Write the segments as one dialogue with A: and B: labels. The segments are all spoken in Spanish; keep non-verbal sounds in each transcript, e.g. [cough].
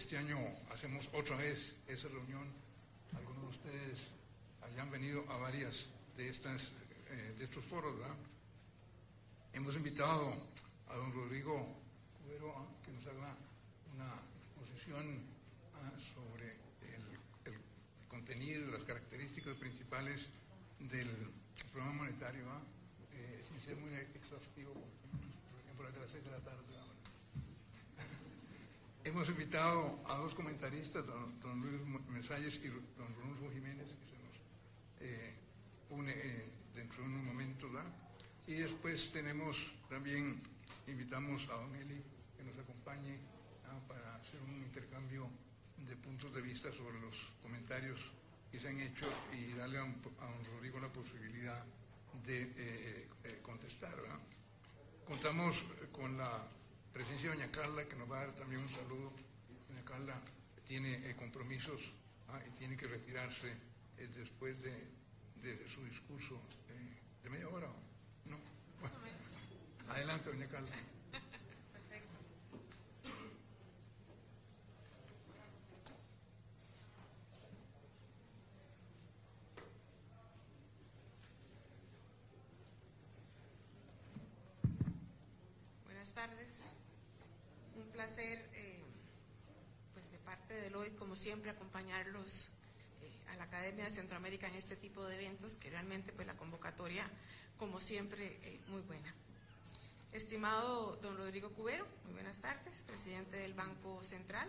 A: este año hacemos otra vez esa reunión. Algunos de ustedes hayan venido a varias de, estas, eh, de estos foros, ¿verdad? Hemos invitado a don Rodrigo Cubero que nos haga una exposición ah, sobre el, contenido, las características principales del programa monetario, eh, sin ser muy exhaustivo, por ejemplo, a de la tarde. Hemos invitado a dos comentaristas, don, Luis Mensalles y don Rodolfo Jiménez, que se nos eh, une eh, dentro de un momento. Y después tenemos también, invitamos a don Eli que nos acompañe para hacer un intercambio de puntos de vista sobre los comentarios que se han hecho y darle a, don Rodrigo la posibilidad de eh, contestar. Contamos con la presencia de doña Carla, que nos va a dar también un saludo. Doña Carla tiene eh, compromisos ah, y tiene que retirarse eh, después de, su discurso eh, de media hora. ¿no? adelante, doña Carla.
B: Buenas tardes placer, eh, pues de como siempre, acompañarlos eh, a la Academia de Centroamérica en este tipo de eventos, que realmente pues la convocatoria, como siempre, eh, muy buena. Estimado don Rodrigo Cubero, muy buenas tardes, presidente del Banco Central,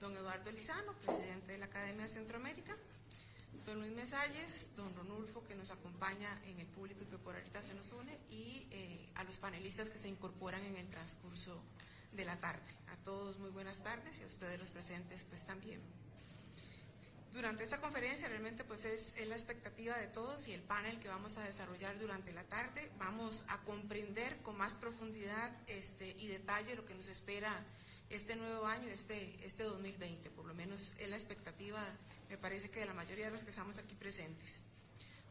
B: don Eduardo Lizano, presidente de la Academia de Centroamérica, don Luis Mesalles, don Ronulfo, que nos acompaña en el público y que por ahorita se nos une, y a los panelistas que se incorporan en el transcurso de la tarde. A todos muy buenas tardes y a ustedes los presentes pues también. Durante esta conferencia realmente pues es, la expectativa de todos y el panel que vamos a desarrollar durante la tarde. Vamos a comprender con más profundidad este, y detalle lo que nos espera este nuevo año, este, este 2020. Por lo menos es la expectativa, me parece que de la mayoría de los que estamos aquí presentes.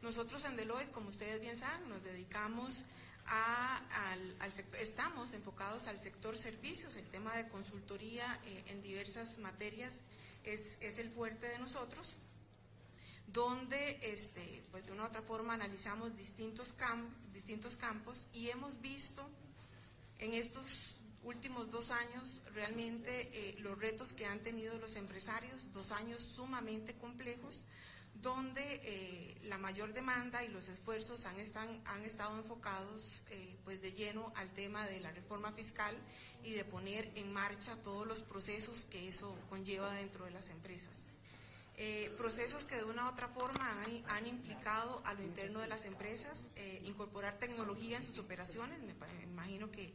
B: Nosotros en Deloitte, como ustedes bien saben, nos dedicamos al, sector, estamos enfocados al sector servicios, el tema de consultoría eh, en diversas materias es, el fuerte de nosotros, donde este, pues de una u otra forma analizamos distintos, distintos campos y hemos visto en estos últimos dos años realmente eh, los retos que han tenido los empresarios, dos años sumamente complejos, donde eh, la mayor demanda y los esfuerzos han, han estado enfocados eh, pues de lleno al tema de la reforma fiscal y de poner en marcha todos los procesos que eso conlleva dentro de las empresas. Eh, procesos que de una u otra forma han, implicado a lo interno de las empresas incorporar tecnología en sus operaciones. Me, imagino que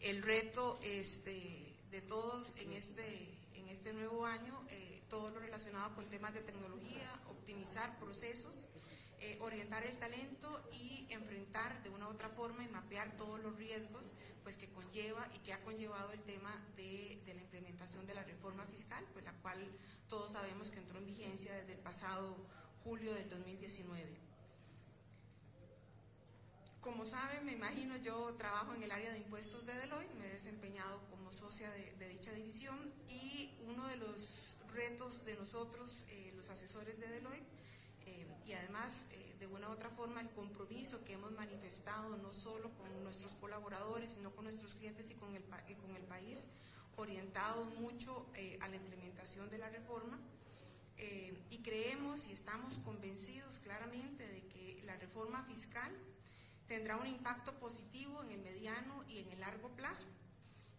B: el reto este, de todos en este, en este nuevo año, eh, todo lo relacionado con temas de tecnología, optimizar procesos, eh, orientar el talento y enfrentar de una u otra forma y mapear todos los riesgos pues, que conlleva y que ha conllevado el tema de, de la implementación de la reforma fiscal, pues la cual todos sabemos que entró en vigencia desde el pasado julio del 2019. Como saben, me imagino, yo trabajo en el área de impuestos de Deloitte, me he desempeñado como socia de, dicha división y uno de los retos de nosotros, eh, asesores de Deloitte, eh, y además eh, de una u otra forma el compromiso que hemos manifestado no solo con nuestros colaboradores, sino con nuestros clientes y con el, con el país, orientado mucho a la implementación de la reforma. y creemos y estamos convencidos claramente de que la reforma fiscal tendrá un impacto positivo en el mediano y en el largo plazo,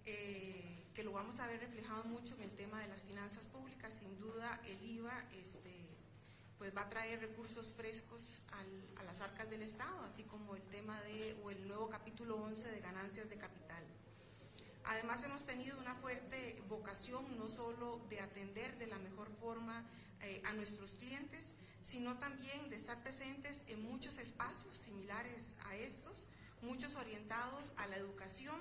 B: eh, que lo vamos a ver reflejado mucho en el tema de las finanzas públicas. Sin duda, el IVA este, pues va a traer recursos frescos a las arcas del Estado, así como el tema de, o el nuevo capítulo 11 de ganancias de capital. Además hemos tenido una fuerte vocación no solo de atender de la mejor forma eh, a nuestros clientes, sino también de estar presentes en muchos espacios similares a estos, muchos orientados a la educación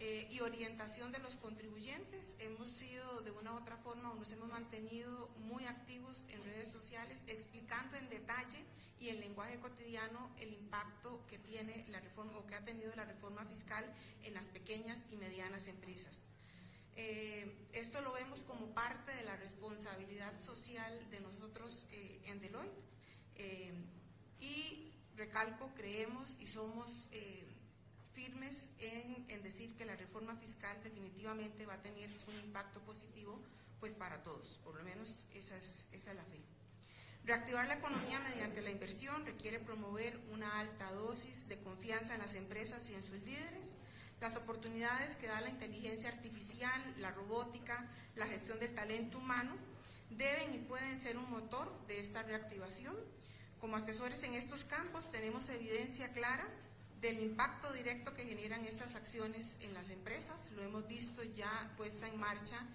B: eh, y orientación de los contribuyentes. Hemos sido de una u otra forma o nos hemos mantenido muy activos en redes sociales explicando en detalle y en lenguaje cotidiano el impacto que tiene la reforma o que ha tenido la reforma fiscal en las pequeñas y medianas empresas. Eh, esto lo vemos como parte de la responsabilidad social de nosotros eh, en Deloitte. Eh, y recalco, creemos y somos firmes en, decir que la reforma fiscal definitivamente va a tener un impacto positivo pues para todos, por lo menos esa es, esa es la fe. Reactivar la economía mediante la inversión requiere promover una alta dosis de confianza en las empresas y en sus líderes, las oportunidades que da la inteligencia artificial, la robótica, la gestión del talento humano, deben y pueden ser un motor de esta reactivación. Como asesores en estos campos tenemos evidencia clara del impacto directo que generan estas acciones en las empresas. Lo hemos visto ya puesta en marcha,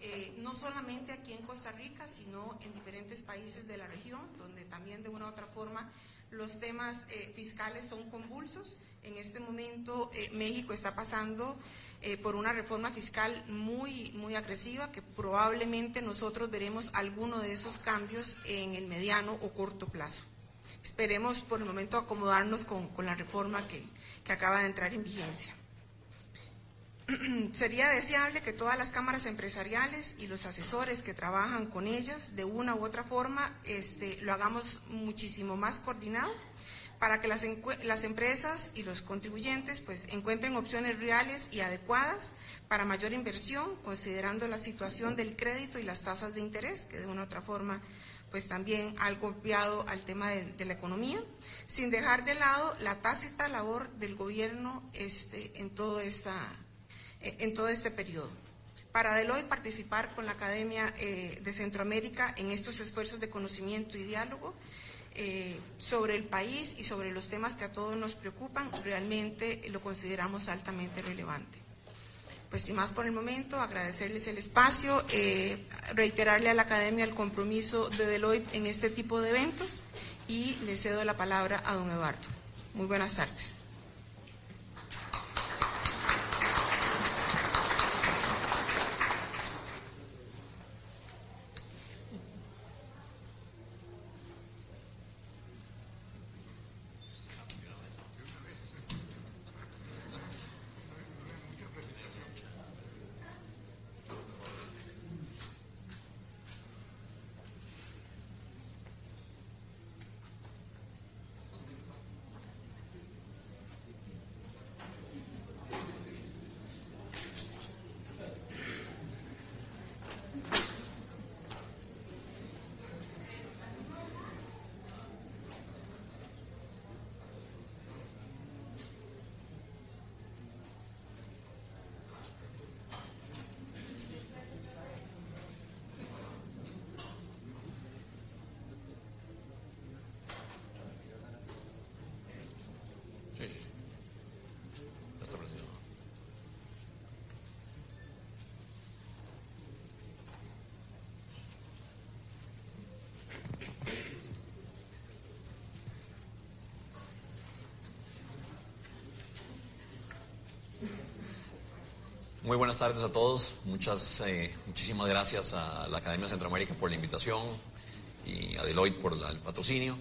B: eh, no solamente aquí en Costa Rica, sino en diferentes países de la región, donde también de una u otra forma los temas eh, fiscales son convulsos. En este momento eh, México está pasando por una reforma fiscal muy, muy agresiva, que probablemente nosotros veremos alguno de esos cambios en el mediano o corto plazo. Esperemos por el momento acomodarnos con, la reforma que, que acaba de entrar en vigencia. [clears throat] Sería deseable que todas las cámaras empresariales y los asesores que trabajan con ellas de una u otra forma este, lo hagamos muchísimo más coordinado para que las, las, empresas y los contribuyentes pues, encuentren opciones reales y adecuadas para mayor inversión, considerando la situación del crédito y las tasas de interés, que de una u otra forma pues también ha golpeado al tema de, la economía, sin dejar de lado la tácita labor del gobierno este, en, todo esta, en todo este periodo. Para Deloitte participar con la Academia eh, de Centroamérica en estos esfuerzos de conocimiento y diálogo eh, sobre el país y sobre los temas que a todos nos preocupan, realmente lo consideramos altamente relevante pues sin más por el momento, agradecerles el espacio, eh, reiterarle a la Academia el compromiso de Deloitte en este tipo de eventos y le cedo la palabra a don Eduardo. Muy buenas tardes.
C: Muy buenas tardes a todos. Muchas, eh, muchísimas gracias a la Academia Centroamérica por la invitación y a Deloitte por el patrocinio.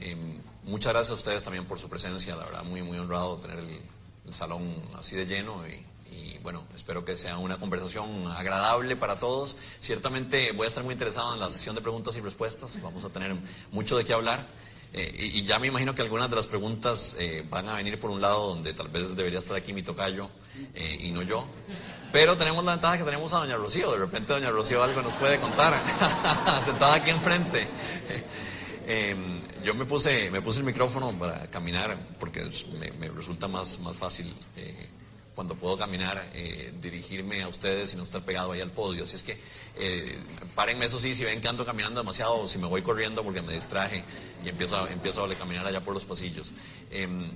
C: Eh, muchas gracias a ustedes también por su presencia. La verdad, muy, muy honrado tener el, salón así de lleno y, bueno, espero que sea una conversación agradable para todos. Ciertamente voy a estar muy interesado en la sesión de preguntas y respuestas. Vamos a tener mucho de qué hablar. Eh, y, ya me imagino que algunas de las preguntas eh, van a venir por un lado donde tal vez debería estar aquí mi tocayo eh, y no yo. Pero tenemos la ventaja que tenemos a doña Rocío. De repente doña Rocío algo nos puede contar. [laughs] Sentada aquí enfrente. [laughs] Em, yo me puse, me puse el micrófono para caminar porque me, me resulta más, más fácil cuando puedo caminar, eh, dirigirme a ustedes y no estar pegado ahí al podio. Así es que eh, párenme eso sí, si ven que ando caminando demasiado o si me voy corriendo porque me distraje y empiezo a, empiezo caminar allá por los pasillos. Em,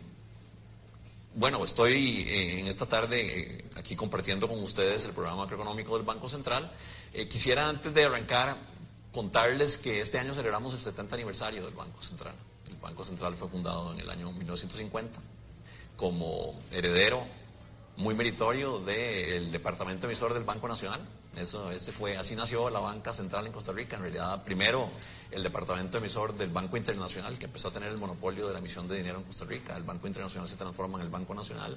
C: bueno, estoy eh, en esta tarde eh, aquí compartiendo con ustedes el programa macroeconómico del Banco Central. quisiera antes de arrancar contarles que este año celebramos el 70 aniversario del Banco Central. El Banco Central fue fundado en el año 1950 como heredero muy meritorio del departamento emisor del Banco Nacional. Eso, ese fue, así nació la banca central en Costa Rica. En realidad, primero el departamento emisor del Banco Internacional, que empezó a tener el monopolio de la emisión de dinero en Costa Rica. El Banco Internacional se transforma en el Banco Nacional.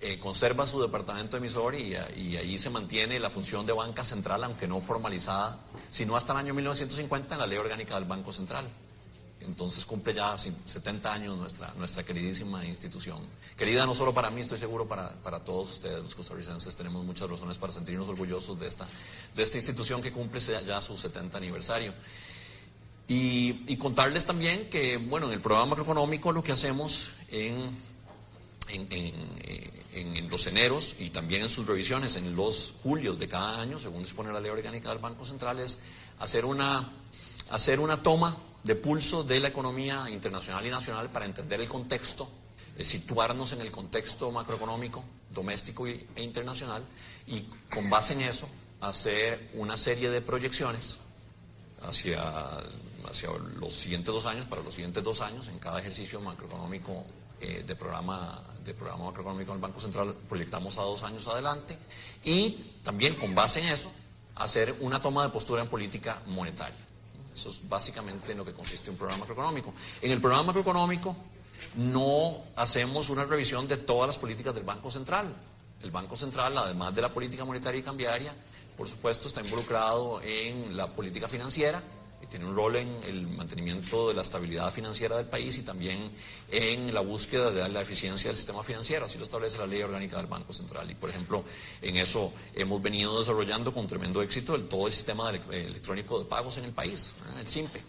C: eh, conserva su departamento emisor y, y ahí se mantiene la función de banca central, aunque no formalizada, sino hasta el año 1950 en la ley orgánica del Banco Central. Entonces cumple ya 70 años nuestra, queridísima institución. Querida no solo para mí, estoy seguro para, todos ustedes, los costarricenses, tenemos muchas razones para sentirnos orgullosos de esta, de esta institución que cumple ya su 70 aniversario. Y, contarles también que, bueno, en el programa macroeconómico lo que hacemos en, en, en, los eneros y también en sus revisiones en los julios de cada año, según dispone la ley orgánica del Banco Central, es hacer una, hacer una toma de pulso de la economía internacional y nacional para entender el contexto, eh, situarnos en el contexto macroeconómico, doméstico e internacional, y con base en eso hacer una serie de proyecciones hacia, hacia los siguientes dos años, para los siguientes dos años, en cada ejercicio macroeconómico eh, de, programa, de programa macroeconómico del Banco Central proyectamos a dos años adelante, y también con base en eso hacer una toma de postura en política monetaria. Eso es básicamente en lo que consiste un programa macroeconómico. En el programa macroeconómico no hacemos una revisión de todas las políticas del Banco Central. El Banco Central, además de la política monetaria y cambiaria, por supuesto está involucrado en la política financiera, tiene un rol en el mantenimiento de la estabilidad financiera del país y también en la búsqueda de la eficiencia del sistema financiero, así lo establece la ley orgánica del Banco Central. Y, por ejemplo, en eso hemos venido desarrollando con tremendo éxito el, todo el sistema electrónico de pagos en el país, ¿eh? el SIMPE,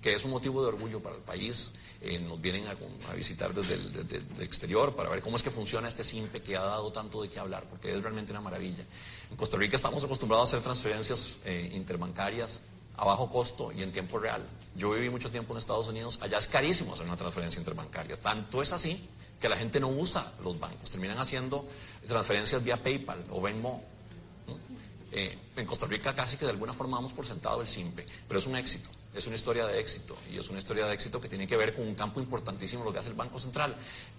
C: que es un motivo de orgullo para el país. Eh, nos vienen a, visitar desde el, exterior para ver cómo es que funciona este SIMPE que ha dado tanto de qué hablar, porque es realmente una maravilla. En Costa Rica estamos acostumbrados a hacer transferencias eh, interbancarias a bajo costo y en tiempo real. Yo viví mucho tiempo en Estados Unidos, allá es carísimo hacer una transferencia interbancaria. Tanto es así que la gente no usa los bancos, terminan haciendo transferencias vía PayPal o Venmo. Eh, en Costa Rica casi que de alguna forma damos por sentado el SIMPE, pero es un éxito es una historia de éxito y es una historia de éxito que tiene que ver con un campo importantísimo, lo que hace el Banco Central.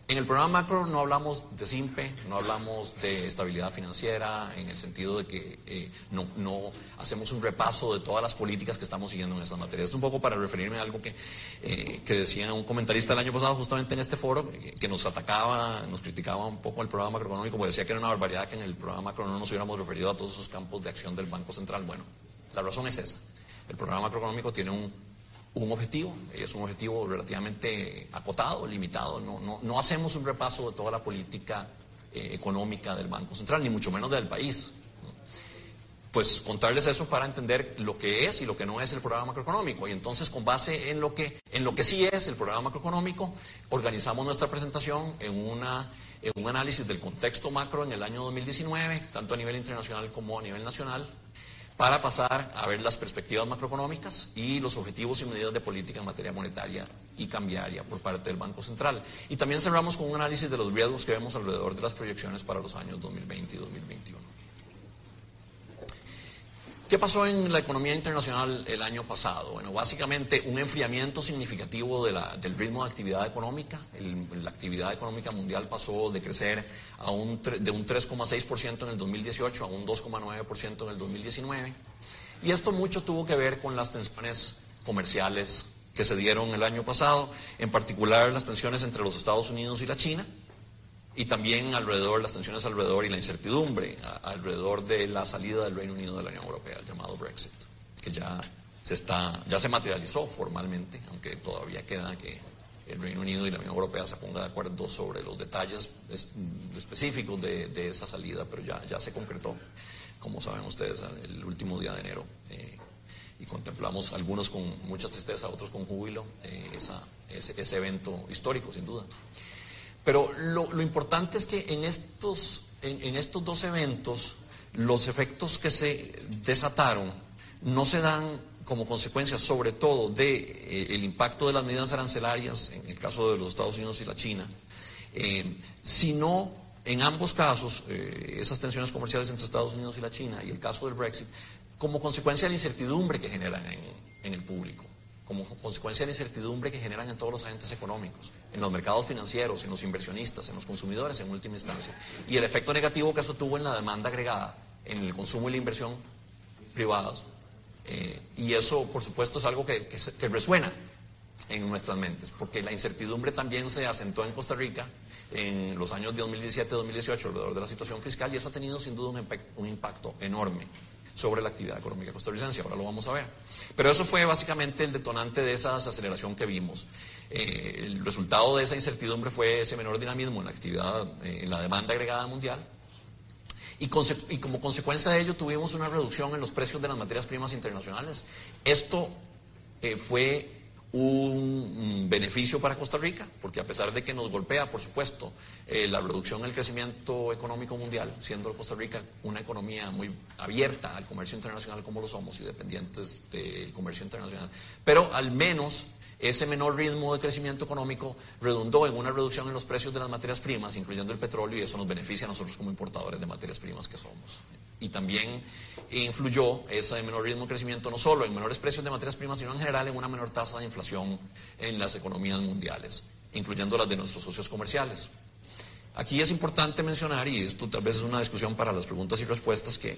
C: En el programa macro no hablamos de SIMPE, no hablamos de estabilidad financiera, en el sentido de que eh, no, hacemos un repaso de todas las políticas que estamos siguiendo en estas materias. Es un poco para referirme a algo que, eh, que decía un comentarista el año pasado justamente en este foro, eh, que nos atacaba, nos criticaba un poco el programa macroeconómico, porque decía que era una barbaridad que en el programa macro no nos hubiéramos referido a todos esos campos de acción del Banco Central. Bueno, la razón es esa el programa macroeconómico tiene un, un objetivo, es un objetivo relativamente acotado, limitado. No, no, no hacemos un repaso de toda la política eh, económica del Banco Central, ni mucho menos del país. Pues contarles eso para entender lo que es y lo que no es el programa macroeconómico. Y entonces, con base en lo que, en lo que sí es el programa macroeconómico, organizamos nuestra presentación en, una, en un análisis del contexto macro en el año 2019, tanto a nivel internacional como a nivel nacional, para pasar a ver las perspectivas macroeconómicas y los objetivos y medidas de política en materia monetaria y cambiaria por parte del Banco Central. Y también cerramos con un análisis de los riesgos que vemos alrededor de las proyecciones para los años 2020 y 2021. ¿Qué pasó en la economía internacional el año pasado? Bueno, básicamente un enfriamiento significativo del ritmo de actividad económica. la actividad económica mundial pasó de crecer a un, de un 3,6% en el 2018 a un 2,9% en el 2019. Y esto mucho tuvo que ver con las tensiones comerciales que se dieron el año pasado, en particular las tensiones entre los Estados Unidos y la China y también alrededor, las tensiones alrededor y la incertidumbre alrededor de la salida del Reino Unido de la Unión Europea, el llamado Brexit, que ya se, está, ya se materializó formalmente, aunque todavía queda que el Reino Unido y la Unión Europea se pongan de acuerdo sobre los detalles específicos de, esa salida, pero ya, ya se concretó, como saben ustedes, el último día de enero. Eh, y contemplamos algunos con mucha tristeza, otros con júbilo, eh, ese evento histórico, sin duda. Pero lo, importante es que en estos, en, estos dos eventos, los efectos que se desataron no se dan como consecuencia sobre todo del de, eh, impacto de las medidas arancelarias, en el caso de los Estados Unidos y la China, eh, sino en ambos casos, eh, esas tensiones comerciales entre Estados Unidos y la China y el caso del Brexit, como consecuencia de la incertidumbre que generan en el público como consecuencia de la incertidumbre que generan en todos los agentes económicos, en los mercados financieros, en los inversionistas, en los consumidores en última instancia, y el efecto negativo que eso tuvo en la demanda agregada, en el consumo y la inversión privados. Eh, y eso, por supuesto, es algo que, resuena en nuestras mentes, porque la incertidumbre también se asentó en Costa Rica en los años de 2017-2018 alrededor de la situación fiscal y eso ha tenido sin duda un, impacto enorme sobre la actividad económica costarricense, ahora lo vamos a ver. Pero eso fue básicamente el detonante de esa desaceleración que vimos. Eh, el resultado de esa incertidumbre fue ese menor dinamismo en la actividad, eh, en la demanda agregada mundial, y, como consecuencia de ello tuvimos una reducción en los precios de las materias primas internacionales. Esto eh, fue un beneficio para Costa Rica, porque a pesar de que nos golpea, por supuesto, eh, la reducción del crecimiento económico mundial, siendo Costa Rica una economía muy abierta al comercio internacional como lo somos y dependientes del comercio internacional, pero al menos ese menor ritmo de crecimiento económico redundó en una reducción en los precios de las materias primas, incluyendo el petróleo, y eso nos beneficia a nosotros como importadores de materias primas que somos. Y también influyó ese menor ritmo de crecimiento no solo en menores precios de materias primas, sino en general en una menor tasa de inflación en las economías mundiales, incluyendo las de nuestros socios comerciales. Aquí es importante mencionar, y esto tal vez es una discusión para las preguntas y respuestas, que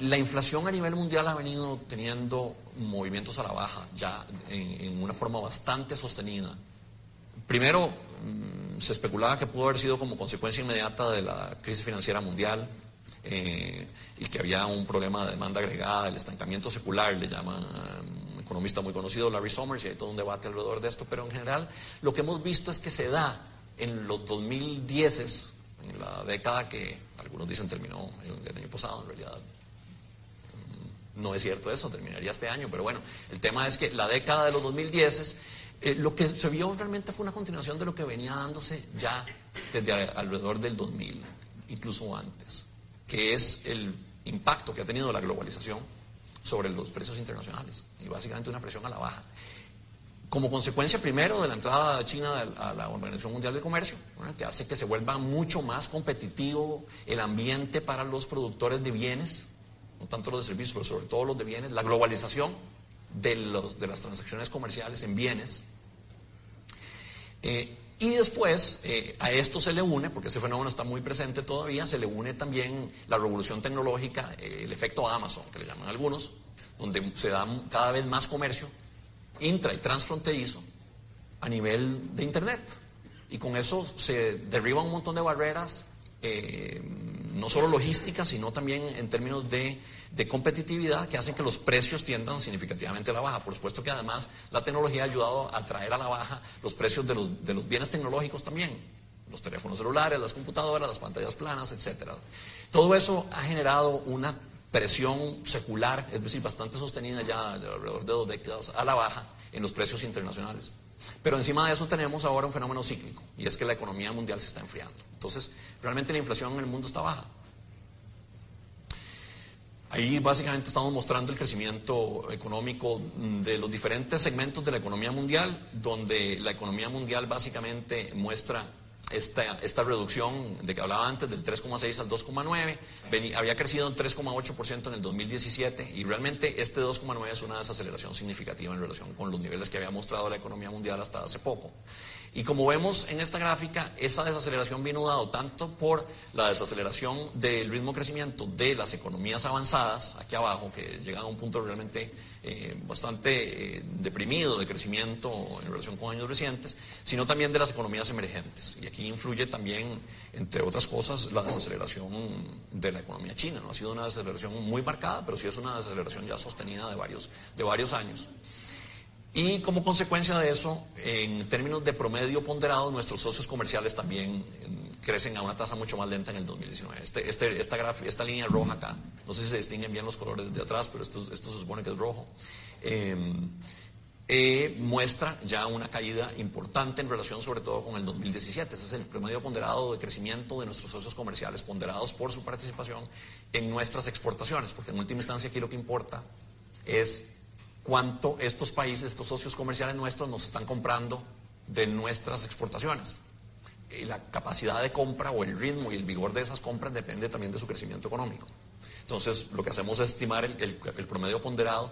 C: la inflación a nivel mundial ha venido teniendo movimientos a la baja ya en, una forma bastante sostenida. Primero, mm, se especulaba que pudo haber sido como consecuencia inmediata de la crisis financiera mundial eh, y que había un problema de demanda agregada, el estancamiento secular, le llaman un economista muy conocido, Larry Summers, y hay todo un debate alrededor de esto, pero en general lo que hemos visto es que se da en los 2010, en la década que algunos dicen terminó el año pasado, en realidad no es cierto eso, terminaría este año, pero bueno, el tema es que la década de los 2010 eh, lo que se vio realmente fue una continuación de lo que venía dándose ya desde alrededor del 2000, incluso antes, que es el impacto que ha tenido la globalización sobre los precios internacionales y básicamente una presión a la baja. Como consecuencia primero de la entrada de China a la Organización Mundial del Comercio, que hace que se vuelva mucho más competitivo el ambiente para los productores de bienes, no tanto los de servicios, pero sobre todo los de bienes, la globalización de, los, de las transacciones comerciales en bienes. Eh, y después eh, a esto se le une, porque ese fenómeno está muy presente todavía, se le une también la revolución tecnológica, eh, el efecto Amazon, que le llaman algunos, donde se da cada vez más comercio intra y transfronterizo a nivel de Internet. Y con eso se derriban un montón de barreras no solo logística, sino también en términos de, competitividad que hacen que los precios tiendan significativamente a la baja. Por supuesto que además la tecnología ha ayudado a traer a la baja los precios de los, bienes tecnológicos también, los teléfonos celulares, las computadoras, las pantallas planas, etc. Todo eso ha generado una presión secular, es decir, bastante sostenida ya alrededor de dos décadas a la baja en los precios internacionales. Pero encima de eso tenemos ahora un fenómeno cíclico, y es que la economía mundial se está enfriando. Entonces, realmente la inflación en el mundo está baja. Ahí básicamente estamos mostrando el crecimiento económico de los diferentes segmentos de la economía mundial, donde la economía mundial básicamente muestra esta, esta reducción de que hablaba antes del 3,6 al 2,9, había crecido en 3,8% en el 2017 y realmente este 2,9 es una desaceleración significativa en relación con los niveles que había mostrado la economía mundial hasta hace poco. Y como vemos en esta gráfica, esa desaceleración vino dado tanto por la desaceleración del ritmo de crecimiento de las economías avanzadas, aquí abajo, que llegan a un punto realmente eh, bastante eh, deprimido de crecimiento en relación con años recientes, sino también de las economías emergentes. Y aquí influye también, entre otras cosas, la desaceleración de la economía china. No ha sido una desaceleración muy marcada, pero sí es una desaceleración ya sostenida de varios, de varios años. Y como consecuencia de eso, en términos de promedio ponderado, nuestros socios comerciales también crecen a una tasa mucho más lenta en el 2019. Este, este, esta, línea roja acá, no sé si se distinguen bien los colores de atrás, pero esto, esto se supone que es rojo, em, eh, muestra ya una caída importante en relación sobre todo con el 2017. Ese es el promedio ponderado de crecimiento de nuestros socios comerciales, ponderados por su participación en nuestras exportaciones, porque en última instancia aquí lo que importa es cuánto estos países, estos socios comerciales nuestros nos están comprando de nuestras exportaciones. Y la capacidad de compra o el ritmo y el vigor de esas compras depende también de su crecimiento económico. Entonces, lo que hacemos es estimar el, promedio ponderado,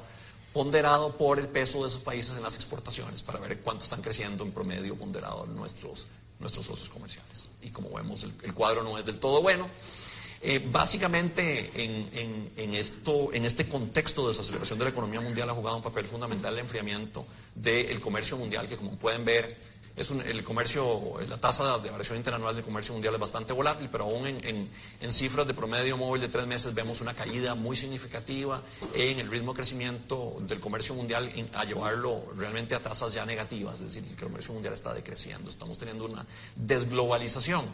C: ponderado por el peso de esos países en las exportaciones, para ver cuánto están creciendo en promedio ponderado nuestros, nuestros socios comerciales. Y como vemos, el, el cuadro no es del todo bueno. Eh, básicamente, en, esto, en este contexto de desaceleración de la economía mundial ha jugado un papel fundamental el enfriamiento del comercio mundial, que como pueden ver, es el comercio, la tasa de variación interanual del comercio mundial es bastante volátil, pero aún en, cifras de promedio móvil de tres meses vemos una caída muy significativa en el ritmo de crecimiento del comercio mundial a llevarlo realmente a tasas ya negativas, es decir, el comercio mundial está decreciendo, estamos teniendo una desglobalización,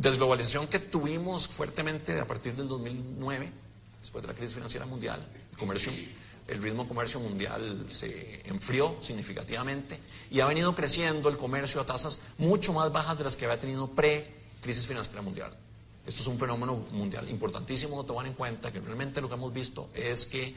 C: desglobalización que tuvimos fuertemente a partir del 2009, después de la crisis financiera mundial, el ritmo de comercio mundial se enfrió significativamente y ha venido creciendo el comercio a tasas mucho más bajas de las que había tenido pre-crisis financiera mundial. Esto es un fenómeno mundial importantísimo de tomar en cuenta, que realmente lo que hemos visto es que,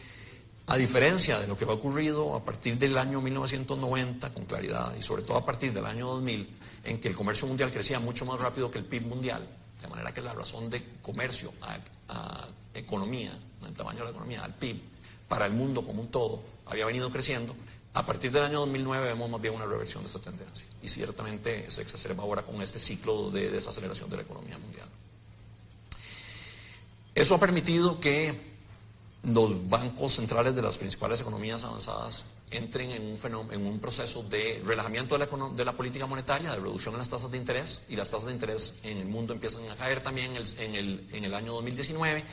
C: a diferencia de lo que ha ocurrido a partir del año 1990 con claridad, y sobre todo a partir del año 2000, en que el comercio mundial crecía mucho más rápido que el PIB mundial, de manera que la razón de comercio a, economía, el tamaño de la economía, al PIB, para el mundo como un todo había venido creciendo, a partir del año 2009 vemos más bien una reversión de esta tendencia. Y ciertamente se exacerba ahora con este ciclo de desaceleración de la economía mundial. Eso ha permitido que los bancos centrales de las principales economías avanzadas entren en un, fenómeno, en un proceso de relajamiento de la, de la, política monetaria, de reducción en las tasas de interés, y las tasas de interés en el mundo empiezan a caer también en el, en el, año 2019.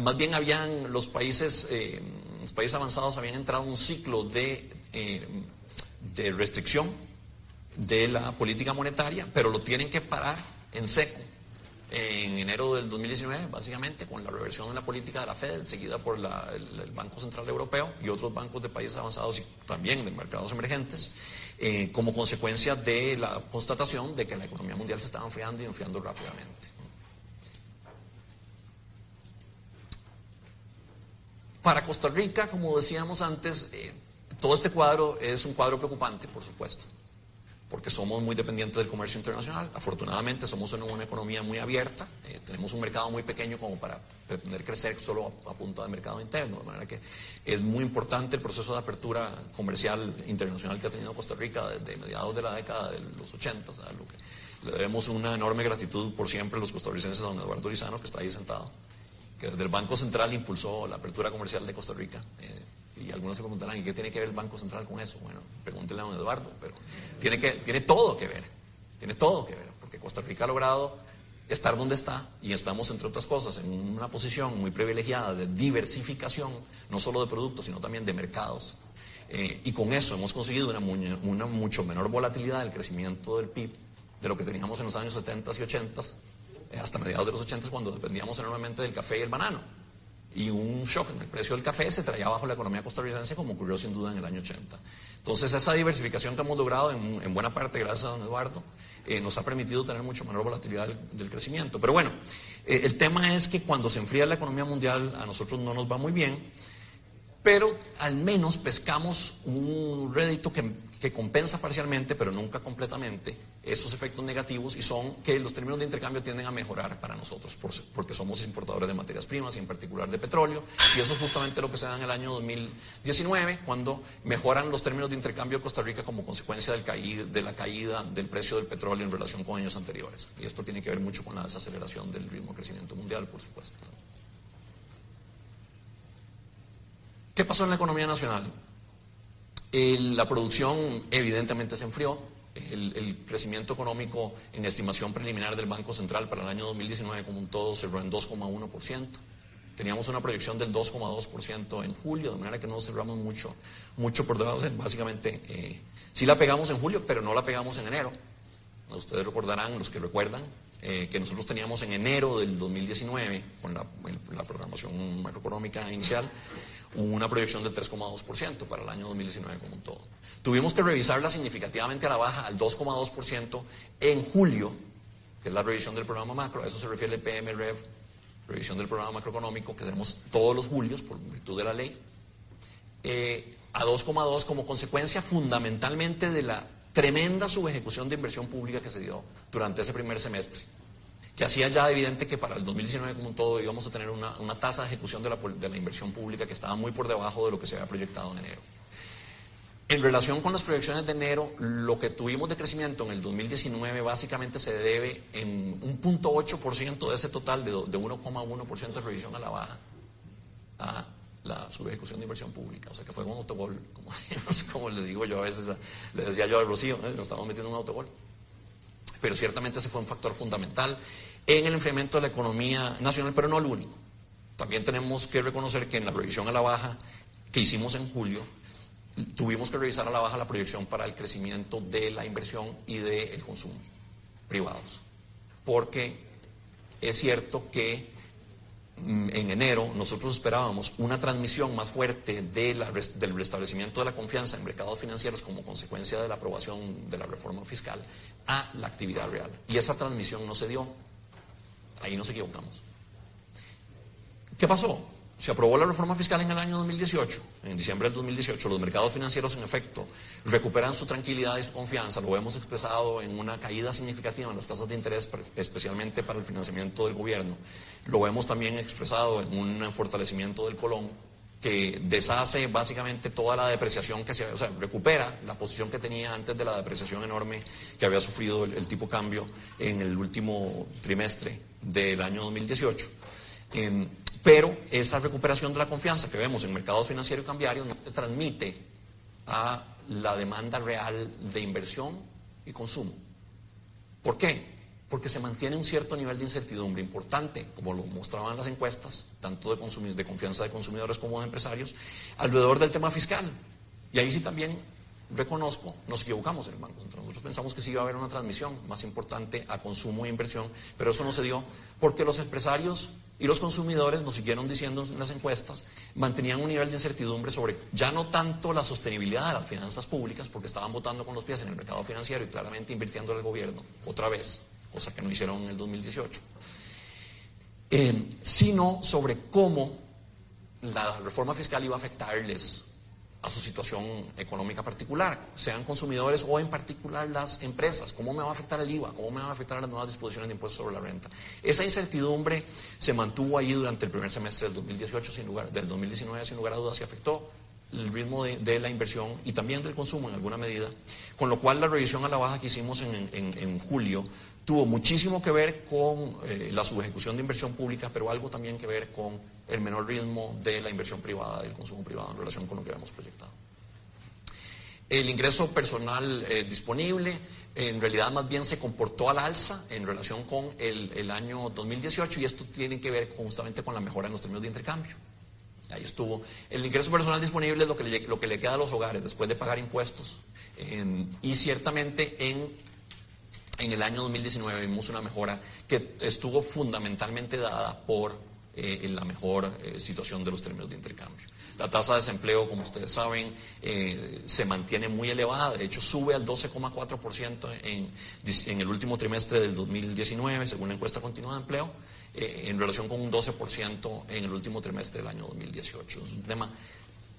C: Más bien habían los países, eh, los países avanzados habían entrado en un ciclo eh, de restricción de la política monetaria, pero lo tienen que parar en seco en enero del 2019, básicamente, con la reversión de la política de la Fed, seguida por el, Banco Central Europeo y otros bancos de países avanzados y también de mercados emergentes, eh, como consecuencia de la constatación de que la economía mundial se estaba enfriando y enfriando rápidamente. Para Costa Rica, como decíamos antes, eh, todo este cuadro es un cuadro preocupante, por supuesto porque somos muy dependientes del comercio internacional. Afortunadamente somos en una economía muy abierta, eh, tenemos un mercado muy pequeño como para pretender crecer solo a, punto de mercado interno, de manera que es muy importante el proceso de apertura comercial internacional que ha tenido Costa Rica desde mediados de la década de los 80, lo que le debemos una enorme gratitud por siempre los costarricenses a don Eduardo Lizano, que está ahí sentado, que desde el Banco Central impulsó la apertura comercial de Costa Rica. Eh, y algunos se preguntarán, ¿y qué tiene que ver el Banco Central con eso? Bueno, pregúntenle a don Eduardo, pero tiene, que, tiene todo que ver, tiene todo que ver, porque Costa Rica ha logrado estar donde está y estamos, entre otras cosas, en una posición muy privilegiada de diversificación, no solo de productos, sino también de mercados. Eh, y con eso hemos conseguido una, una, mucho menor volatilidad del crecimiento del PIB de lo que teníamos en los años 70 y 80, eh, hasta mediados de los 80 cuando dependíamos enormemente del café y el banano y un shock en el precio del café se traía abajo la economía costarricense como ocurrió sin duda en el año 80. Entonces esa diversificación que hemos logrado en, buena parte gracias a don Eduardo eh, nos ha permitido tener mucho menor volatilidad del, crecimiento. Pero bueno, eh, el tema es que cuando se enfría la economía mundial a nosotros no nos va muy bien, pero al menos pescamos un rédito que que compensa parcialmente, pero nunca completamente, esos efectos negativos y son que los términos de intercambio tienden a mejorar para nosotros, porque somos importadores de materias primas y en particular de petróleo, y eso es justamente lo que se da en el año 2019, cuando mejoran los términos de intercambio de Costa Rica como consecuencia del de la caída del precio del petróleo en relación con años anteriores. Y esto tiene que ver mucho con la desaceleración del ritmo de crecimiento mundial, por supuesto. ¿Qué pasó en la economía nacional? la producción evidentemente se enfrió. El, crecimiento económico en estimación preliminar del Banco Central para el año 2019 como un todo cerró en 2,1%. Teníamos una proyección del 2,2% en julio, de manera que no cerramos mucho, mucho por debajo. Básicamente, eh, sí la pegamos en julio, pero no la pegamos en enero. Ustedes recordarán, los que recuerdan, eh, que nosotros teníamos en enero del 2019, con la, la programación macroeconómica inicial, una proyección del 3,2% para el año 2019 como un todo. Tuvimos que revisarla significativamente a la baja al 2,2% en julio, que es la revisión del programa macro, a eso se refiere el PMREV, revisión del programa macroeconómico que tenemos todos los julios por virtud de la ley, eh, a 2,2 como consecuencia fundamentalmente de la tremenda subejecución de inversión pública que se dio durante ese primer semestre que hacía ya evidente que para el 2019 como un todo íbamos a tener una, tasa de ejecución de la, de la, inversión pública que estaba muy por debajo de lo que se había proyectado en enero. En relación con las proyecciones de enero, lo que tuvimos de crecimiento en el 2019 básicamente se debe en un punto de ese total de, 1,1% de revisión a la baja a la subejecución de inversión pública. O sea que fue un autogol, como, [laughs] le digo yo a veces, le decía yo a Rocío, ¿eh? nos estamos metiendo en un autogol. Pero ciertamente ese fue un factor fundamental en el enfriamiento de la economía nacional, pero no el único. También tenemos que reconocer que en la revisión a la baja que hicimos en julio, tuvimos que revisar a la baja la proyección para el crecimiento de la inversión y del consumo privados. Porque es cierto que mm, en enero nosotros esperábamos una transmisión más fuerte del restablecimiento de la confianza en mercados financieros como consecuencia de la aprobación de la reforma fiscal a la actividad real. Y esa transmisión no se dio. Ahí nos equivocamos. ¿Qué pasó? Se aprobó la reforma fiscal en el año 2018, en diciembre del 2018. Los mercados financieros, en efecto, recuperan su tranquilidad y su confianza. Lo hemos expresado en una caída significativa en las tasas de interés, especialmente para el financiamiento del gobierno. Lo hemos también expresado en un fortalecimiento del colón que deshace básicamente toda la depreciación que se, o sea, recupera la posición que tenía antes de la depreciación enorme que había sufrido el, tipo cambio en el último trimestre del año 2018. Pero esa recuperación de la confianza que vemos en mercados financieros y cambiarios no se transmite a la demanda real de inversión y consumo. ¿Por qué? Porque se mantiene un cierto nivel de incertidumbre importante, como lo mostraban las encuestas, tanto de, de confianza de consumidores como de empresarios, alrededor del tema fiscal. Y ahí sí también reconozco, nos equivocamos en el Banco Central. Nosotros pensamos que sí iba a haber una transmisión más importante a consumo e inversión, pero eso no se dio porque los empresarios y los consumidores, nos siguieron diciendo en las encuestas, mantenían un nivel de incertidumbre sobre ya no tanto la sostenibilidad de las finanzas públicas, porque estaban votando con los pies en el mercado financiero y claramente invirtiendo en el gobierno, otra vez, cosa que no hicieron en el 2018, eh, sino sobre cómo la reforma fiscal iba a afectarles a su situación económica particular, sean consumidores o en particular las empresas. ¿Cómo me va a afectar el IVA? ¿Cómo me van a afectar las nuevas disposiciones de impuestos sobre la renta? Esa incertidumbre se mantuvo ahí durante el primer semestre del 2018, sin lugar, del 2019, sin lugar a dudas, y afectó el ritmo de, la inversión y también del consumo en alguna medida, con lo cual la revisión a la baja que hicimos en julio tuvo muchísimo que ver con eh, la subejecución de inversión pública, pero algo también que ver con el menor ritmo de la inversión privada, del consumo privado en relación con lo que habíamos proyectado. El ingreso personal eh, disponible en realidad más bien se comportó al alza en relación con el, año 2018 y esto tiene que ver justamente con la mejora en los términos de intercambio. Ahí estuvo. El ingreso personal disponible es lo que le, lo que le queda a los hogares después de pagar impuestos. y ciertamente en en el año 2019 vimos una mejora que estuvo fundamentalmente dada por eh, la mejor eh, situación de los términos de intercambio. La tasa de desempleo, como ustedes saben, eh, se mantiene muy elevada, de hecho sube al 12,4% en, en el último trimestre del 2019, según la encuesta continua de empleo, en relación con un 12% en el último trimestre del año 2018. Es un tema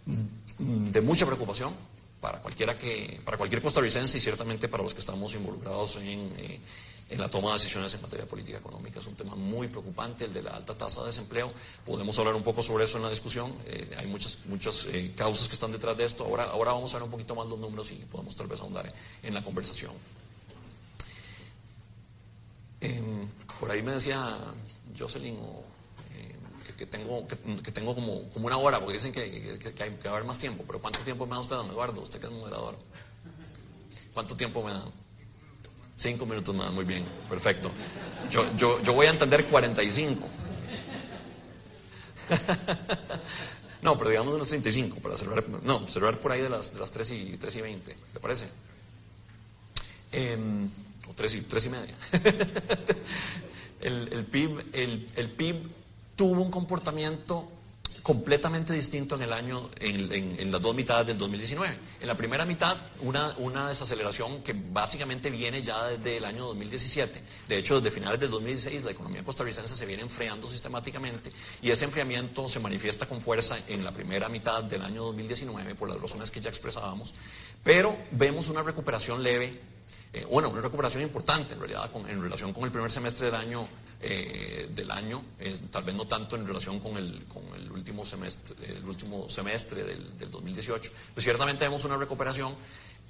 C: mm, de mucha preocupación para cualquiera que, para cualquier costarricense y ciertamente para los que estamos involucrados en, eh, en, la toma de decisiones en materia de política económica. Es un tema muy preocupante, el de la alta tasa de desempleo. Podemos hablar un poco sobre eso en la discusión. Eh, hay muchas, muchas eh, causas que están detrás de esto. Ahora, ahora vamos a ver un poquito más los números y podemos tal vez ahondar en la conversación. Em, por ahí me decía Jocelyn o que tengo, que, tengo como, como, una hora, porque dicen que, hay que haber más tiempo. Pero ¿cuánto tiempo me da usted, don Eduardo? Usted que es moderador. ¿Cuánto tiempo me da? Cinco minutos más, muy bien, perfecto. Yo, yo, yo voy a entender 45. [laughs] no, pero digamos unos 35 para cerrar. No, cerrar por ahí de las, de las 3 y, 3 y 20, ¿le parece? Em, o 3 y, 3 y media. [laughs] el, el, PIB, el, el PIB tuvo un comportamiento completamente distinto en el año, en, las dos mitades del 2019. En la primera mitad, una, una, desaceleración que básicamente viene ya desde el año 2017. De hecho, desde finales del 2016, la economía costarricense se viene enfriando sistemáticamente y ese enfriamiento se manifiesta con fuerza en la primera mitad del año 2019 por las razones que ya expresábamos. Pero vemos una recuperación leve eh, bueno, una recuperación importante en realidad en relación con el primer semestre del año, eh, del año tal vez no tanto en relación con el, con el último semestre, el último semestre del, del 2018, pues ciertamente vemos una recuperación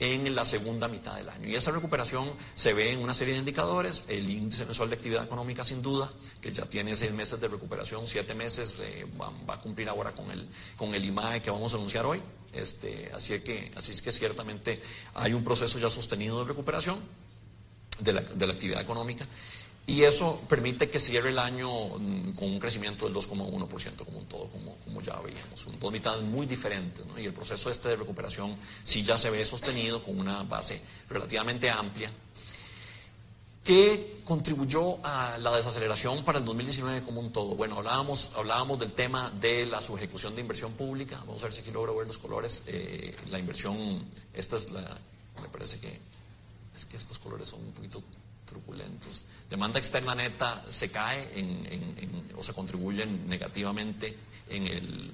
C: en la segunda mitad del año. Y esa recuperación se ve en una serie de indicadores, el índice mensual de actividad económica sin duda, que ya tiene seis meses de recuperación, siete meses, eh, va, a cumplir ahora con el, con el IMAE que vamos a anunciar hoy. Este, así, que, así es que ciertamente hay un proceso ya sostenido de recuperación de la, actividad económica y eso permite que cierre el año mm, con un crecimiento del 2,1% como un todo, como, como ya veíamos. Son dos mitades muy diferentes, ¿no? Y el proceso este de recuperación sí ya se ve sostenido con una base relativamente amplia ¿Qué contribuyó a la desaceleración para el 2019 como un todo? Bueno, hablábamos, hablábamos del tema de la subejecución de inversión pública. Vamos a ver si aquí logro ver los colores. Eh, la inversión, esta es la, me parece que, es que estos colores son un poquito truculentos. Demanda externa neta se cae o se contribuye negativamente en el,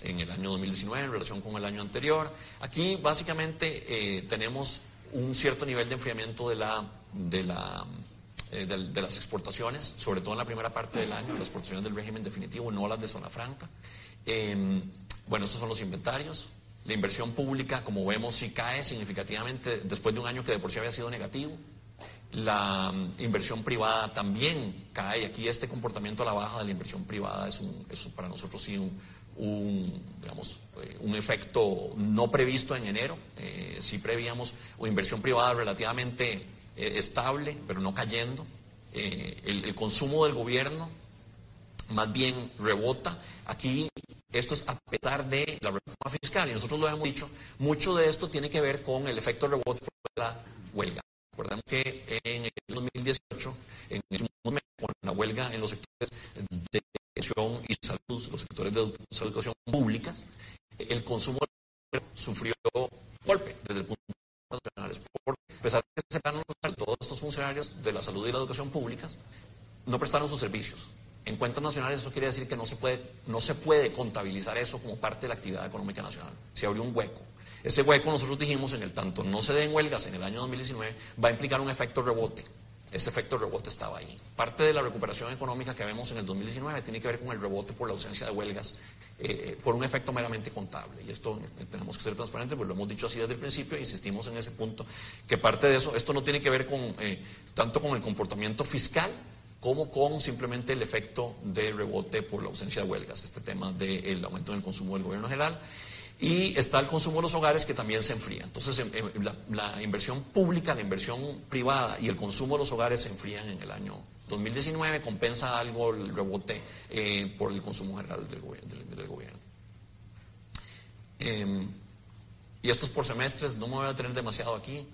C: en el año 2019 en relación con el año anterior. Aquí básicamente eh, tenemos un cierto nivel de enfriamiento de, la, de, la, eh, de, las exportaciones, sobre todo en la primera parte del año, las exportaciones del régimen definitivo, no las de zona franca. Em, bueno, estos son los inventarios. La inversión pública, como vemos, sí cae significativamente después de un año que de por sí había sido negativo. La mm, inversión privada también cae. Aquí este comportamiento a la baja de la inversión privada es, para nosotros sí eh, un efecto no previsto en enero. Eh, sí prevíamos una inversión privada relativamente eh, estable, pero no cayendo. El, el, consumo del gobierno más bien rebota. Aquí esto es a pesar de la reforma fiscal y nosotros lo hemos dicho, mucho de esto tiene que ver con el efecto rebote de la huelga. Recordemos que en el 2018, en el momento, con la huelga en los sectores de educación y salud, los sectores de educación públicas, el consumo sufrió golpe desde el punto de vista nacional. Porque a pesar de que todos estos funcionarios de la salud y la educación públicas, no prestaron sus servicios. En cuentas nacionales eso quiere decir que no se puede, no se puede contabilizar eso como parte de la actividad económica nacional. Se abrió un hueco. Ese hueco nosotros dijimos en el tanto no se den huelgas en el año 2019 va a implicar un efecto rebote. Ese efecto rebote estaba ahí. Parte de la recuperación económica que vemos en el 2019 tiene que ver con el rebote por la ausencia de huelgas, eh, por un efecto meramente contable. Y esto tenemos que ser transparentes, pues lo hemos dicho así desde el principio insistimos en ese punto, que parte de eso, esto no tiene que ver con, eh, tanto con el comportamiento fiscal como con simplemente el efecto de rebote por la ausencia de huelgas, este tema del aumento en el consumo del gobierno general. Y está el consumo de los hogares que también se enfría. Entonces, em, em, la, inversión pública, la inversión privada y el consumo de los hogares se enfrían en el año 2019. Compensa algo el rebote eh, por el consumo general del, gobierno. Em, y esto es por semestres, no me voy a tener demasiado aquí.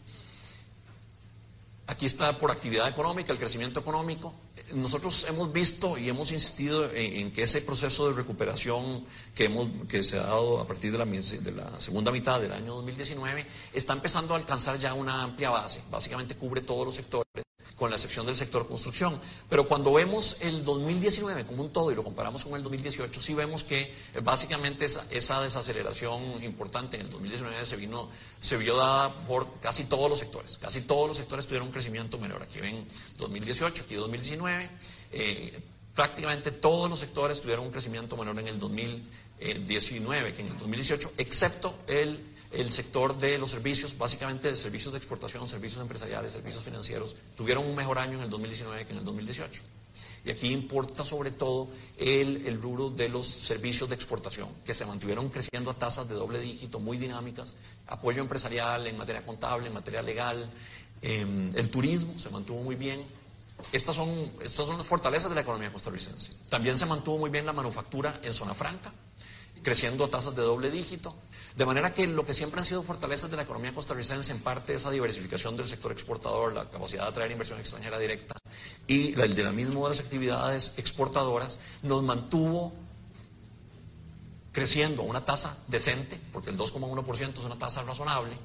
C: Aquí está por actividad económica, el crecimiento económico nosotros hemos visto y hemos insistido en, que ese proceso de recuperación que, hemos, que se ha dado a partir de la, segunda mitad del año 2019 está empezando a alcanzar ya una amplia base. Básicamente cubre todos los sectores con la excepción del sector construcción. Pero cuando vemos el 2019 como un todo y lo comparamos con el 2018, sí vemos que eh, básicamente esa, esa desaceleración importante en el 2019 se, vino, se vio dada por casi todos los sectores. Casi todos los sectores tuvieron un crecimiento menor. Aquí ven 2018, aquí 2019. Eh, prácticamente todos los sectores tuvieron un crecimiento menor en el 2019 que en el 2018, excepto el el sector de los servicios, básicamente de servicios de exportación, servicios empresariales, servicios financieros, tuvieron un mejor año en el 2019 que en el 2018. Y aquí importa sobre todo el, el rubro de los servicios de exportación, que se mantuvieron creciendo a tasas de doble dígito, muy dinámicas, apoyo empresarial en materia contable, en materia legal, em, el turismo se mantuvo muy bien. Estas son, estas son las fortalezas de la economía costarricense. También se mantuvo muy bien la manufactura en zona franca, creciendo a tasas de doble dígito. De manera que lo que siempre han sido fortalezas de la economía costarricense, en parte esa diversificación del sector exportador, la capacidad de atraer inversión extranjera directa y el dinamismo de las actividades exportadoras, nos mantuvo creciendo a una tasa decente, porque el 2,1% es una tasa razonable,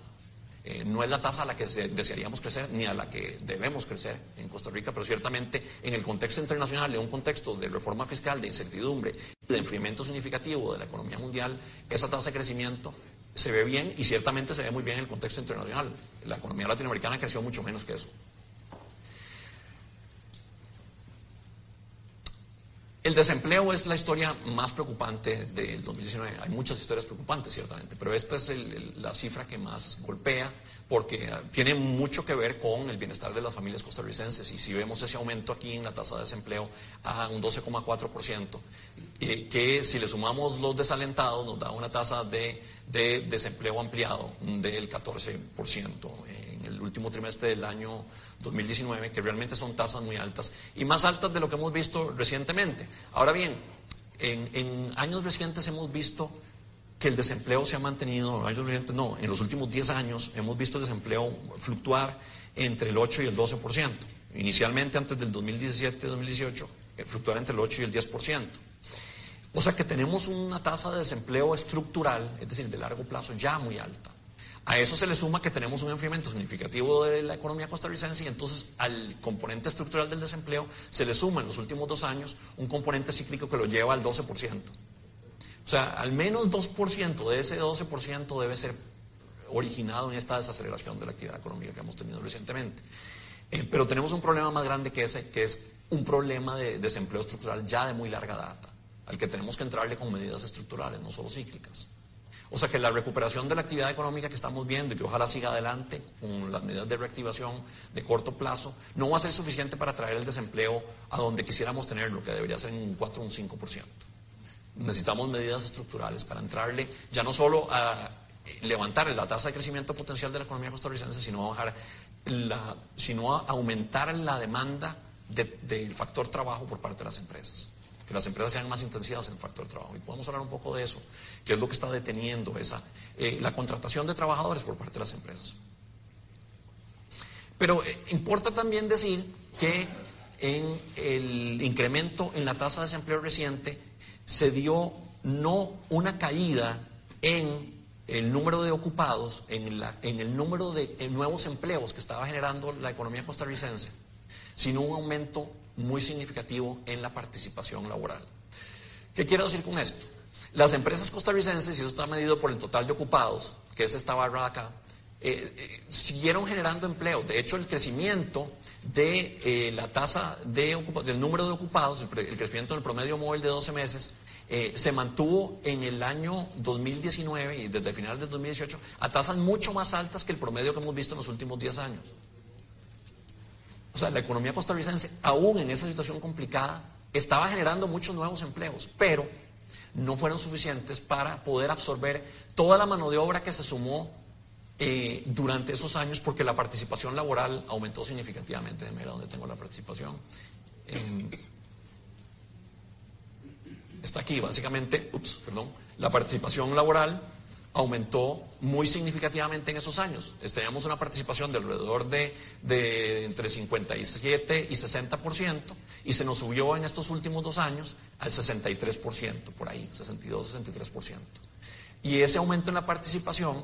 C: eh, no es la tasa a la que desearíamos crecer ni a la que debemos crecer en Costa Rica, pero ciertamente en el contexto internacional, en un contexto de reforma fiscal, de incertidumbre de enfriamiento significativo de la economía mundial, esa tasa de crecimiento se ve bien y ciertamente se ve muy bien en el contexto internacional. La economía latinoamericana creció mucho menos que eso. El desempleo es la historia más preocupante del 2019. Hay muchas historias preocupantes, ciertamente, pero esta es la cifra que más golpea porque ah, tiene mucho que ver con el bienestar de las familias costarricenses. Y si vemos ese aumento aquí en la tasa de desempleo a un 12,4%, eh, que si le sumamos los desalentados nos da una tasa de, desempleo ampliado del 14% en el último trimestre del año 2019, que realmente son tasas muy altas y más altas de lo que hemos visto recientemente. Ahora bien, en, años recientes hemos visto que el desempleo se ha mantenido, años recientes no, en los últimos 10 años hemos visto el desempleo fluctuar entre el 8 y el 12%. Inicialmente, antes del 2017-2018, eh, fluctuar entre el 8 y el 10%. O sea que tenemos una tasa de desempleo estructural, es decir, de largo plazo, ya muy alta. A eso se le suma que tenemos un enfriamiento significativo de la economía costarricense y entonces al componente estructural del desempleo se le suma en los últimos dos años un componente cíclico que lo lleva al 12%. O sea, al menos 2% de ese 12% debe ser originado en esta desaceleración de la actividad económica que hemos tenido recientemente. Eh, pero tenemos un problema más grande que ese, que es un problema de desempleo estructural ya de muy larga data, al que tenemos que entrarle con medidas estructurales, no solo cíclicas. O sea que la recuperación de la actividad económica que estamos viendo y que ojalá siga adelante con las medidas de reactivación de corto plazo, no va a ser suficiente para traer el desempleo a donde quisiéramos tenerlo, que debería ser un 4 o un 5%. Necesitamos medidas estructurales para entrarle ya no solo a levantar la tasa de crecimiento potencial de la economía costarricense, sino a bajar la, sino a aumentar la demanda del factor trabajo por parte de las empresas que las empresas sean más intensivas en el factor trabajo. Y podemos hablar un poco de eso, que es lo que está deteniendo esa, eh, la contratación de trabajadores por parte de las empresas. Pero eh, importa también decir que en el incremento en la tasa de desempleo reciente se dio no una caída en el número de ocupados, en, la, en el número de nuevos empleos que estaba generando la economía costarricense, sino un aumento muy significativo en la participación laboral. ¿Qué quiero decir con esto? Las empresas costarricenses, y eso está medido por el total de ocupados, que es esta barra acá, eh, eh, siguieron generando empleo. De hecho, el crecimiento de eh, la tasa de del número de ocupados, el, crecimiento del promedio móvil de 12 meses, se mantuvo en el año 2019 y desde finales de 2018 a tasas mucho más altas que el promedio que hemos visto en los últimos 10 años. O sea, la economía costarricense, aún en esa situación complicada, estaba generando muchos nuevos empleos, pero no fueron suficientes para poder absorber toda la mano de obra que se sumó eh, durante esos años porque la participación laboral aumentó significativamente. Mira dónde tengo la participación. está aquí, básicamente, ups, perdón, la participación laboral aumentó muy significativamente en esos años. Teníamos una participación de alrededor de, de entre 57 y 60% y se nos subió en estos últimos dos años al 63%, por ahí, 62-63%. Y ese aumento en la participación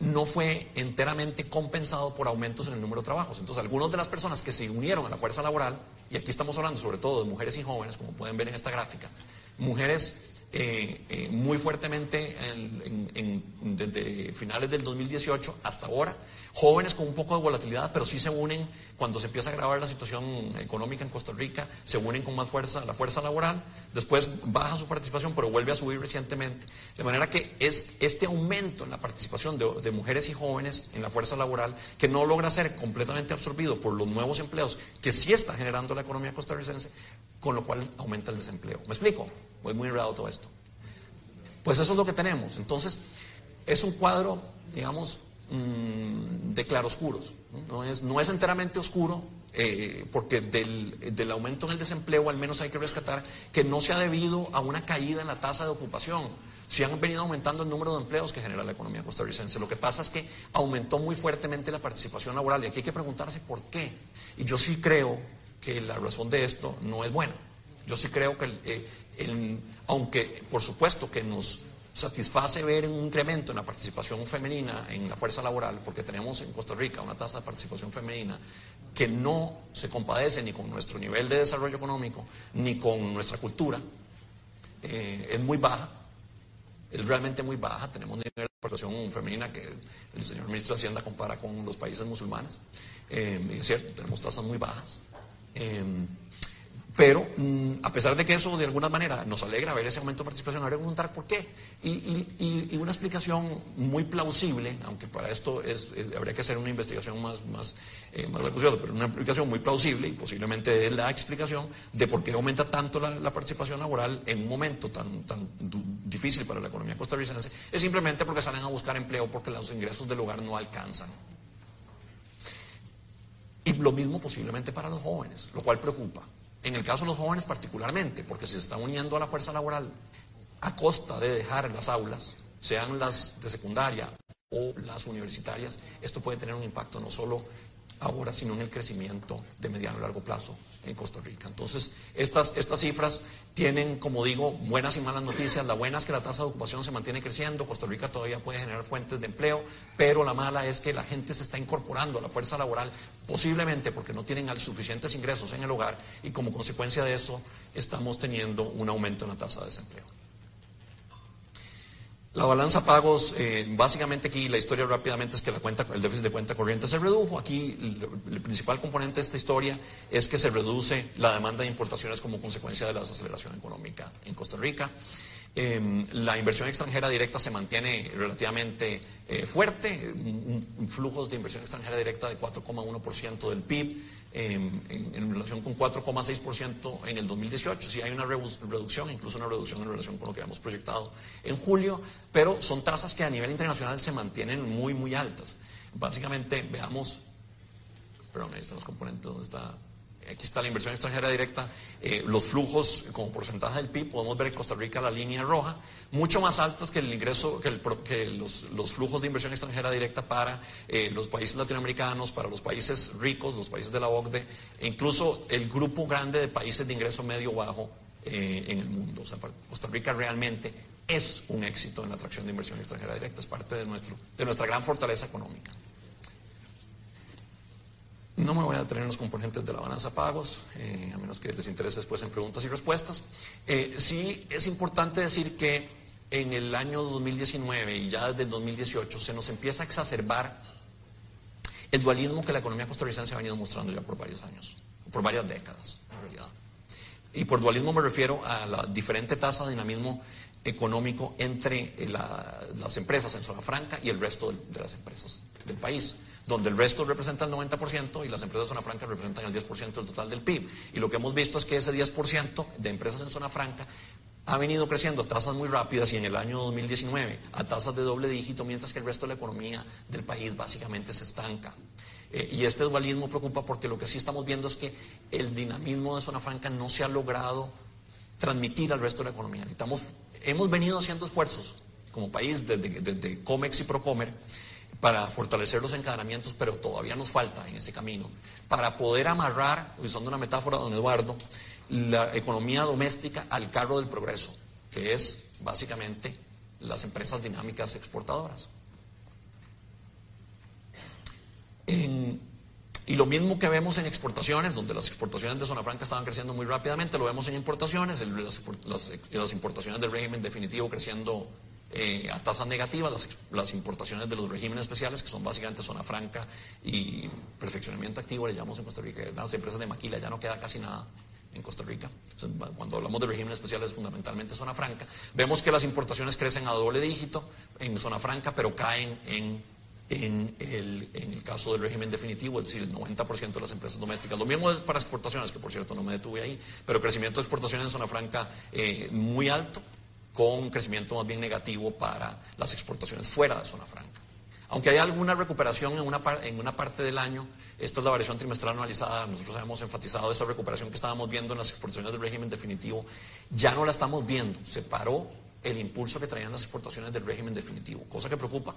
C: no fue enteramente compensado por aumentos en el número de trabajos. Entonces, algunas de las personas que se unieron a la fuerza laboral, y aquí estamos hablando sobre todo de mujeres y jóvenes, como pueden ver en esta gráfica, mujeres eh, eh, muy fuertemente desde finales del 2018 hasta ahora. Jóvenes con un poco de volatilidad, pero sí se unen cuando se empieza a agravar la situación económica en Costa Rica, se unen con más fuerza a la fuerza laboral. Después baja su participación, pero vuelve a subir recientemente. De manera que es este aumento en la participación de, de mujeres y jóvenes en la fuerza laboral que no logra ser completamente absorbido por los nuevos empleos que sí está generando la economía costarricense, con lo cual aumenta el desempleo. ¿Me explico? Es muy enredado todo esto. Pues eso es lo que tenemos. Entonces, es un cuadro, digamos, mm, de claroscuros. ¿no? es, no es enteramente oscuro, eh, porque del, del, aumento en el desempleo al menos hay que rescatar que no se ha debido a una caída en la tasa de ocupación. Se han venido aumentando el número de empleos que genera la economía costarricense. Lo que pasa es que aumentó muy fuertemente la participación laboral y aquí hay que preguntarse por qué. Y yo sí creo que la razón de esto no es buena. Yo sí creo que eh, aunque por supuesto que nos satisface ver un incremento en la participación femenina en la fuerza laboral, porque tenemos en Costa Rica una tasa de participación femenina que no se compadece ni con nuestro nivel de desarrollo económico ni con nuestra cultura, eh, es muy baja, es realmente muy baja. Tenemos un nivel de participación femenina que el señor ministro de Hacienda compara con los países musulmanes. Eh, es cierto, tenemos tasas muy bajas. Eh, pero mm, a pesar de que eso de alguna manera nos alegra ver ese aumento de participación, habría que preguntar por qué. Y, una explicación muy plausible, aunque para esto es, habría que hacer una investigación más, más, eh, más pero una explicación muy plausible y posiblemente es la explicación de por qué aumenta tanto la, participación laboral en un momento tan, tan difícil para la economía costarricense, es simplemente porque salen a buscar empleo porque los ingresos del hogar no alcanzan. Y lo mismo posiblemente para los jóvenes, lo cual preocupa. En el caso de los jóvenes particularmente, porque si se están uniendo a la fuerza laboral a costa de dejar las aulas, sean las de secundaria o las universitarias, esto puede tener un impacto no solo ahora, sino en el crecimiento de mediano y largo plazo en Costa Rica. Entonces, estas, estas cifras tienen, como digo, buenas y malas noticias. La buena es que la tasa de ocupación se mantiene creciendo, Costa Rica todavía puede generar fuentes de empleo, pero la mala es que la gente se está incorporando a la fuerza laboral, posiblemente porque no tienen suficientes ingresos en el hogar y como consecuencia de eso estamos teniendo un aumento en la tasa de desempleo. La balanza pagos, eh, básicamente aquí la historia rápidamente es que la cuenta, el déficit de cuenta corriente se redujo. Aquí el, principal componente de esta historia es que se reduce la demanda de importaciones como consecuencia de la desaceleración económica en Costa Rica. Em, la inversión extranjera directa se mantiene relativamente eh, fuerte, flujos de inversión extranjera directa de 4,1% del PIB en, relación con 4,6% en el 2018. Sí hay una reducción, incluso una reducción en relación con lo que habíamos proyectado en julio, pero son tasas que a nivel internacional se mantienen muy, muy altas. Básicamente, veamos, perdón, ahí están los componentes, ¿dónde está? Aquí está la inversión extranjera directa, eh, los flujos como porcentaje del PIB, podemos ver en Costa Rica la línea roja, mucho más altos que el ingreso, que, los, flujos de inversión extranjera directa para eh, los países latinoamericanos, para los países ricos, los países de la OCDE, e incluso el grupo grande de países de ingreso medio bajo eh, en el mundo. O sea, Costa Rica realmente es un éxito en la atracción de inversión extranjera directa, es parte de nuestra gran fortaleza económica. No me voy a detener en los componentes de la balanza pagos, eh, a menos que les interese después en preguntas y respuestas. Eh, sí es importante decir que en el año 2019 y ya desde el 2018 se nos empieza a exacerbar el dualismo que la economía costarricense ha venido mostrando ya por varios años, por varias décadas en realidad. Y por dualismo me refiero a la diferente tasa de dinamismo económico entre las empresas en zona franca y el resto de las empresas del país donde el resto representa el 90% y las empresas de zona franca representan el 10% del total del PIB. Y lo que hemos visto es que ese 10% de empresas en zona franca ha venido creciendo a tasas muy rápidas y en el año 2019 a tasas de doble dígito, mientras que el resto de la economía del país básicamente se estanca. Eh, y este dualismo preocupa porque lo que sí estamos viendo es que el dinamismo de zona franca no se ha logrado transmitir al resto de la economía. Necesitamos, hemos venido haciendo esfuerzos como país desde, desde COMEX y Procomer para fortalecer los encadenamientos, pero todavía nos falta en ese camino, para poder amarrar, usando una metáfora don Eduardo, la economía doméstica al carro del progreso, que es básicamente las empresas dinámicas exportadoras. y lo mismo que vemos en exportaciones, donde las exportaciones de zona franca estaban creciendo muy rápidamente, lo vemos en importaciones, las importaciones del régimen definitivo creciendo eh, a tasas negativas las, importaciones de los regímenes especiales, que son básicamente zona franca y perfeccionamiento activo, le llamamos en Costa Rica. Las empresas de maquila ya no queda casi nada en Costa Rica. Cuando hablamos de regímenes especiales, fundamentalmente zona franca. Vemos que las importaciones crecen a doble dígito en zona franca, pero caen en, en, el, en el caso del régimen definitivo, es decir, el 90% de las empresas domésticas. Lo mismo es para exportaciones, que por cierto no me detuve ahí, pero crecimiento de exportaciones en zona franca eh, muy alto con un crecimiento más bien negativo para las exportaciones fuera de zona franca. Aunque hay alguna recuperación en una, en una parte del año, esta es la variación trimestral anualizada, nosotros hemos enfatizado esa recuperación que estábamos viendo en las exportaciones del régimen definitivo, ya no la estamos viendo, se paró el impulso que traían las exportaciones del régimen definitivo, cosa que preocupa,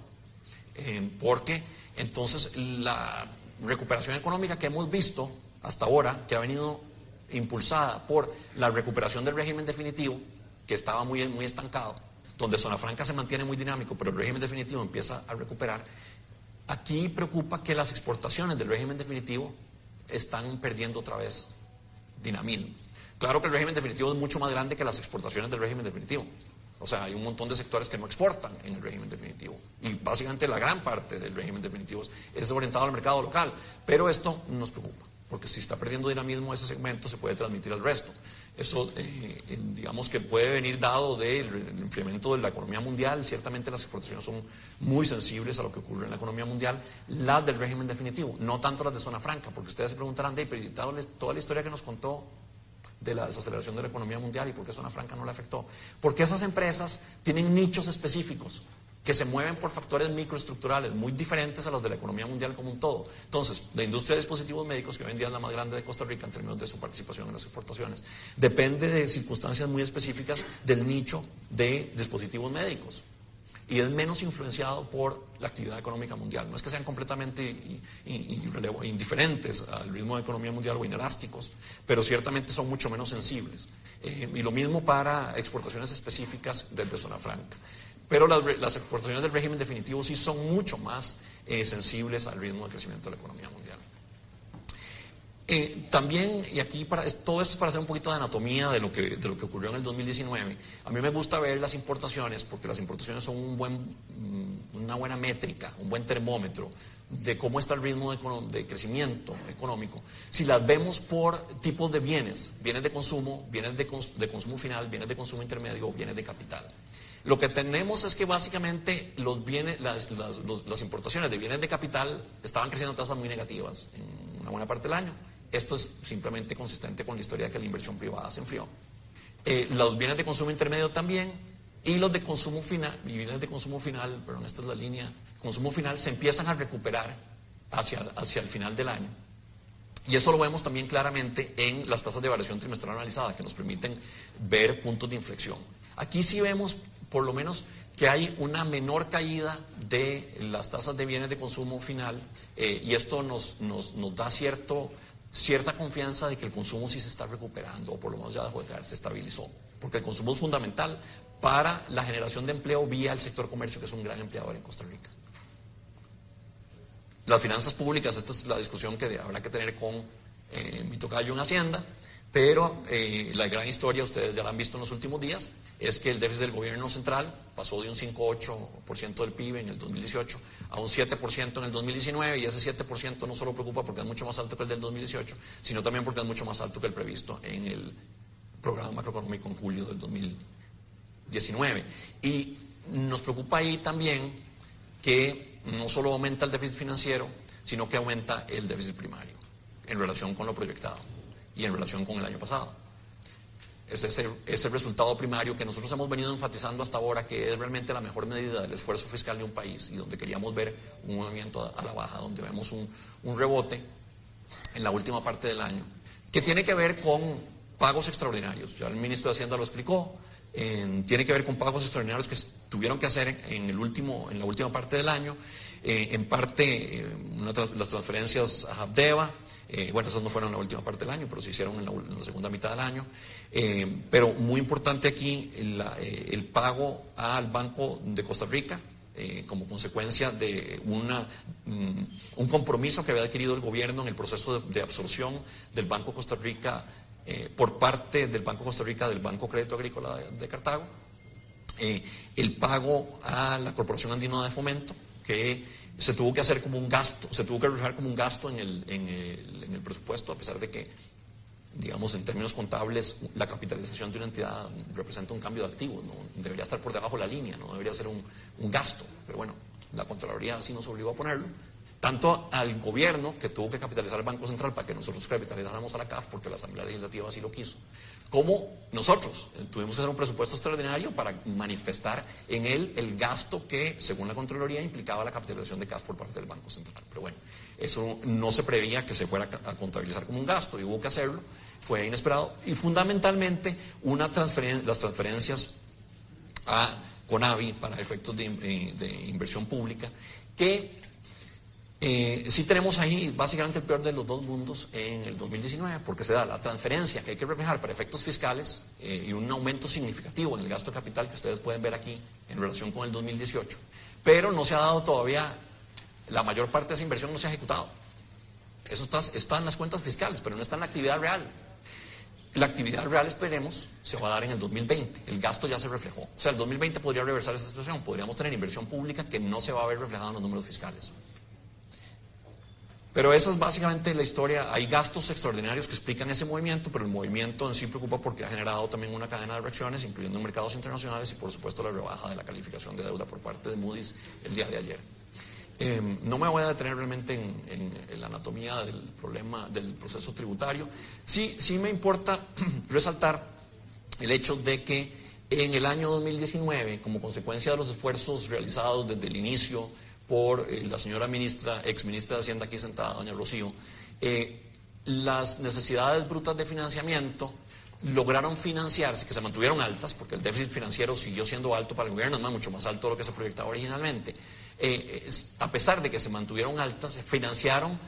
C: eh, porque entonces la recuperación económica que hemos visto hasta ahora, que ha venido impulsada por la recuperación del régimen definitivo, que estaba muy, muy estancado, donde Zona Franca se mantiene muy dinámico, pero el régimen definitivo empieza a recuperar, aquí preocupa que las exportaciones del régimen definitivo están perdiendo otra vez dinamismo. Claro que el régimen definitivo es mucho más grande que las exportaciones del régimen definitivo. O sea, hay un montón de sectores que no exportan en el régimen definitivo. Y básicamente la gran parte del régimen definitivo es orientado al mercado local. Pero esto nos preocupa, porque si está perdiendo dinamismo ese segmento, se puede transmitir al resto. Eso, eh, digamos que puede venir dado del incremento de la economía mundial. Ciertamente las exportaciones son muy sensibles a lo que ocurre en la economía mundial. Las del régimen definitivo, no tanto las de zona franca, porque ustedes se preguntarán, de toda la historia que nos contó de la desaceleración de la economía mundial y por qué Zona Franca no le afectó. Porque esas empresas tienen nichos específicos que se mueven por factores microestructurales muy diferentes a los de la economía mundial como un todo. Entonces, la industria de dispositivos médicos, que hoy en día es la más grande de Costa Rica en términos de su participación en las exportaciones, depende de circunstancias muy específicas del nicho de dispositivos médicos y es menos influenciado por la actividad económica mundial. No es que sean completamente indiferentes al ritmo de economía mundial o inelásticos, pero ciertamente son mucho menos sensibles. Eh, y lo mismo para exportaciones específicas desde zona franca. Pero las, exportaciones del régimen definitivo sí son mucho más eh, sensibles al ritmo de crecimiento de la economía mundial. Eh, también, y aquí para, todo esto es para hacer un poquito de anatomía de lo, que, de lo que ocurrió en el 2019, a mí me gusta ver las importaciones porque las importaciones son un buen, mm, una buena métrica, un buen termómetro de cómo está el ritmo de, crecimiento económico. Si las vemos por tipos de bienes, bienes de consumo, bienes de, consumo final, bienes de consumo intermedio, bienes de capital. Lo que tenemos es que básicamente los bienes, las, las importaciones de bienes de capital estaban creciendo a tasas muy negativas en una buena parte del año esto es simplemente consistente con la historia de que la inversión privada se enfrió. Eh, los bienes de consumo intermedio también y los de consumo final, y bienes de consumo final, perdón, esta es la línea, consumo final se empiezan a recuperar hacia, hacia el final del año. Y eso lo vemos también claramente en las tasas de variación trimestral analizada, que nos permiten ver puntos de inflexión. Aquí sí vemos, por lo menos, que hay una menor caída de las tasas de bienes de consumo final, eh, y esto nos, nos, nos da cierto cierta confianza de que el consumo sí se está recuperando, o por lo menos ya dejó de caer, se estabilizó. Porque el consumo es fundamental para la generación de empleo vía el sector comercio, que es un gran empleador en Costa Rica. Las finanzas públicas, esta es la discusión que habrá que tener con eh, mi tocayo en Hacienda, pero eh, la gran historia, ustedes ya la han visto en los últimos días, es que el déficit del gobierno central pasó de un 5,8% del PIB en el 2018 a un 7% en el 2019 y ese 7% no solo preocupa porque es mucho más alto que el del 2018, sino también porque es mucho más alto que el previsto en el programa macroeconómico en julio del 2019. Y nos preocupa ahí también que no solo aumenta el déficit financiero, sino que aumenta el déficit primario en relación con lo proyectado y en relación con el año pasado es ese, resultado primario que nosotros hemos venido enfatizando hasta ahora, que es realmente la mejor medida del esfuerzo fiscal de un país y donde queríamos ver un movimiento a, la baja, donde vemos un, rebote en la última parte del año, que tiene que ver con pagos extraordinarios. Ya el ministro de Hacienda lo explicó. tiene que ver con pagos extraordinarios que tuvieron que hacer en, el último, en la última parte del año. Eh, en parte, eh, las transferencias a Habdeba, eh, bueno, esas no fueron en la última parte del año, pero se hicieron en la, segunda mitad del año. Eh, pero muy importante aquí eh, el pago al Banco de Costa Rica, como consecuencia de una, mm, un compromiso que había adquirido el gobierno en el proceso de, absorción del Banco Costa Rica por parte del Banco Costa Rica del Banco Crédito Agrícola de, Cartago, el pago a la Corporación Andina de Fomento, que se tuvo que hacer como un gasto, se tuvo que reflejar como un gasto en el, en el, en el presupuesto, a pesar de que, digamos, en términos contables, la capitalización de una entidad representa un cambio de activos, ¿no? debería estar por debajo de la línea, no debería ser un, gasto, pero bueno, la Contraloría sí nos obligó a ponerlo. Tanto al gobierno, que tuvo que capitalizar el Banco Central para que nosotros capitalizáramos a la CAF, porque la Asamblea Legislativa así lo quiso, como nosotros. Eh, tuvimos que hacer un presupuesto extraordinario para manifestar en él el gasto que, según la Contraloría, implicaba la capitalización de CAF por parte del Banco Central. Pero bueno, eso no se preveía que se fuera a contabilizar como un gasto y hubo que hacerlo, fue inesperado. Y fundamentalmente, una las transferencias a CONAVI para efectos de, de inversión pública, que eh, sí tenemos ahí básicamente el peor de los dos mundos en el 2019, porque se da la transferencia que hay que reflejar para efectos fiscales eh, y un aumento significativo en el gasto capital que ustedes pueden ver aquí en relación con el 2018, pero no se ha dado todavía, la mayor parte de esa inversión no se ha ejecutado. Eso está en las cuentas fiscales, pero no está en la actividad real. La actividad real, esperemos, se va a dar en el 2020. El gasto ya se reflejó. O sea, el 2020 podría reversar esa situación. Podríamos tener inversión pública que no se va a ver reflejada en los números fiscales. Pero esa es básicamente la historia. Hay gastos extraordinarios que explican ese movimiento, pero el movimiento en sí preocupa porque ha generado también una cadena de reacciones, incluyendo mercados internacionales y, por supuesto, la rebaja de la calificación de deuda por parte de Moody's el día de ayer. Em, no me voy a detener realmente en, la anatomía del problema del proceso tributario. Sí, sí me importa [clears throat] resaltar el hecho de que en el año 2019, como consecuencia de los esfuerzos realizados desde el inicio por eh, la señora ministra, ex ministra de Hacienda aquí sentada, doña Rocío, eh, las necesidades brutas de financiamiento lograron financiarse, que se mantuvieron altas, porque el déficit financiero siguió siendo alto para el gobierno, no es mucho más alto de lo que se proyectaba originalmente. Eh, a pesar de que se mantuvieron altas, se financiaron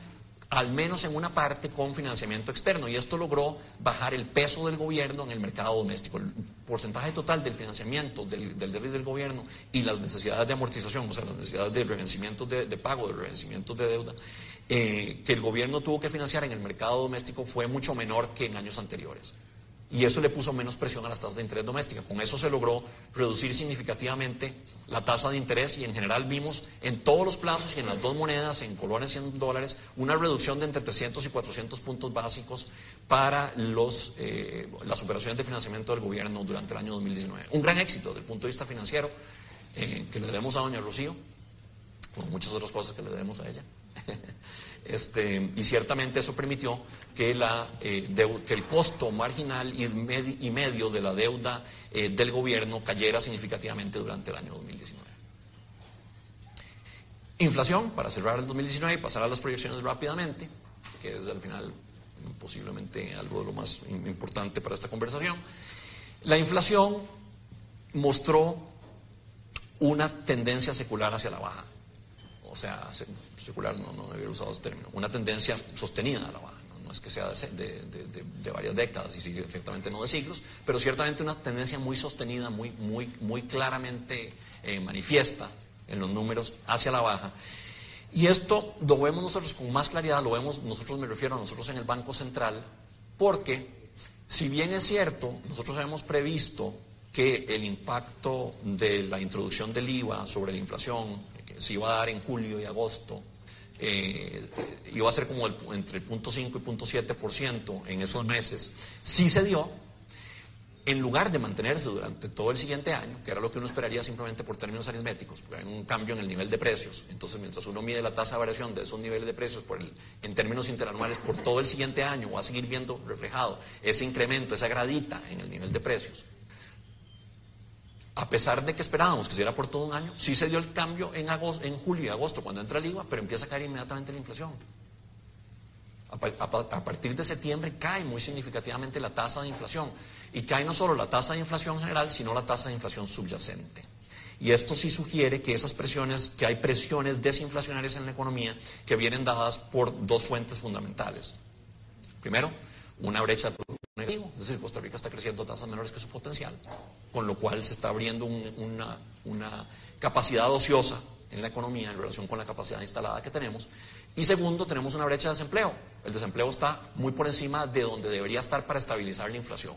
C: al menos en una parte con financiamiento externo y esto logró bajar el peso del gobierno en el mercado doméstico. El porcentaje total del financiamiento del, del del gobierno y las necesidades de amortización, o sea, las necesidades de revencimiento de, pago, de revencimiento de deuda, eh, que el gobierno tuvo que financiar en el mercado doméstico fue mucho menor que en años anteriores y eso le puso menos presión a las tasas de interés domésticas. Con eso se logró reducir significativamente la tasa de interés y en general vimos en todos los plazos y en las dos monedas, en colones y en dólares, una reducción de entre 300 y 400 puntos básicos para los, eh, las operaciones de financiamiento del gobierno durante el año 2019. Un gran éxito desde el punto de vista financiero eh, que le debemos a doña Rocío, como muchas otras cosas que le debemos a ella. [laughs] Este, y ciertamente eso permitió eh, que el costo marginal y, medio de la deuda eh, del gobierno cayera significativamente durante el año 2019. Inflación, para cerrar el 2019 y pasar a las proyecciones rápidamente, que es al final posiblemente algo de lo más importante para esta conversación. La inflación mostró una tendencia secular hacia la baja. O sea, secular, no, no haber usado ese término, una tendencia sostenida a la baja. No, es que sea de, varias décadas y sigue efectivamente no de siglos, pero ciertamente una tendencia muy sostenida, muy, muy, muy claramente eh, manifiesta en los números hacia la baja. Y esto lo vemos nosotros con más claridad, lo vemos, nosotros me refiero a nosotros en el Banco Central, porque si bien es cierto, nosotros habíamos previsto que el impacto de la introducción del IVA sobre la inflación, que se iba a dar en julio y agosto, eh, iba a ser como entre el punto 5 y punto 7% en esos meses, sí se dio, en lugar de mantenerse durante todo el siguiente año, que era lo que uno esperaría simplemente por términos aritméticos, porque hay un cambio en el nivel de precios, entonces mientras uno mide la tasa de variación de esos niveles de precios por en términos interanuales por todo el siguiente año, va a seguir viendo reflejado ese incremento, esa gradita en el nivel de precios a pesar de que esperábamos que se diera por todo un año, sí se dio el cambio en, julio y agosto cuando entra el IVA, pero empieza a caer inmediatamente la inflación. A, partir de septiembre cae muy significativamente la tasa de inflación. Y cae no solo la tasa de inflación general, sino la tasa de inflación subyacente. Y esto sí sugiere que esas que hay presiones desinflacionarias en la economía que vienen dadas por dos fuentes fundamentales. Primero, una brecha negativo, es decir, Costa Rica está creciendo a tasas menores que su potencial, con lo cual se está abriendo una, una capacidad ociosa en la economía en relación con la capacidad instalada que tenemos. Y segundo, tenemos una brecha de desempleo. El desempleo está muy por encima de donde debería estar para estabilizar la inflación.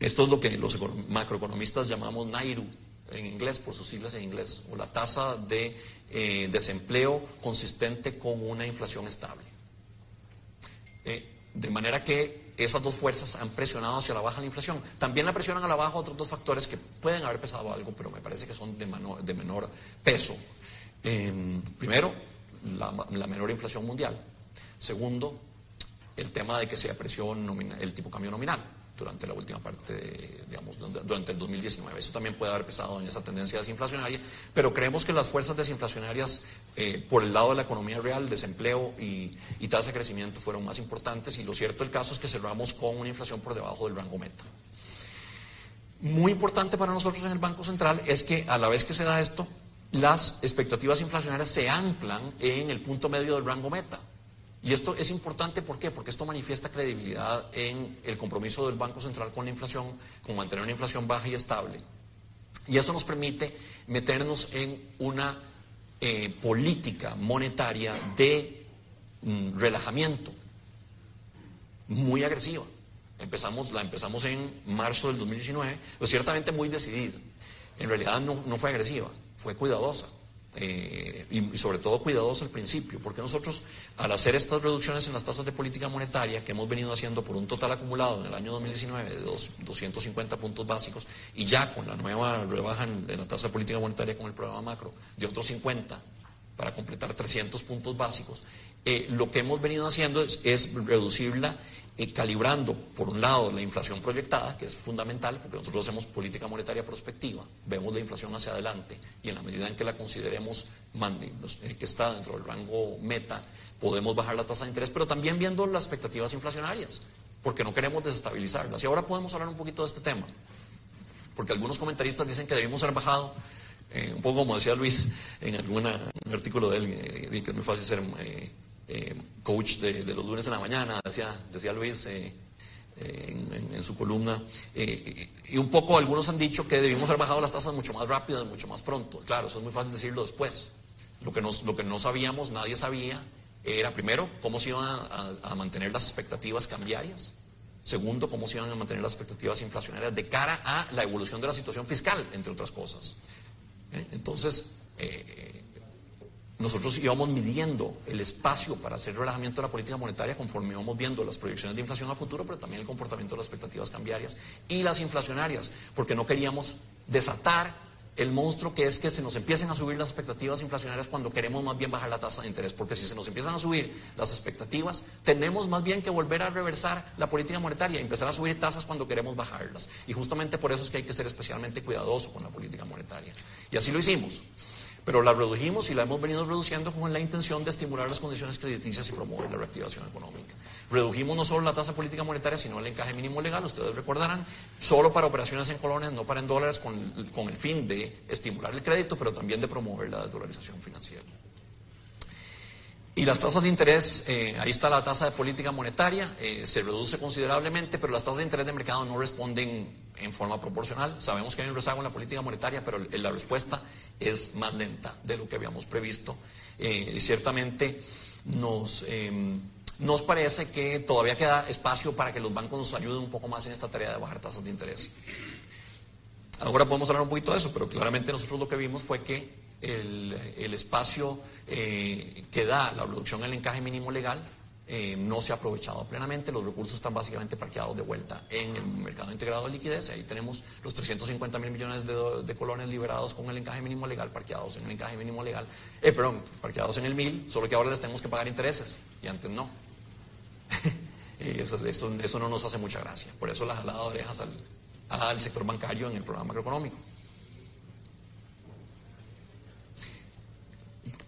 C: Esto es lo que los macroeconomistas llamamos NAIRU en inglés, por sus siglas en inglés, o la tasa de eh, desempleo consistente con una inflación estable. Eh, de manera que esas dos fuerzas han presionado hacia la baja la inflación. También la presionan a la baja otros dos factores que pueden haber pesado algo, pero me parece que son de, menor, peso. Em, primero, la, menor inflación mundial. Segundo, el tema de que se apreció el tipo cambio nominal durante la última parte, digamos, durante el 2019. Eso también puede haber pesado en esa tendencia desinflacionaria, pero creemos que las fuerzas desinflacionarias eh, por el lado de la economía real, desempleo y, y, tasa de crecimiento fueron más importantes y lo cierto del caso es que cerramos con una inflación por debajo del rango meta. Muy importante para nosotros en el Banco Central es que a la vez que se da esto, las expectativas inflacionarias se anclan en el punto medio del rango meta. Y esto es importante, ¿por qué? Porque esto manifiesta credibilidad en el compromiso del Banco Central con la inflación, con mantener una inflación baja y estable. Y eso nos permite meternos en una eh, política monetaria de mm, relajamiento muy agresiva. Empezamos, la empezamos en marzo del 2019, pero ciertamente muy decidida. En realidad no, no fue agresiva, fue cuidadosa. Eh, y, sobre todo cuidadosa al principio, porque nosotros al hacer estas reducciones en las tasas de política monetaria que hemos venido haciendo por un total acumulado en el año 2019 de dos, 250 puntos básicos y ya con la nueva rebaja en, la tasa de política monetaria con el programa macro de otros 50 para completar 300 puntos básicos, eh, lo que hemos venido haciendo es, es reducirla eh, calibrando, por un lado, la inflación proyectada, que es fundamental, porque nosotros hacemos política monetaria prospectiva, vemos la inflación hacia adelante y en la medida en que la consideremos eh, que está dentro del rango meta, podemos bajar la tasa de interés, pero también viendo las expectativas inflacionarias, porque no queremos desestabilizarlas. Y ahora podemos hablar un poquito de este tema, porque algunos comentaristas dicen que debimos haber bajado eh, un poco como decía Luis en algún artículo de él, que es muy fácil ser eh, coach de, los lunes en la mañana, decía, decía Luis eh, eh, en, su columna. y un poco algunos han dicho que debimos haber bajado las tasas mucho más rápido y mucho más pronto. Claro, eso es muy fácil decirlo después. Lo que, lo que no sabíamos, nadie sabía, era primero cómo se iban a, mantener las expectativas cambiarias. Segundo, cómo se iban a mantener las expectativas inflacionarias de cara a la evolución de la situación fiscal, entre otras cosas. Entonces, nosotros íbamos midiendo el espacio para hacer relajamiento de la política monetaria conforme íbamos viendo las proyecciones de inflación a futuro, pero también el comportamiento de las expectativas cambiarias y las inflacionarias, porque no queríamos desatar el monstruo que es que se nos empiecen a subir las expectativas inflacionarias cuando queremos más bien bajar la tasa de interés, porque si se nos empiezan a subir las expectativas, tenemos más bien que volver a reversar la política monetaria y empezar a subir tasas cuando queremos bajarlas. Y justamente por eso es que hay que ser especialmente cuidadoso con la política monetaria. Y así lo hicimos. Pero la redujimos y la hemos venido reduciendo con la intención de estimular las condiciones crediticias y promover la reactivación económica. Redujimos no solo la tasa política monetaria, sino el encaje mínimo legal, ustedes recordarán, solo para operaciones en colones, no para en dólares, con, el fin de estimular el crédito, pero también de promover la desdolarización financiera. Y las tasas de interés, eh, ahí está la tasa de política monetaria, eh, se reduce considerablemente, pero las tasas de interés de mercado no responden en forma proporcional. Sabemos que hay un rezago en la política monetaria, pero la respuesta es más lenta de lo que habíamos previsto. Eh, ciertamente nos, em, nos parece que todavía queda espacio para que los bancos nos ayuden un poco más en esta tarea de bajar tasas de interés. Ahora podemos hablar un poquito de eso, pero claramente nosotros lo que vimos fue que el, espacio eh, que da la reducción en el encaje mínimo legal eh, no se ha aprovechado plenamente, los recursos están básicamente parqueados de vuelta en el mercado integrado de liquidez, ahí tenemos los 350 mil millones de, colones liberados con el encaje mínimo legal, parqueados en el encaje mínimo legal, eh, perdón, parqueados en el mil, solo que ahora les tenemos que pagar intereses y antes no. [laughs] eso, eso, no nos hace mucha gracia, por eso la jalada orejas al, al sector bancario en el programa macroeconómico.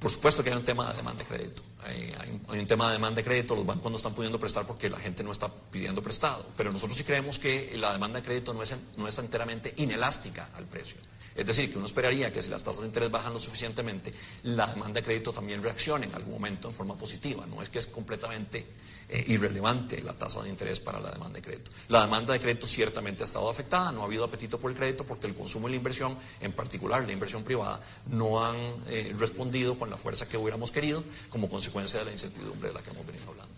C: Por supuesto que hay un tema de demanda de crédito. Hay, un, tema de demanda de crédito, los bancos no están pudiendo prestar porque la gente no está pidiendo prestado. Pero nosotros sí creemos que la demanda de crédito no es, no es enteramente inelástica al precio. Es decir, que uno esperaría que si las tasas de interés bajan lo suficientemente, la demanda de crédito también reaccione en algún momento en forma positiva. No es que es completamente eh, irrelevante la tasa de interés para la demanda de crédito. La demanda de crédito ciertamente ha estado afectada, no ha habido apetito por el crédito porque el consumo y la inversión, en particular la inversión privada, no han eh, respondido con la fuerza que hubiéramos querido como consecuencia de la incertidumbre de la que hemos venido hablando.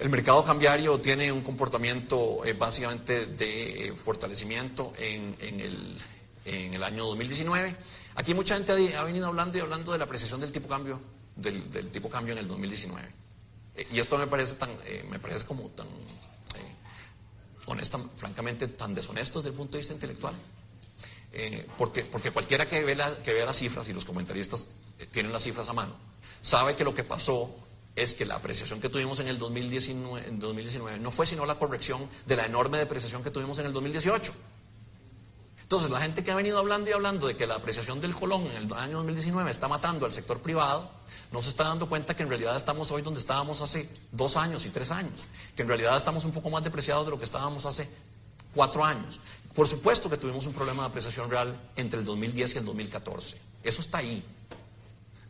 C: El mercado cambiario tiene un comportamiento eh, básicamente de fortalecimiento en, el, año 2019. Aquí mucha gente ha, venido hablando y hablando de la apreciación del tipo cambio, del, tipo cambio en el 2019. Eh, y esto me parece tan, eh, me parece como tan, eh, honesta, francamente, tan deshonesto desde el punto de vista intelectual. porque, porque cualquiera que, ve que vea las cifras, y los comentaristas tienen las cifras a mano, sabe que lo que pasó es que la apreciación que tuvimos en el 2019, en 2019 no fue sino la corrección de la enorme depreciación que tuvimos en el 2018. Entonces, la gente que ha venido hablando y hablando de que la apreciación del colón en el año 2019 está matando al sector privado, no se está dando cuenta que en realidad estamos hoy donde estábamos hace dos años y tres años, que en realidad estamos un poco más depreciados de lo que estábamos hace cuatro años. Por supuesto que tuvimos un problema de apreciación real entre el 2010 y el 2014. Eso está ahí.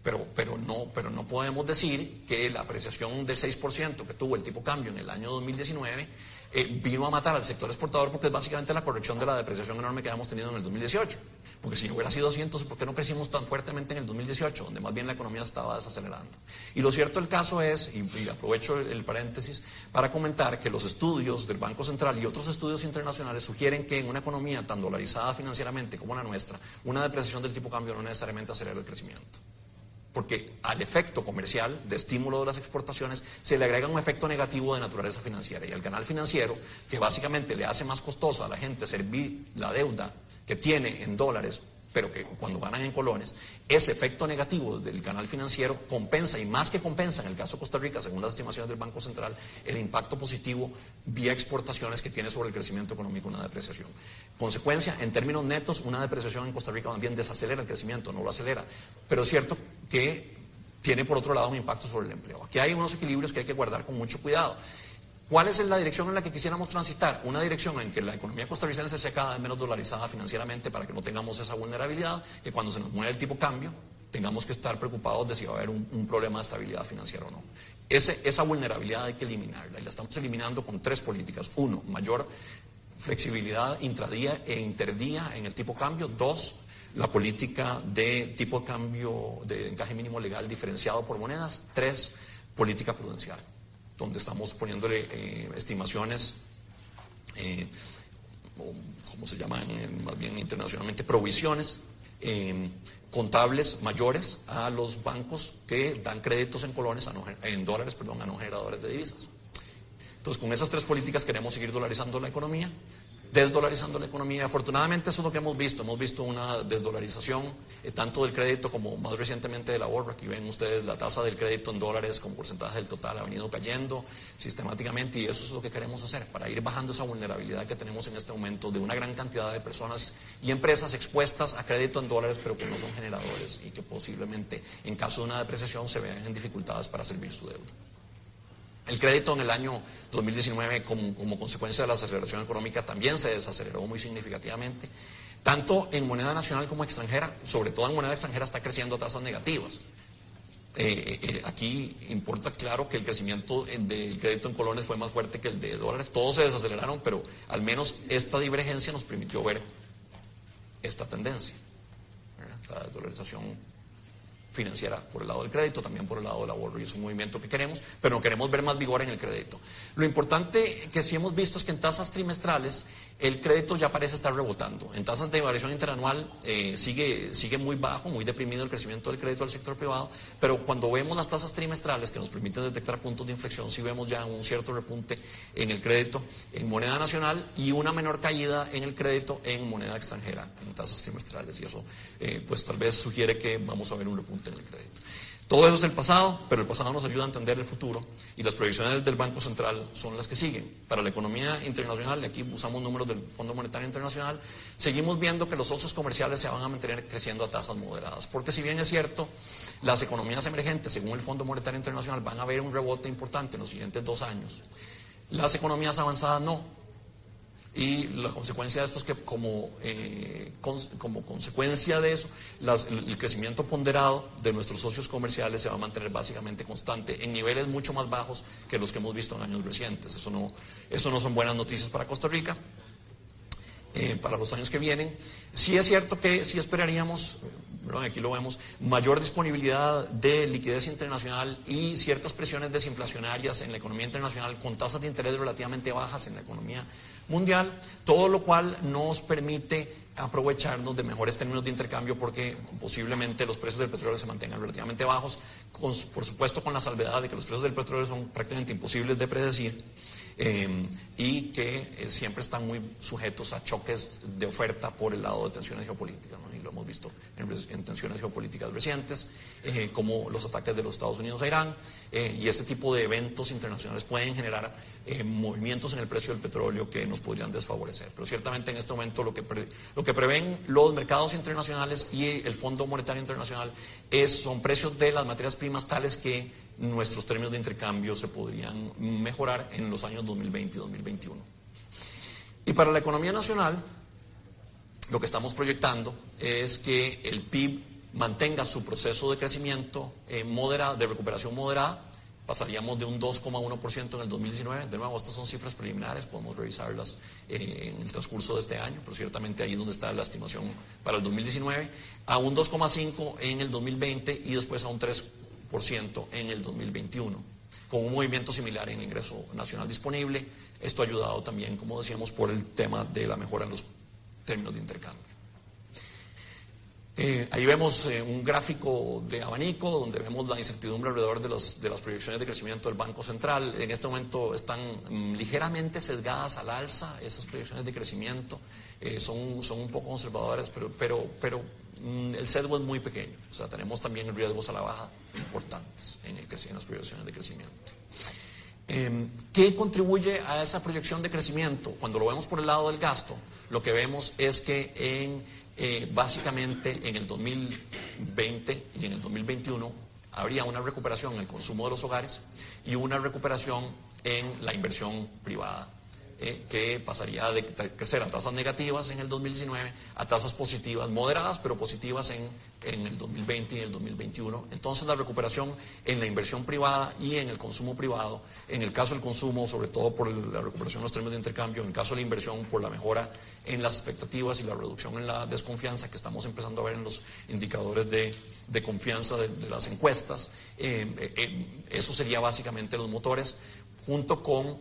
C: Pero, pero, no, pero no podemos decir que la apreciación de 6% que tuvo el tipo cambio en el año 2019 eh, vino a matar al sector exportador porque es básicamente la corrección de la depreciación enorme que habíamos tenido en el 2018. Porque si hubiera sido así, entonces, ¿por qué no crecimos tan fuertemente en el 2018, donde más bien la economía estaba desacelerando? Y lo cierto del caso es, y, aprovecho el, paréntesis, para comentar que los estudios del Banco Central y otros estudios internacionales sugieren que en una economía tan dolarizada financieramente como la nuestra, una depreciación del tipo cambio no necesariamente acelera el crecimiento porque al efecto comercial de estímulo de las exportaciones se le agrega un efecto negativo de naturaleza financiera. Y el canal financiero, que básicamente le hace más costoso a la gente servir la deuda que tiene en dólares pero que cuando ganan en colones, ese efecto negativo del canal financiero compensa, y más que compensa en el caso de Costa Rica, según las estimaciones del Banco Central, el impacto positivo vía exportaciones que tiene sobre el crecimiento económico una depreciación. Consecuencia, en términos netos, una depreciación en Costa Rica también desacelera el crecimiento, no lo acelera. Pero es cierto que tiene por otro lado un impacto sobre el empleo. Aquí hay unos equilibrios que hay que guardar con mucho cuidado. ¿Cuál es la dirección en la que quisiéramos transitar? Una dirección en que la economía costarricense sea cada vez menos dolarizada financieramente para que no tengamos esa vulnerabilidad, que cuando se nos mueve el tipo cambio tengamos que estar preocupados de si va a haber un, problema de estabilidad financiera o no. esa vulnerabilidad hay que eliminarla y la estamos eliminando con tres políticas. Uno, mayor flexibilidad intradía e interdía en el tipo cambio. Dos, la política de tipo cambio de encaje mínimo legal diferenciado por monedas. Tres, política prudencial donde estamos poniéndole eh, estimaciones, eh, como se llaman eh, más bien internacionalmente, provisiones contables mayores a los bancos que dan créditos en colones, en dólares, perdón, a no generadores de divisas. Entonces, con esas tres políticas queremos seguir dolarizando la economía, desdolarizando la economía. Afortunadamente eso es lo que hemos visto. Hemos visto una desdolarización eh, tanto del crédito como más recientemente del ahorro. Aquí ven ustedes la tasa del crédito en dólares como porcentaje del total ha venido cayendo sistemáticamente y eso es lo que queremos hacer para ir bajando esa vulnerabilidad que tenemos en este momento de una gran cantidad de personas y empresas expuestas a crédito en dólares pero que no son generadores y que posiblemente en caso de una depreciación se vean en dificultades para servir su deuda. El crédito en el año 2019, como, consecuencia de la aceleración económica, también se desaceleró muy significativamente. Tanto en moneda nacional como extranjera, sobre todo en moneda extranjera, está creciendo a tasas negativas. Eh, eh, aquí importa claro que el crecimiento del crédito en colones fue más fuerte que el de dólares. Todos se desaceleraron, pero al menos esta divergencia nos permitió ver esta tendencia. La dolarización financiera por el lado del crédito, también por el lado del ahorro, y es un movimiento que queremos, pero no queremos ver más vigor en el crédito. Lo importante que sí hemos visto es que en tasas trimestrales el crédito ya parece estar rebotando. En tasas de variación interanual eh, sigue, sigue muy bajo, muy deprimido el crecimiento del crédito del sector privado, pero cuando vemos las tasas trimestrales que nos permiten detectar puntos de inflexión, sí vemos ya un cierto repunte en el crédito en moneda nacional y una menor caída en el crédito en moneda extranjera, en tasas trimestrales, y eso eh, pues tal vez sugiere que vamos a ver un repunte en el crédito. Todo eso es el pasado, pero el pasado nos ayuda a entender el futuro y las previsiones del Banco Central son las que siguen. Para la economía internacional, y aquí usamos números del Fondo Monetario Internacional, seguimos viendo que los socios comerciales se van a mantener creciendo a tasas moderadas. Porque si bien es cierto, las economías emergentes, según el Fondo Monetario Internacional, van a ver un rebote importante en los siguientes dos años. Las economías avanzadas no. Y la consecuencia de esto es que como, eh, como consecuencia de eso, el crecimiento ponderado de nuestros socios comerciales se va a mantener básicamente constante en niveles mucho más bajos que los que hemos visto en años recientes. Eso no, eso no son buenas noticias para Costa Rica. Eh, para los años que vienen. Sí es cierto que sí esperaríamos, aquí lo vemos, mayor disponibilidad de liquidez internacional y ciertas presiones desinflacionarias en la economía internacional con tasas de interés relativamente bajas en la economía mundial, todo lo cual nos permite aprovecharnos de mejores términos de intercambio porque posiblemente los precios del petróleo se mantengan relativamente bajos, por supuesto con la salvedad de que los precios del petróleo son prácticamente imposibles de predecir Em, y que eh, siempre están muy sujetos a choques de oferta por el lado de tensiones geopolíticas, y lo hemos visto en, tensiones geopolíticas recientes, eh, como los ataques de los Estados Unidos a Irán, eh, y ese tipo de eventos internacionales pueden generar movimientos en el precio del petróleo que nos podrían desfavorecer. Pero ciertamente en este momento lo que, lo que prevén los mercados internacionales y el Fondo Monetario Internacional es, son precios de las materias primas tales que nuestros términos de intercambio se podrían mejorar en los años 2020 y 2021. Y para la economía nacional, lo que estamos proyectando es que el PIB mantenga su proceso de crecimiento eh, moderado, de recuperación moderada, pasaríamos de un 2,1% en el 2019. De nuevo, estas son cifras preliminares, podemos revisarlas en el transcurso de este año, pero ciertamente ahí es donde está la estimación para el 2019, a un 2,5% en el 2020 y después a un 3% en el 2021, con un movimiento similar en el ingreso nacional disponible. Esto ha ayudado también, como decíamos, por el tema de la mejora en los términos de intercambio. Eh, ahí vemos eh, un gráfico de abanico donde vemos la incertidumbre alrededor de, de, las proyecciones de crecimiento del Banco Central. En este momento están mm, ligeramente sesgadas al alza esas proyecciones de crecimiento. Eh, son, son un poco conservadoras, pero, pero, pero mm, el sesgo es muy pequeño. O sea, tenemos también riesgos a la baja importantes en, el, en las proyecciones de crecimiento. Em, ¿Qué contribuye a esa proyección de crecimiento? Cuando lo vemos por el lado del gasto, lo que vemos es que en eh, básicamente en el 2020 y en el 2021 habría una recuperación en el consumo de los hogares y una recuperación en la inversión privada, eh, que pasaría de crecer a tasas negativas en el 2019 a tasas positivas, moderadas, pero positivas en en el 2020 y el 2021. Entonces la recuperación en la inversión privada y en el consumo privado, en el caso del consumo, sobre todo por la recuperación de los términos de intercambio, en el caso de la inversión, por la mejora en las expectativas y la reducción en la desconfianza que estamos empezando a ver en los indicadores de, confianza de, las encuestas. Eh, eh, eso sería básicamente los motores, junto con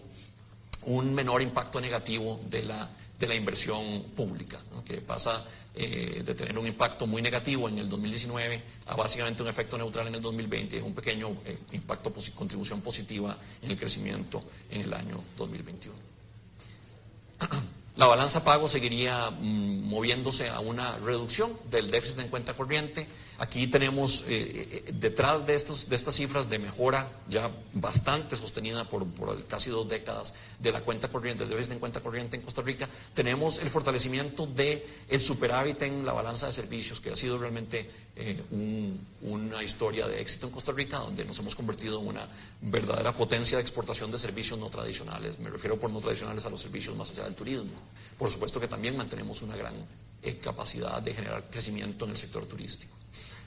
C: un menor impacto negativo de la, de la inversión pública, que pasa eh, de tener un impacto muy negativo en el 2019 a básicamente un efecto neutral en el 2020 y un pequeño eh, impacto, contribución positiva en el crecimiento en el año 2021. La balanza pago seguiría mm, moviéndose a una reducción del déficit en cuenta corriente. Aquí tenemos eh, eh, detrás de, estos, de estas cifras de mejora ya bastante sostenida por, casi dos décadas de la cuenta corriente, del déficit en cuenta corriente en Costa Rica, tenemos el fortalecimiento del el superávit en la balanza de servicios, que ha sido realmente eh, una historia de éxito en Costa Rica, donde nos hemos convertido en una verdadera potencia de exportación de servicios no tradicionales. Me refiero por no tradicionales a los servicios más allá del turismo. Por supuesto que también mantenemos una gran capacidad de generar crecimiento en el sector turístico.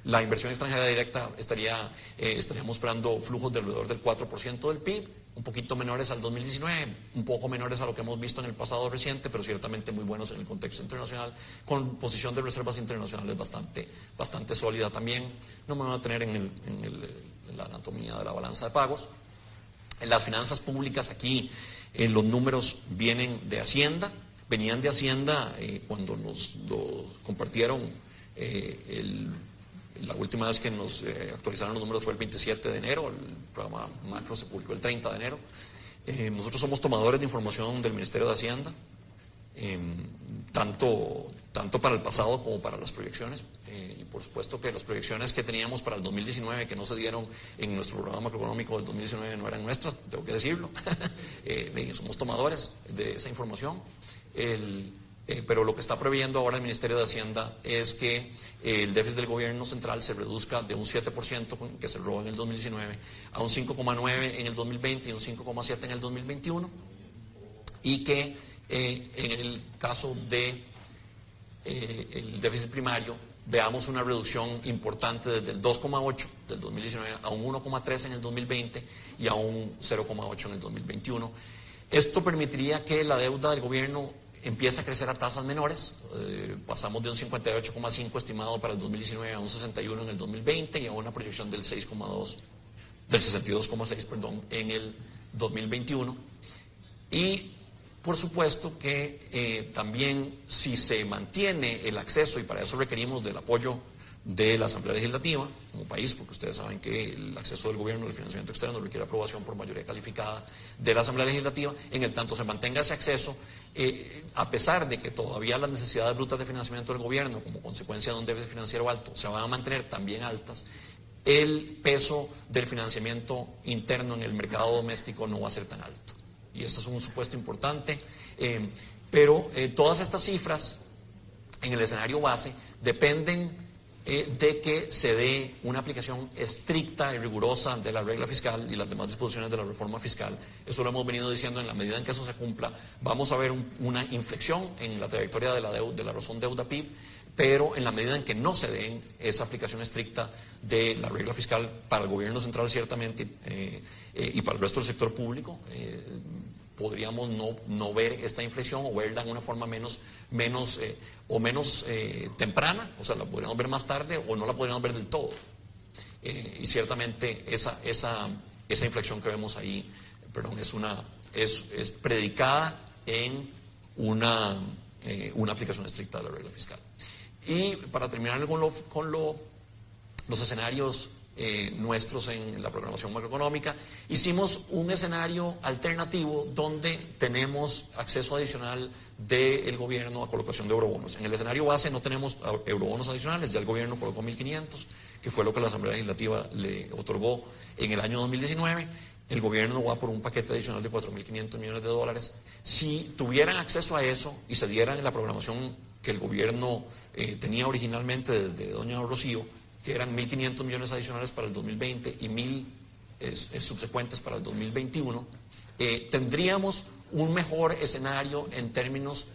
C: La inversión extranjera directa estaría, eh, estaríamos esperando flujos de alrededor del 4% del PIB, un poquito menores al 2019, un poco menores a lo que hemos visto en el pasado reciente, pero ciertamente muy buenos en el contexto internacional, con posición de reservas internacionales bastante, bastante sólida también. No me van a tener en, la anatomía de la balanza de pagos. En las finanzas públicas aquí eh, los números vienen de Hacienda, venían de Hacienda eh, cuando nos lo compartieron el la última vez que nos eh, actualizaron los números fue el 27 de enero, el programa macro se publicó el 30 de enero. Eh, nosotros somos tomadores de información del Ministerio de Hacienda, em, tanto, tanto para el pasado como para las proyecciones. Eh, y por supuesto que las proyecciones que teníamos para el 2019, que no se dieron en nuestro programa macroeconómico del 2019, no eran nuestras, tengo que decirlo. [laughs] somos tomadores de esa información. Eh, pero lo que está previendo ahora el Ministerio de Hacienda es que eh, el déficit del gobierno central se reduzca de un 7% que se robó en el 2019 a un 5,9% en el 2020 y un 5,7% en el 2021 y que eh, en el caso de, déficit primario veamos una reducción importante desde el 2,8 del 2019 a un 1,3 en el 2020 y a un 0,8 en el 2021. Esto permitiría que la deuda del gobierno empieza a crecer a tasas menores. Eh, pasamos de un 58,5 estimado para el 2019 a un 61 en el 2020 y a una proyección del 6,2, del 62,6, perdón, en el 2021. Y por supuesto que eh, también si se mantiene el acceso, y para eso requerimos del apoyo de la Asamblea Legislativa como país, porque ustedes saben que el acceso del gobierno al financiamiento externo requiere aprobación por mayoría calificada de la Asamblea Legislativa, en el tanto se mantenga ese acceso, eh, a pesar de que todavía las necesidades brutas de financiamiento del gobierno, como consecuencia de un déficit financiero alto, se van a mantener también altas, el peso del financiamiento interno en el mercado doméstico no va a ser tan alto. Y esto es un supuesto importante, eh, pero eh, todas estas cifras en el escenario base dependen eh, de que se dé una aplicación estricta y rigurosa de la regla fiscal y las demás disposiciones de la reforma fiscal. Eso lo hemos venido diciendo, en la medida en que eso se cumpla, vamos a ver una inflexión en la trayectoria de la, de la razón deuda PIB, pero en la medida en que no se den esa aplicación estricta de la regla fiscal para el gobierno central ciertamente eh, eh, y para el resto del sector público, podríamos no, no, ver esta inflexión o verla en una forma menos, menos o menos temprana, o sea, la podríamos ver más tarde o no la podríamos ver del todo. y ciertamente esa, esa, esa inflexión que vemos ahí, perdón, es, una, es, es predicada en una, una aplicación estricta de la regla fiscal. Y para terminar con, con los escenarios eh, nuestros en la programación macroeconómica, hicimos un escenario alternativo donde tenemos acceso adicional del gobierno a colocación de eurobonos. En el escenario base no tenemos eurobonos adicionales, ya el gobierno colocó 1.500, que fue lo que la Asamblea Legislativa le otorgó en el año 2019. El gobierno va por un paquete adicional de 4.500 millones de dólares. Si tuvieran acceso a eso y se dieran en la programación que el gobierno eh, tenía originalmente desde Doña Rocío, que eran 1.500 millones adicionales para el 2020 y 1.000 subsecuentes para el 2021, eh, tendríamos un mejor escenario en términos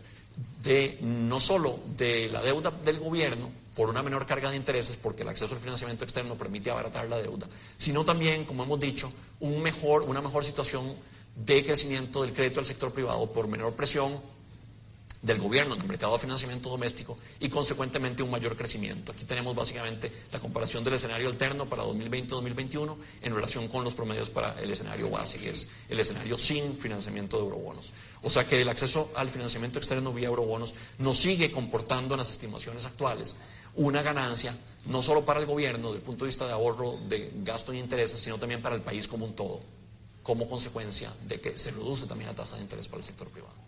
C: de no solo de la deuda del gobierno por una menor carga de intereses, porque el acceso al financiamiento externo permite abaratar la deuda, sino también, como hemos dicho, un mejor, una mejor situación de crecimiento del crédito al sector privado por menor presión del gobierno en el mercado de financiamiento doméstico y consecuentemente un mayor crecimiento. Aquí tenemos básicamente la comparación del escenario alterno para 2020-2021 en relación con los promedios para el escenario base, que es el escenario sin financiamiento de eurobonos. O sea que el acceso al financiamiento externo vía eurobonos nos sigue comportando en las estimaciones actuales una ganancia no solo para el gobierno desde el punto de vista de ahorro de gasto y intereses, sino también para el país como un todo, como consecuencia de que se reduce también la tasa de interés para el sector privado.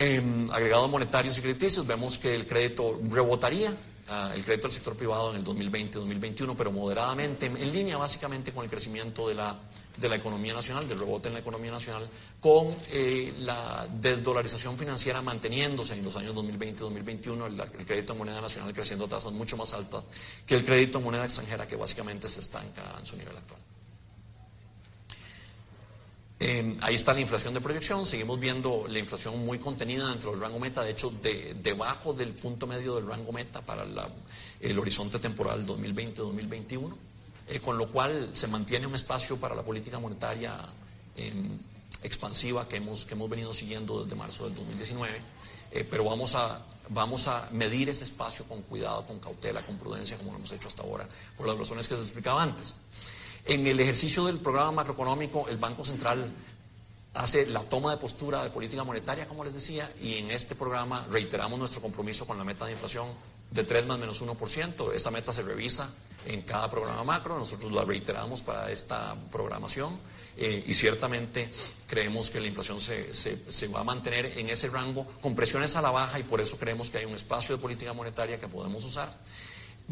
C: En agregados monetarios y crediticios vemos que el crédito rebotaría, ah, el crédito del sector privado en el 2020-2021, pero moderadamente, en línea básicamente con el crecimiento de la, de la economía nacional, del rebote en la economía nacional, con eh, la desdolarización financiera manteniéndose en los años 2020-2021, el, el, crédito en moneda nacional creciendo a tasas mucho más altas que el crédito en moneda extranjera que básicamente se estanca en su nivel actual ahí está la inflación de proyección, seguimos viendo la inflación muy contenida dentro del rango meta, de hecho de, debajo del punto medio del rango meta para el horizonte temporal 2020-2021, eh, con lo cual se mantiene un espacio para la política monetaria em, expansiva que hemos, que hemos venido siguiendo desde marzo del 2019, eh, pero vamos a, vamos a medir ese espacio con cuidado, con cautela, con prudencia, como lo hemos hecho hasta ahora, por las razones que se explicaba antes. En el ejercicio del programa macroeconómico, el Banco Central hace la toma de postura de política monetaria, como les decía, y en este programa reiteramos nuestro compromiso con la meta de inflación de 3 más menos 1%. Esta meta se revisa en cada programa macro, nosotros la reiteramos para esta programación eh, y ciertamente creemos que la inflación se, se, va a mantener en ese rango con presiones a la baja y por eso creemos que hay un espacio de política monetaria que podemos usar.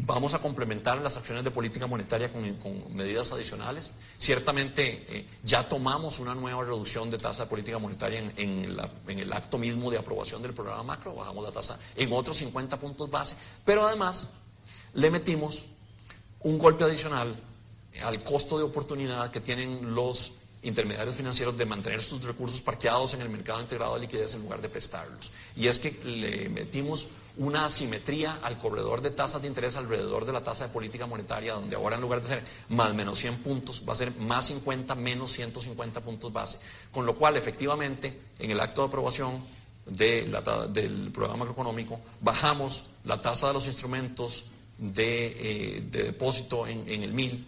C: Vamos a complementar las acciones de política monetaria con, medidas adicionales. Ciertamente eh, ya tomamos una nueva reducción de tasa de política monetaria en, el acto mismo de aprobación del programa macro, bajamos la tasa en otros 50 puntos base, pero además le metimos un golpe adicional al costo de oportunidad que tienen los intermediarios financieros de mantener sus recursos parqueados en el mercado integrado de liquidez en lugar de prestarlos. Y es que le metimos una asimetría al corredor de tasas de interés alrededor de la tasa de política monetaria, donde ahora en lugar de ser más menos 100 puntos, va a ser más 50 menos 150 puntos base. Con lo cual, efectivamente, en el acto de aprobación del programa macroeconómico, bajamos la tasa de los instrumentos de, eh, depósito en, el MIL.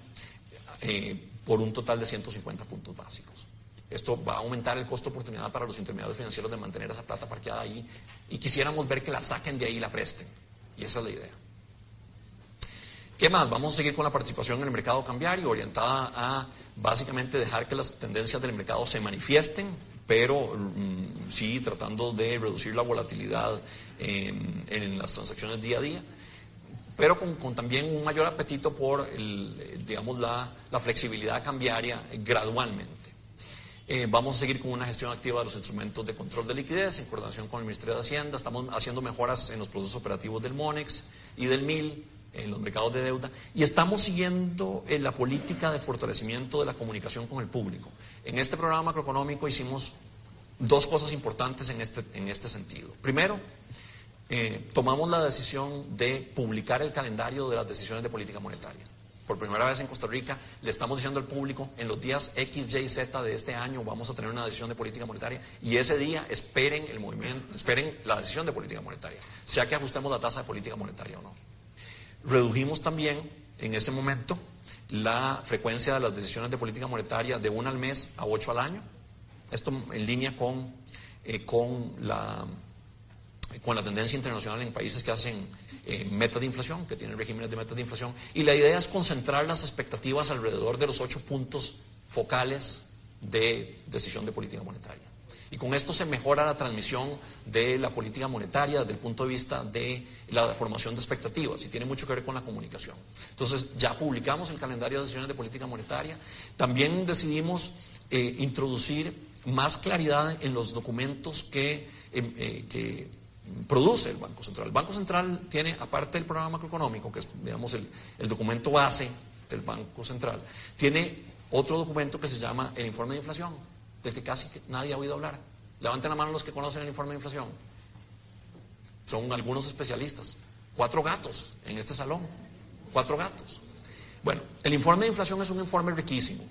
C: Eh, por un total de 150 puntos básicos. Esto va a aumentar el costo de oportunidad para los intermediarios financieros de mantener esa plata parqueada ahí y quisiéramos ver que la saquen de ahí y la presten. Y esa es la idea. ¿Qué más? Vamos a seguir con la participación en el mercado cambiario, orientada a básicamente dejar que las tendencias del mercado se manifiesten, pero mm, sí tratando de reducir la volatilidad en las transacciones día a día pero con, también un mayor apetito por digamos, la, flexibilidad cambiaria gradualmente. Eh, vamos a seguir con una gestión activa de los instrumentos de control de liquidez en coordinación con el Ministerio de Hacienda. Estamos haciendo mejoras en los procesos operativos del MONEX y del MIL, en los mercados de deuda, y estamos siguiendo eh, la política de fortalecimiento de la comunicación con el público. En este programa macroeconómico hicimos dos cosas importantes en este, en este sentido. Primero, eh, tomamos la decisión de publicar el calendario de las decisiones de política monetaria. Por primera vez en Costa Rica le estamos diciendo al público, en los días X, Y, Z de este año vamos a tener una decisión de política monetaria y ese día esperen el movimiento, esperen la decisión de política monetaria, sea que ajustemos la tasa de política monetaria o no. Redujimos también en ese momento la frecuencia de las decisiones de política monetaria de una al mes a ocho al año. Esto en línea con, eh, con, la, con la tendencia internacional en países que hacen eh, metas de inflación, que tienen regímenes de metas de inflación. Y la idea es concentrar las expectativas alrededor de los ocho puntos focales de decisión de política monetaria. Y con esto se mejora la transmisión de la política monetaria desde el punto de vista de la formación de expectativas y tiene mucho que ver con la comunicación. Entonces ya publicamos el calendario de decisiones de política monetaria. También decidimos eh, introducir más claridad en los documentos que, em, eh, que produce el Banco Central. El Banco Central tiene, aparte del programa macroeconómico, que es digamos, el, el documento base del Banco Central, tiene otro documento que se llama el informe de inflación del que casi nadie ha oído hablar. Levanten la mano los que conocen el informe de inflación. Son algunos especialistas. Cuatro gatos en este salón. Cuatro gatos. Bueno, el informe de inflación es un informe riquísimo.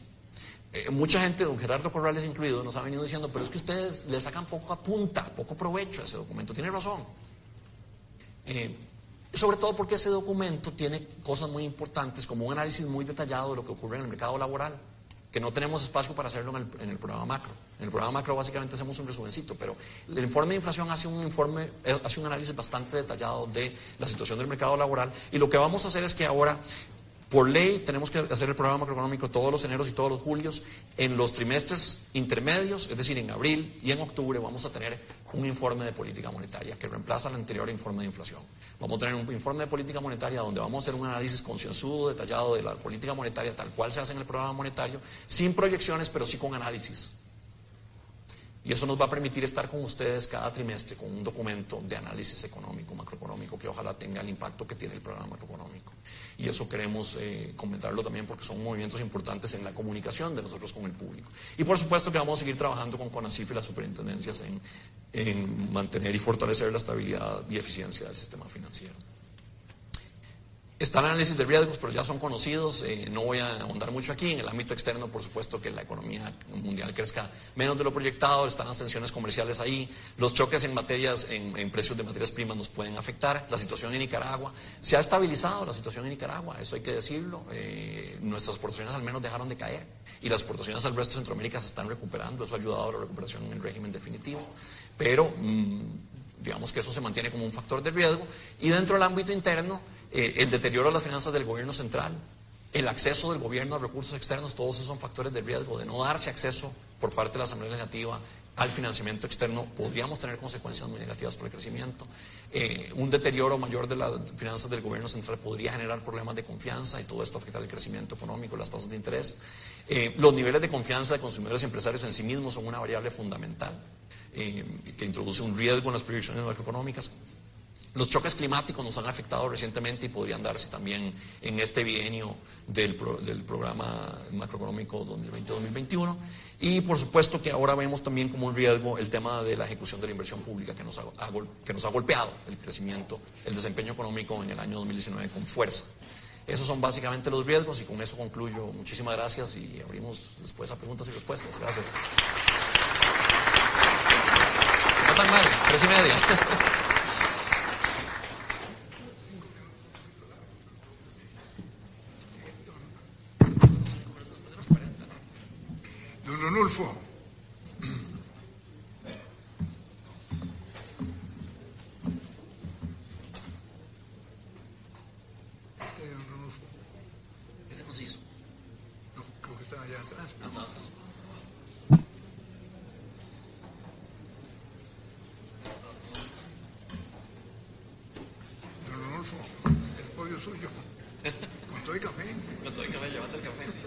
C: Eh, mucha gente, don Gerardo Corrales incluido, nos ha venido diciendo, pero es que ustedes le sacan poco a punta, poco provecho a ese documento. Tiene razón. Eh, sobre todo porque ese documento tiene cosas muy importantes, como un análisis muy detallado de lo que ocurre en el mercado laboral que no tenemos espacio para hacerlo en el, programa macro. En el programa macro básicamente hacemos un resumencito, pero el informe de inflación hace un informe, eh, hace un análisis bastante detallado de la situación del mercado laboral y lo que vamos a hacer es que ahora por ley tenemos que hacer el programa macroeconómico todos los eneros y todos los julios. En los trimestres intermedios, es decir, en abril y en octubre, vamos a tener un informe de política monetaria que reemplaza el anterior informe de inflación. Vamos a tener un informe de política monetaria donde vamos a hacer un análisis concienzudo, detallado de la política monetaria tal cual se hace en el programa monetario, sin proyecciones, pero sí con análisis. Y eso nos va a permitir estar con ustedes cada trimestre con un documento de análisis económico, macroeconómico, que ojalá tenga el impacto que tiene el programa macroeconómico. Y eso queremos eh, comentarlo también porque son movimientos importantes en la comunicación de nosotros con el público. Y por supuesto que vamos a seguir trabajando con CONACIF y las superintendencias en, en mantener y fortalecer la estabilidad y eficiencia del sistema financiero. Está el análisis de riesgos, pero ya son conocidos. Eh, no voy a ahondar mucho aquí. En el ámbito externo, por supuesto, que la economía mundial crezca menos de lo proyectado. Están las tensiones comerciales ahí. Los choques en materias, en, precios de materias primas nos pueden afectar. La situación en Nicaragua. Se ha estabilizado la situación en Nicaragua, eso hay que decirlo. Eh, nuestras exportaciones al menos dejaron de caer. Y las exportaciones al resto de Centroamérica se están recuperando. Eso ha ayudado a la recuperación en el régimen definitivo. Pero, mm, digamos que eso se mantiene como un factor de riesgo. Y dentro del ámbito interno, eh, el deterioro de las finanzas del gobierno central, el acceso del gobierno a recursos externos, todos esos son factores de riesgo. De no darse acceso por parte de la Asamblea Legislativa al financiamiento externo, podríamos tener consecuencias muy negativas por el crecimiento. Eh, un deterioro mayor de las finanzas del gobierno central podría generar problemas de confianza y todo esto afecta el crecimiento económico, las tasas de interés. Eh, los niveles de confianza de consumidores y empresarios en sí mismos son una variable fundamental que introduce un riesgo en las proyecciones macroeconómicas. Los choques climáticos nos han afectado recientemente y podrían darse también en este bienio del, programa macroeconómico 2020-2021. Y por supuesto que ahora vemos también como un riesgo el tema de la ejecución de la inversión pública que nos ha, que nos ha golpeado el crecimiento, el desempeño económico en el año 2019 con fuerza. Esos son básicamente los riesgos y con eso concluyo. Muchísimas gracias y abrimos después a preguntas y respuestas. Gracias. No tan mal, tres y media. [laughs]
A: Ranulfo. Este es Ranulfo. ¿Ese conciso? No, creo que está allá atrás. No, no, no. suyo. [laughs] Con todo y café. Con todo y café, llévate el café.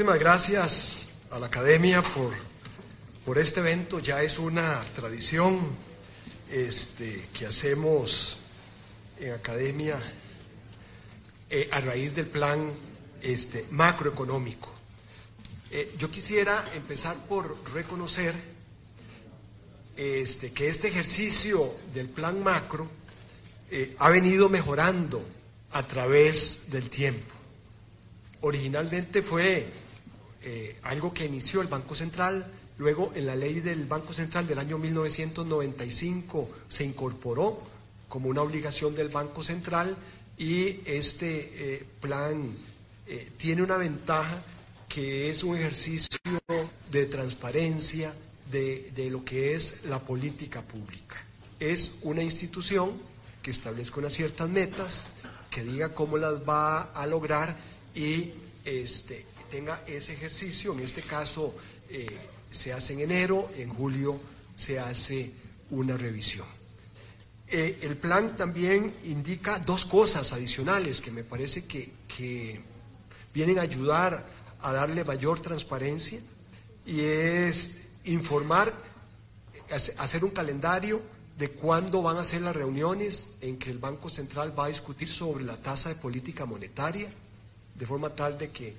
D: Muchísimas gracias a la Academia por, por este evento. Ya es una tradición este, que hacemos en Academia eh, a raíz del plan este, macroeconómico. Eh, yo quisiera empezar por reconocer este, que este ejercicio del plan macro eh, ha venido mejorando a través del tiempo. Originalmente fue eh, algo que inició el Banco Central, luego en la ley del Banco Central del año 1995 se incorporó como una obligación del Banco Central y este eh, plan tiene una ventaja que es un ejercicio de transparencia de, de lo que es la política pública. Es una institución que establezca unas ciertas metas, que diga cómo las va a lograr y este, tenga ese ejercicio. En este caso eh, se hace en enero, en julio se hace una revisión. Eh, el plan también indica dos cosas adicionales que me parece que, que vienen a ayudar a darle mayor transparencia y es informar, hacer un calendario de cuándo van a ser las reuniones en que el Banco Central va a discutir sobre la tasa de política monetaria, de forma tal de que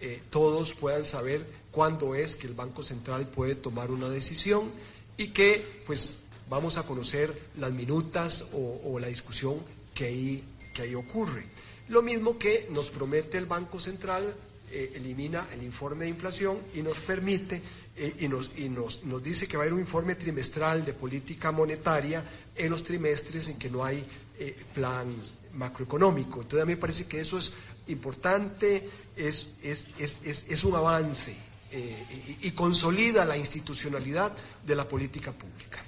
D: eh, todos puedan saber cuándo es que el Banco Central puede tomar una decisión y que pues vamos a conocer las minutas o, la discusión que ahí, que ahí ocurre. Lo mismo que nos promete el Banco Central, eh, elimina el informe de inflación y nos permite eh, y, nos, y nos, nos, dice que va a haber un informe trimestral de política monetaria en los trimestres en que no hay eh, plan macroeconómico. Entonces a mí me parece que eso es importante, es, es, es, es un avance eh, y, y, consolida la institucionalidad de la política pública.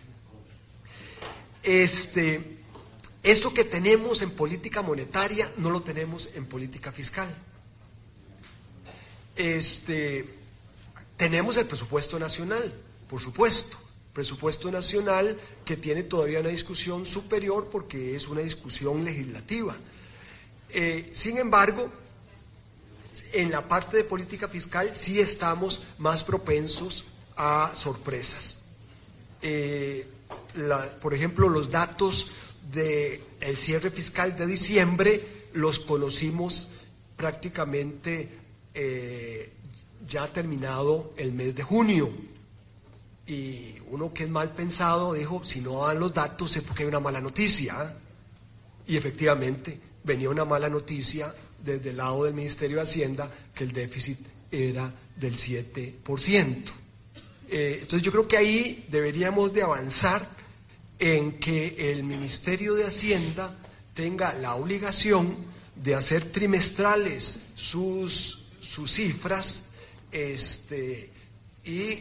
D: Este, esto que tenemos en política monetaria no lo tenemos en política fiscal. Este, tenemos el presupuesto nacional, por supuesto, presupuesto nacional que tiene todavía una discusión superior porque es una discusión legislativa. Eh, sin embargo, en la parte de política fiscal sí estamos más propensos a sorpresas. Eh, por ejemplo, los datos del cierre fiscal de diciembre los conocimos prácticamente eh, ya terminado el mes de junio. Y uno que es mal pensado dijo, si no dan los datos es porque hay una mala noticia. Y efectivamente venía una mala noticia desde el lado del Ministerio de Hacienda que el déficit era del 7%. Eh, entonces yo creo que ahí deberíamos de avanzar en que el Ministerio de Hacienda tenga la obligación de hacer trimestrales sus, sus cifras este, y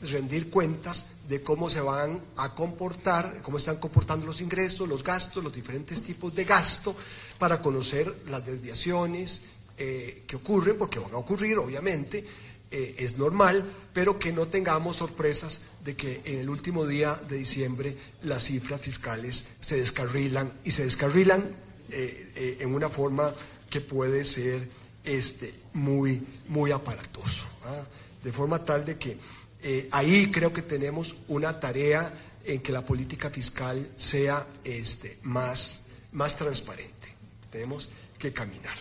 D: rendir cuentas de cómo se van a comportar, cómo están comportando los ingresos, los gastos, los diferentes tipos de gasto, para conocer las desviaciones eh, que ocurren, porque van a ocurrir, obviamente, eh, es normal, pero que no tengamos sorpresas de que en el último día de diciembre las cifras fiscales se descarrilan y se descarrilan eh, en una forma que puede ser este, muy, muy aparatoso. ¿ah? De forma tal de que ahí creo que tenemos una tarea en que la política fiscal sea este, más, más transparente. Tenemos que caminar.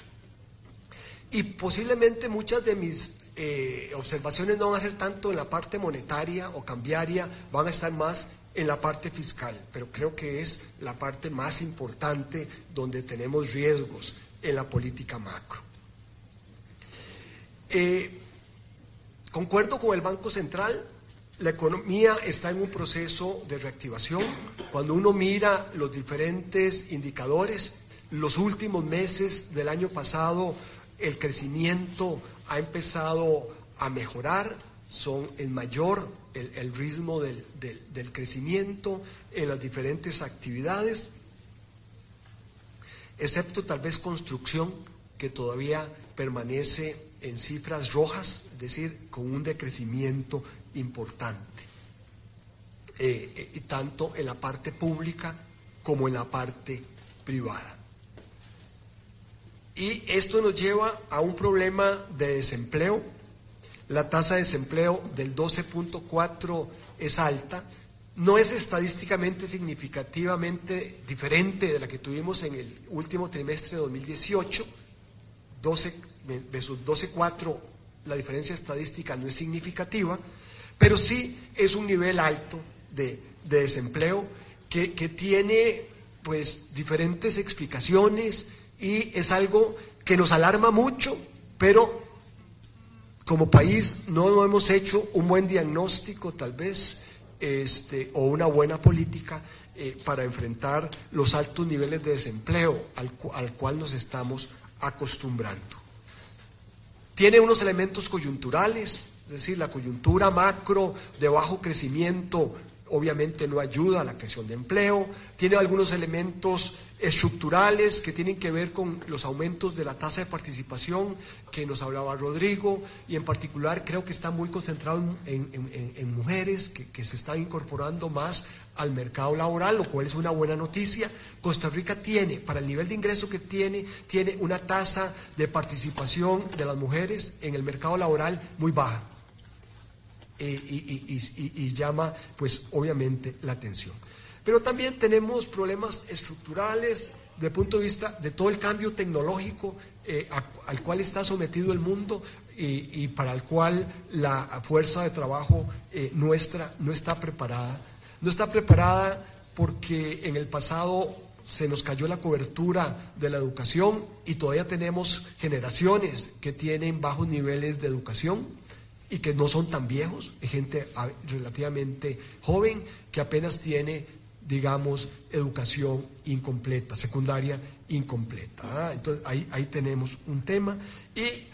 D: Y posiblemente muchas de mis eh, observaciones no van a ser tanto en la parte monetaria o cambiaria, van a estar más en la parte fiscal, pero creo que es la parte más importante donde tenemos riesgos en la política macro. Eh, concuerdo con el Banco Central, la economía está en un proceso de reactivación. Cuando uno mira los diferentes indicadores, los últimos meses del año pasado el crecimiento ha empezado a mejorar, son el mayor, el, ritmo del, del crecimiento en las diferentes actividades, excepto tal vez construcción, que todavía permanece en cifras rojas, es decir, con un decrecimiento importante, eh, eh, tanto en la parte pública como en la parte privada. Y esto nos lleva a un problema de desempleo. La tasa de desempleo del 12.4 es alta, no es estadísticamente significativamente diferente de la que tuvimos en el último trimestre de 2018, 12 versus 12.4 la diferencia estadística no es significativa, pero sí es un nivel alto de, desempleo que, que, tiene pues diferentes explicaciones y es algo que nos alarma mucho, pero como país no hemos hecho un buen diagnóstico tal vez este, o una buena política eh, para enfrentar los altos niveles de desempleo al, al cual nos estamos acostumbrando. Tiene unos elementos coyunturales, es decir, la coyuntura macro de bajo crecimiento obviamente no ayuda a la creación de empleo, tiene algunos elementos estructurales que tienen que ver con los aumentos de la tasa de participación que nos hablaba Rodrigo y en particular creo que está muy concentrado en, mujeres que, se están incorporando más al mercado laboral, lo cual es una buena noticia. Costa Rica tiene, para el nivel de ingreso que tiene, tiene una tasa de participación de las mujeres en el mercado laboral muy baja. Eh, y, llama, pues, obviamente, la atención. Pero también tenemos problemas estructurales desde el punto de vista de todo el cambio tecnológico eh, al cual está sometido el mundo y, para el cual la fuerza de trabajo eh, nuestra no está preparada. No está preparada porque en el pasado se nos cayó la cobertura de la educación y todavía tenemos generaciones que tienen bajos niveles de educación y que no son tan viejos, gente ah, relativamente joven que apenas tiene, digamos, educación incompleta, secundaria incompleta. ¿ah? Entonces ahí, ahí tenemos un tema y,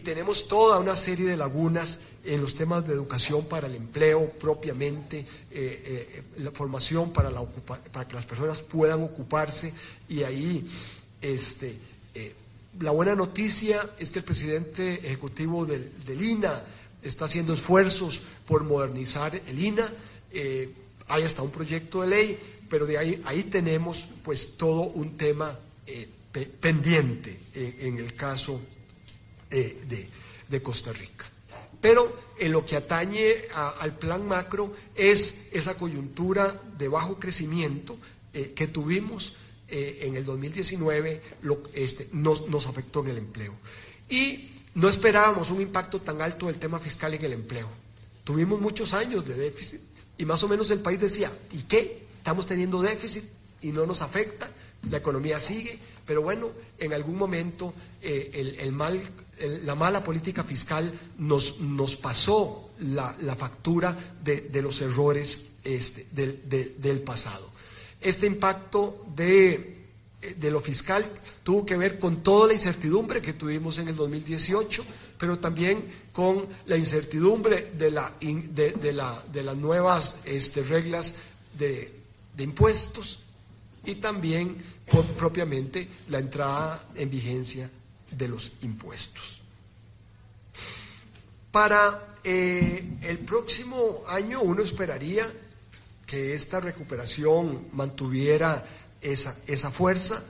D: tenemos toda una serie de lagunas en los temas de educación para el empleo propiamente, eh, eh, la formación para, la para que las personas puedan ocuparse y ahí este, eh, la buena noticia es que el presidente ejecutivo del, del INA está haciendo esfuerzos por modernizar el INA. Hay hasta un proyecto de ley, pero de ahí, ahí tenemos pues todo un tema eh, pendiente eh, en el caso de, de, Costa Rica. Pero en lo que atañe al plan macro es esa coyuntura de bajo crecimiento que tuvimos en el 2019, lo, este, nos, nos afectó en el empleo. Y no esperábamos un impacto tan alto del tema fiscal en el empleo. Tuvimos muchos años de déficit y más o menos el país decía, ¿y qué? Estamos teniendo déficit y no nos afecta, la economía sigue, pero bueno, en algún momento eh, el, mal, la mala política fiscal nos, nos pasó la, factura de, los errores este, del pasado. Este impacto de de lo fiscal tuvo que ver con toda la incertidumbre que tuvimos en el 2018, pero también con la incertidumbre de, la, de, la, de las nuevas este, reglas de, impuestos y también propiamente la entrada en vigencia de los impuestos. Para eh, el próximo año uno esperaría que esta recuperación mantuviera esa, esa fuerza,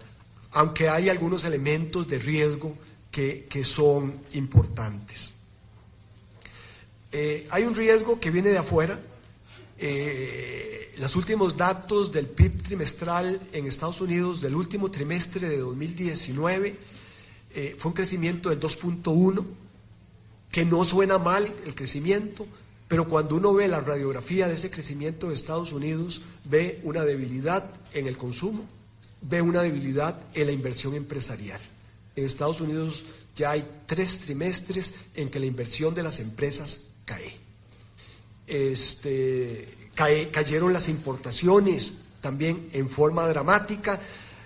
D: aunque hay algunos elementos de riesgo que, son importantes. Eh, hay un riesgo que viene de afuera. Eh, los últimos datos del PIB trimestral en Estados Unidos del último trimestre de 2019 eh, fue un crecimiento del 2.1, que no suena mal el crecimiento, pero cuando uno ve la radiografía de ese crecimiento de Estados Unidos, ve una debilidad en el consumo, ve una debilidad en la inversión empresarial. En Estados Unidos ya hay tres trimestres en que la inversión de las empresas cae. Este, cayeron las importaciones también en forma dramática.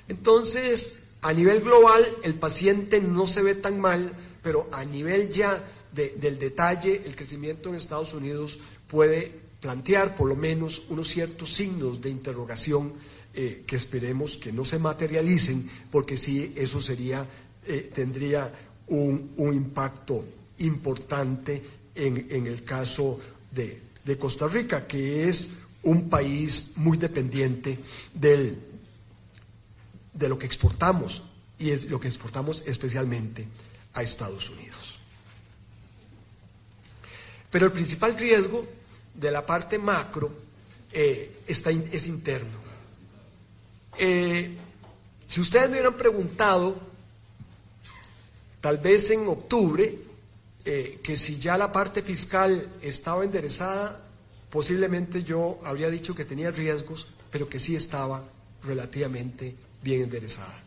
D: Entonces, a nivel global, el paciente no se ve tan mal, pero a nivel ya del detalle, el crecimiento en Estados Unidos puede plantear por lo menos unos ciertos signos de interrogación eh, que esperemos que no se materialicen, porque sí, eso sería, eh, tendría un, impacto importante en, el caso de, Costa Rica, que es un país muy dependiente del, de lo que exportamos, y es lo que exportamos especialmente a Estados Unidos. Pero el principal riesgo de la parte macro eh, está, es interno. Eh, si ustedes me hubieran preguntado, tal vez en octubre, eh, que si ya la parte fiscal estaba enderezada, posiblemente yo habría dicho que tenía riesgos, pero que sí estaba relativamente bien enderezada.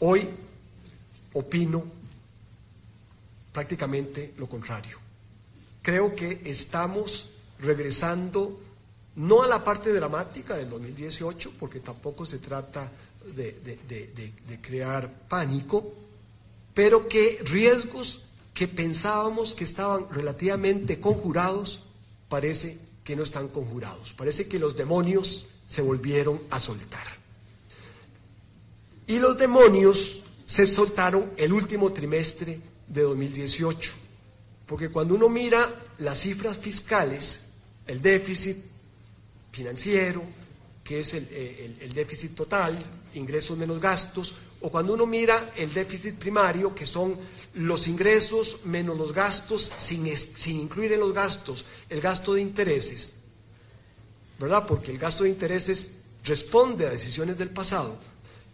D: Hoy opino prácticamente lo contrario. Creo que estamos regresando no a la parte dramática del 2018, porque tampoco se trata de, crear pánico, pero que riesgos que pensábamos que estaban relativamente conjurados, parece que no están conjurados. Parece que los demonios se volvieron a soltar. Y los demonios se soltaron el último trimestre de 2018, porque cuando uno mira las cifras fiscales, el déficit financiero, que es el, déficit total, ingresos menos gastos, o cuando uno mira el déficit primario, que son los ingresos menos los gastos, sin, incluir en los gastos el gasto de intereses, ¿verdad? Porque el gasto de intereses responde a decisiones del pasado.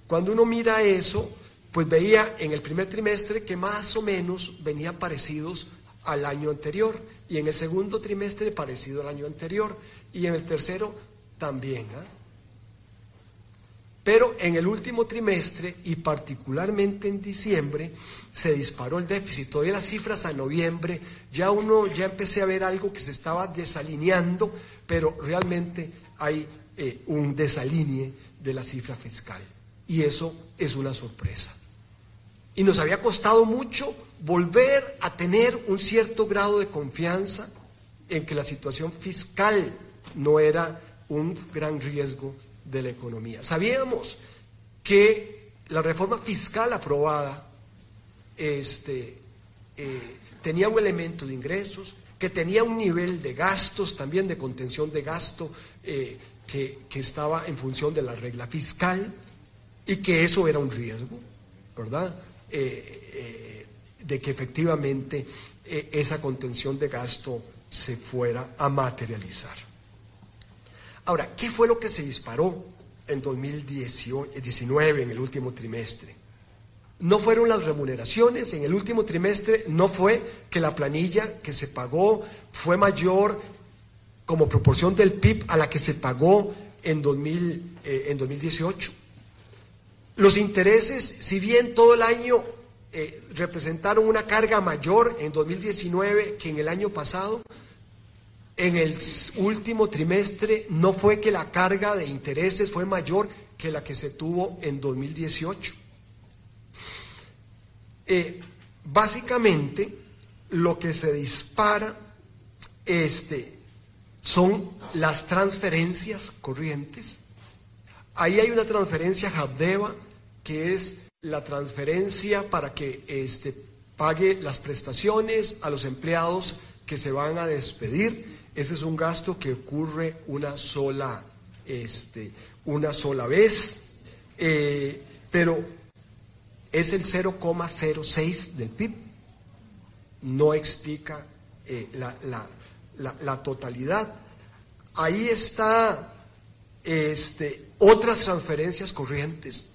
D: Cuando uno mira eso, pues veía en el primer trimestre que más o menos venían parecidos al año anterior y en el segundo trimestre parecido al año anterior y en el tercero también. ¿ah? Pero en el último trimestre y particularmente en diciembre se disparó el déficit. Todavía las cifras a noviembre, ya uno ya empecé a ver algo que se estaba desalineando, pero realmente hay eh, un desalinee de la cifra fiscal. Y eso es una sorpresa. Y nos había costado mucho volver a tener un cierto grado de confianza en que la situación fiscal no era un gran riesgo de la economía. Sabíamos que la reforma fiscal aprobada este, eh, tenía un elemento de ingresos, que tenía un nivel de gastos, también de contención de gasto, eh, que, estaba en función de la regla fiscal, y que eso era un riesgo, ¿verdad? Eh, de que efectivamente esa contención de gasto se fuera a materializar. Ahora, ¿qué fue lo que se disparó en 2019, en el último trimestre? No fueron las remuneraciones, en el último trimestre no fue que la planilla que se pagó fue mayor como proporción del PIB a la que se pagó en, 2000, eh, en 2018. Los intereses, si bien todo el año eh, representaron una carga mayor en 2019 que en el año pasado, en el último trimestre no fue que la carga de intereses fue mayor que la que se tuvo en 2018. Eh, básicamente, lo que se dispara este, son las transferencias corrientes. Ahí hay una transferencia Habdeba, que es la transferencia para que este, pague las prestaciones a los empleados que se van a despedir ese es un gasto que ocurre una sola, este, una sola vez, eh, pero es el 0,06 del PIB. No explica eh, la, totalidad. Ahí está este, otras transferencias corrientes.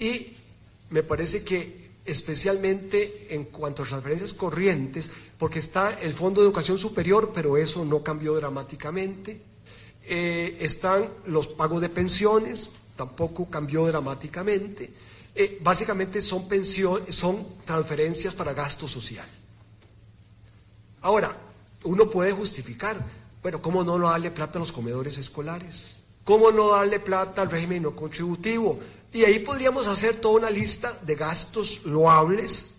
D: Y me parece que especialmente en cuanto a transferencias corrientes, porque está el Fondo de Educación Superior, pero eso no cambió dramáticamente. Eh, están los pagos de pensiones, tampoco cambió dramáticamente. Eh, básicamente son, pensiones, son transferencias para gasto social. Ahora, uno puede justificar, bueno, ¿cómo no darle plata a los comedores escolares? ¿Cómo no darle plata al régimen no contributivo? Y ahí podríamos hacer toda una lista de gastos loables,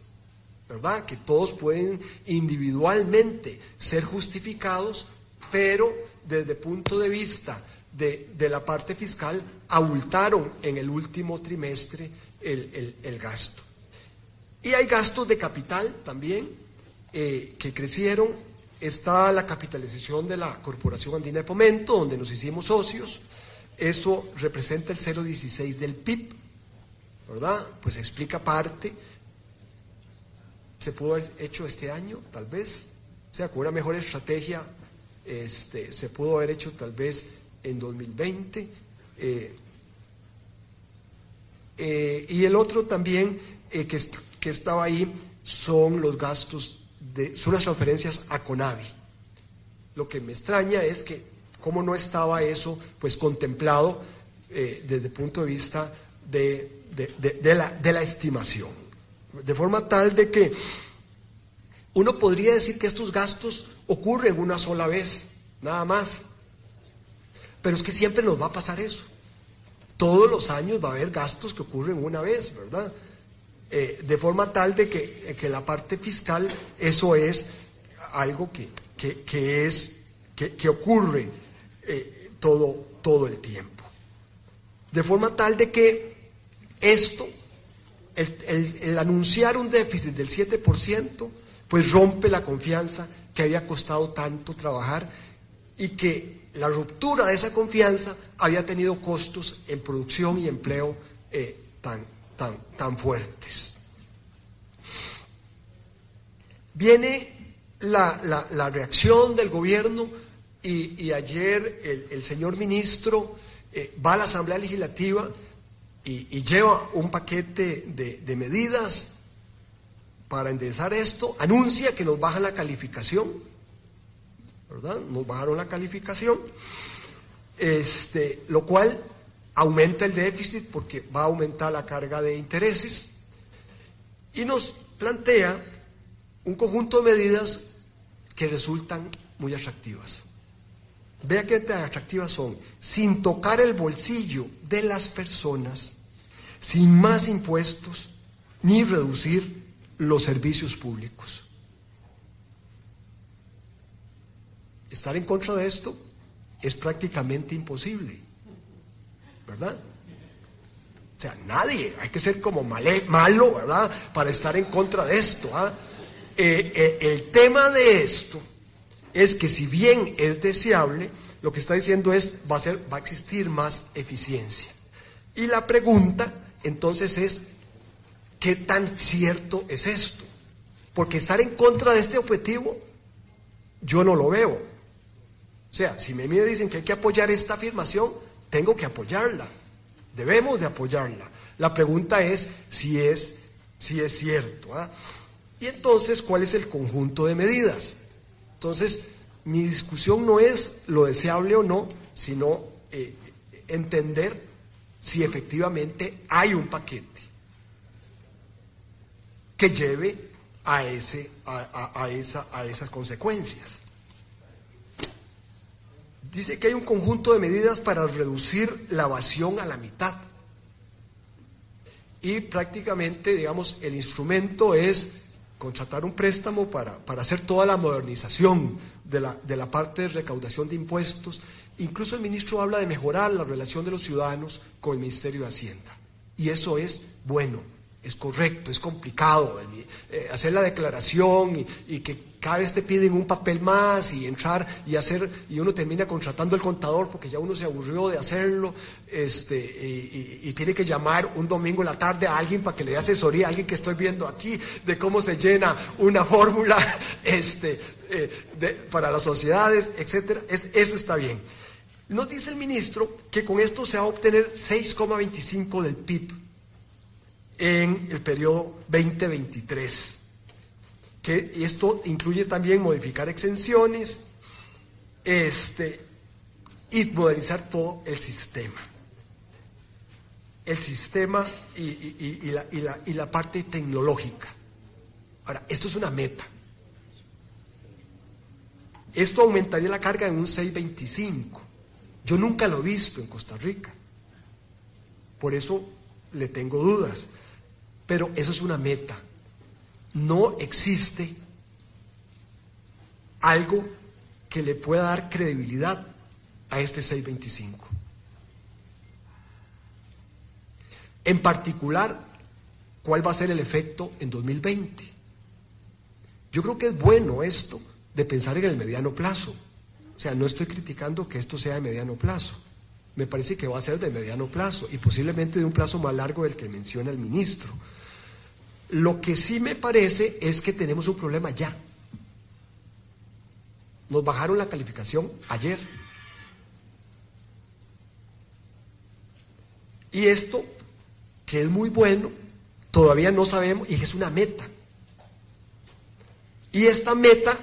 D: ¿verdad? Que todos pueden individualmente ser justificados, pero desde el punto de vista de, la parte fiscal, abultaron en el último trimestre el, gasto. Y hay gastos de capital también eh, que crecieron. Está la capitalización de la Corporación Andina de Fomento, donde nos hicimos socios eso representa el 0,16 del PIB, ¿verdad? Pues explica parte. se pudo haber hecho este año, tal vez. O sea, con una mejor estrategia este, se pudo haber hecho tal vez en 2020. Eh, eh, y el otro también eh, que, que, estaba ahí son los gastos, de, son las transferencias a Conavi. Lo que me extraña es que cómo no estaba eso pues contemplado desde el punto de vista de, de, la, de la estimación. De forma tal de que uno podría decir que estos gastos ocurren una sola vez, nada más. Pero es que siempre nos va a pasar eso. Todos los años va a haber gastos que ocurren una vez, ¿verdad? Eh, de forma tal de que, eh, que, la parte fiscal, eso es algo que, que, es, que, ocurre eh, todo, todo el tiempo. De forma tal de que esto, el, el anunciar un déficit del 7%, pues rompe la confianza que había costado tanto trabajar y que la ruptura de esa confianza había tenido costos en producción y empleo eh, tan, tan, tan fuertes. Viene la, la, reacción del gobierno y, ayer el, señor ministro eh, va a la Asamblea Legislativa y, lleva un paquete de, de medidas para enderezar esto, anuncia que nos baja la calificación ¿verdad? Nos bajaron la calificación, este, lo cual aumenta el déficit porque va a aumentar la carga de intereses y nos plantea un conjunto de medidas que resultan muy atractivas. Vea qué tan atractivas son, sin tocar el bolsillo de las personas, sin más impuestos, ni reducir los servicios públicos. Estar en contra de esto es prácticamente imposible, ¿verdad? O sea, nadie, hay que ser como malo, ¿verdad? Para estar en contra de esto. ¿ah? Eh, eh, el tema de esto es que si bien es deseable, lo que está diciendo es va a, ser, va a existir más eficiencia. Y la pregunta entonces es, ¿qué tan cierto es esto? Porque estar en contra de este objetivo, yo no lo veo. O sea, si me dicen que hay que apoyar esta afirmación, tengo que apoyarla. Debemos de apoyarla. La pregunta es si es, si es cierto. ¿ah? Y entonces, ¿cuál es el conjunto de medidas? Entonces, mi discusión no es lo deseable o no, sino eh, entender si efectivamente hay un paquete que lleve a, ese, a, esa, a esas consecuencias dice que hay un conjunto de medidas para reducir la evasión a la mitad. Y prácticamente, digamos, el instrumento es contratar un préstamo para, hacer toda la modernización de la, de la parte de recaudación de impuestos. Incluso el ministro habla de mejorar la relación de los ciudadanos con el Ministerio de Hacienda. Y eso es bueno es correcto, es complicado eh, hacer la declaración y, que cada vez te piden un papel más y entrar y hacer, y uno termina contratando al contador porque ya uno se aburrió de hacerlo, este, y, tiene que llamar un domingo en la tarde a alguien para que le dé asesoría, a alguien que estoy viendo aquí, de cómo se llena una fórmula [laughs] este, eh, para las sociedades, etcétera. Es, eso está bien. Nos dice el ministro que con esto se va a obtener 6,25 del PIB en el periodo 2023. Que esto incluye también modificar exenciones este, y modernizar todo el sistema. El sistema y, la, y la parte tecnológica. Ahora, esto es una meta. Esto aumentaría la carga en un 6.25. Yo nunca lo he visto en Costa Rica. Por eso le tengo dudas. Pero eso es una meta. No existe algo que le pueda dar credibilidad a este 625. En particular, ¿cuál va a ser el efecto en 2020? Yo creo que es bueno esto de pensar en el mediano plazo. O sea, no estoy criticando que esto sea de mediano plazo. Me parece que va a ser de mediano plazo y posiblemente de un plazo más largo del que menciona el ministro. Lo que sí me parece es que tenemos un problema ya. Nos bajaron la calificación ayer. Y esto, que es muy bueno, todavía no sabemos, y es una meta. Y esta meta,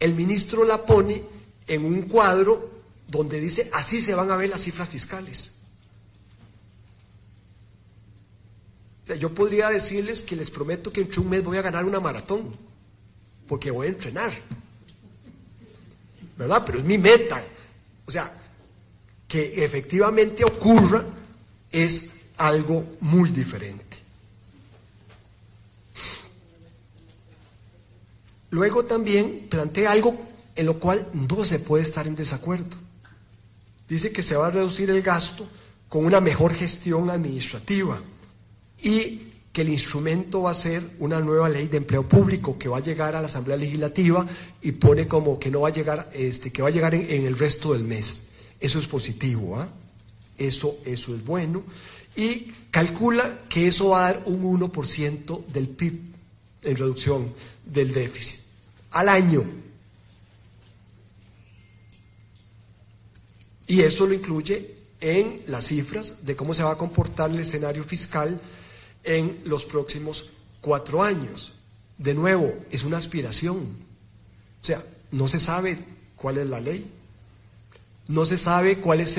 D: el ministro la pone en un cuadro donde dice, así se van a ver las cifras fiscales. O sea, yo podría decirles que les prometo que en un mes voy a ganar una maratón, porque voy a entrenar. ¿Verdad? Pero es mi meta. O sea, que efectivamente ocurra es algo muy diferente. Luego también plantea algo en lo cual no se puede estar en desacuerdo. Dice que se va a reducir el gasto con una mejor gestión administrativa y que el instrumento va a ser una nueva ley de empleo público que va a llegar a la Asamblea Legislativa y pone como que no va a llegar, este, que va a llegar en, el resto del mes. Eso es positivo, ¿ah? Eso, eso es bueno. Y calcula que eso va a dar un 1% del PIB en reducción del déficit al año. Y eso lo incluye en las cifras de cómo se va a comportar el escenario fiscal en los próximos cuatro años. De nuevo, es una aspiración. O sea, no se sabe cuál es la ley. No se sabe cuál es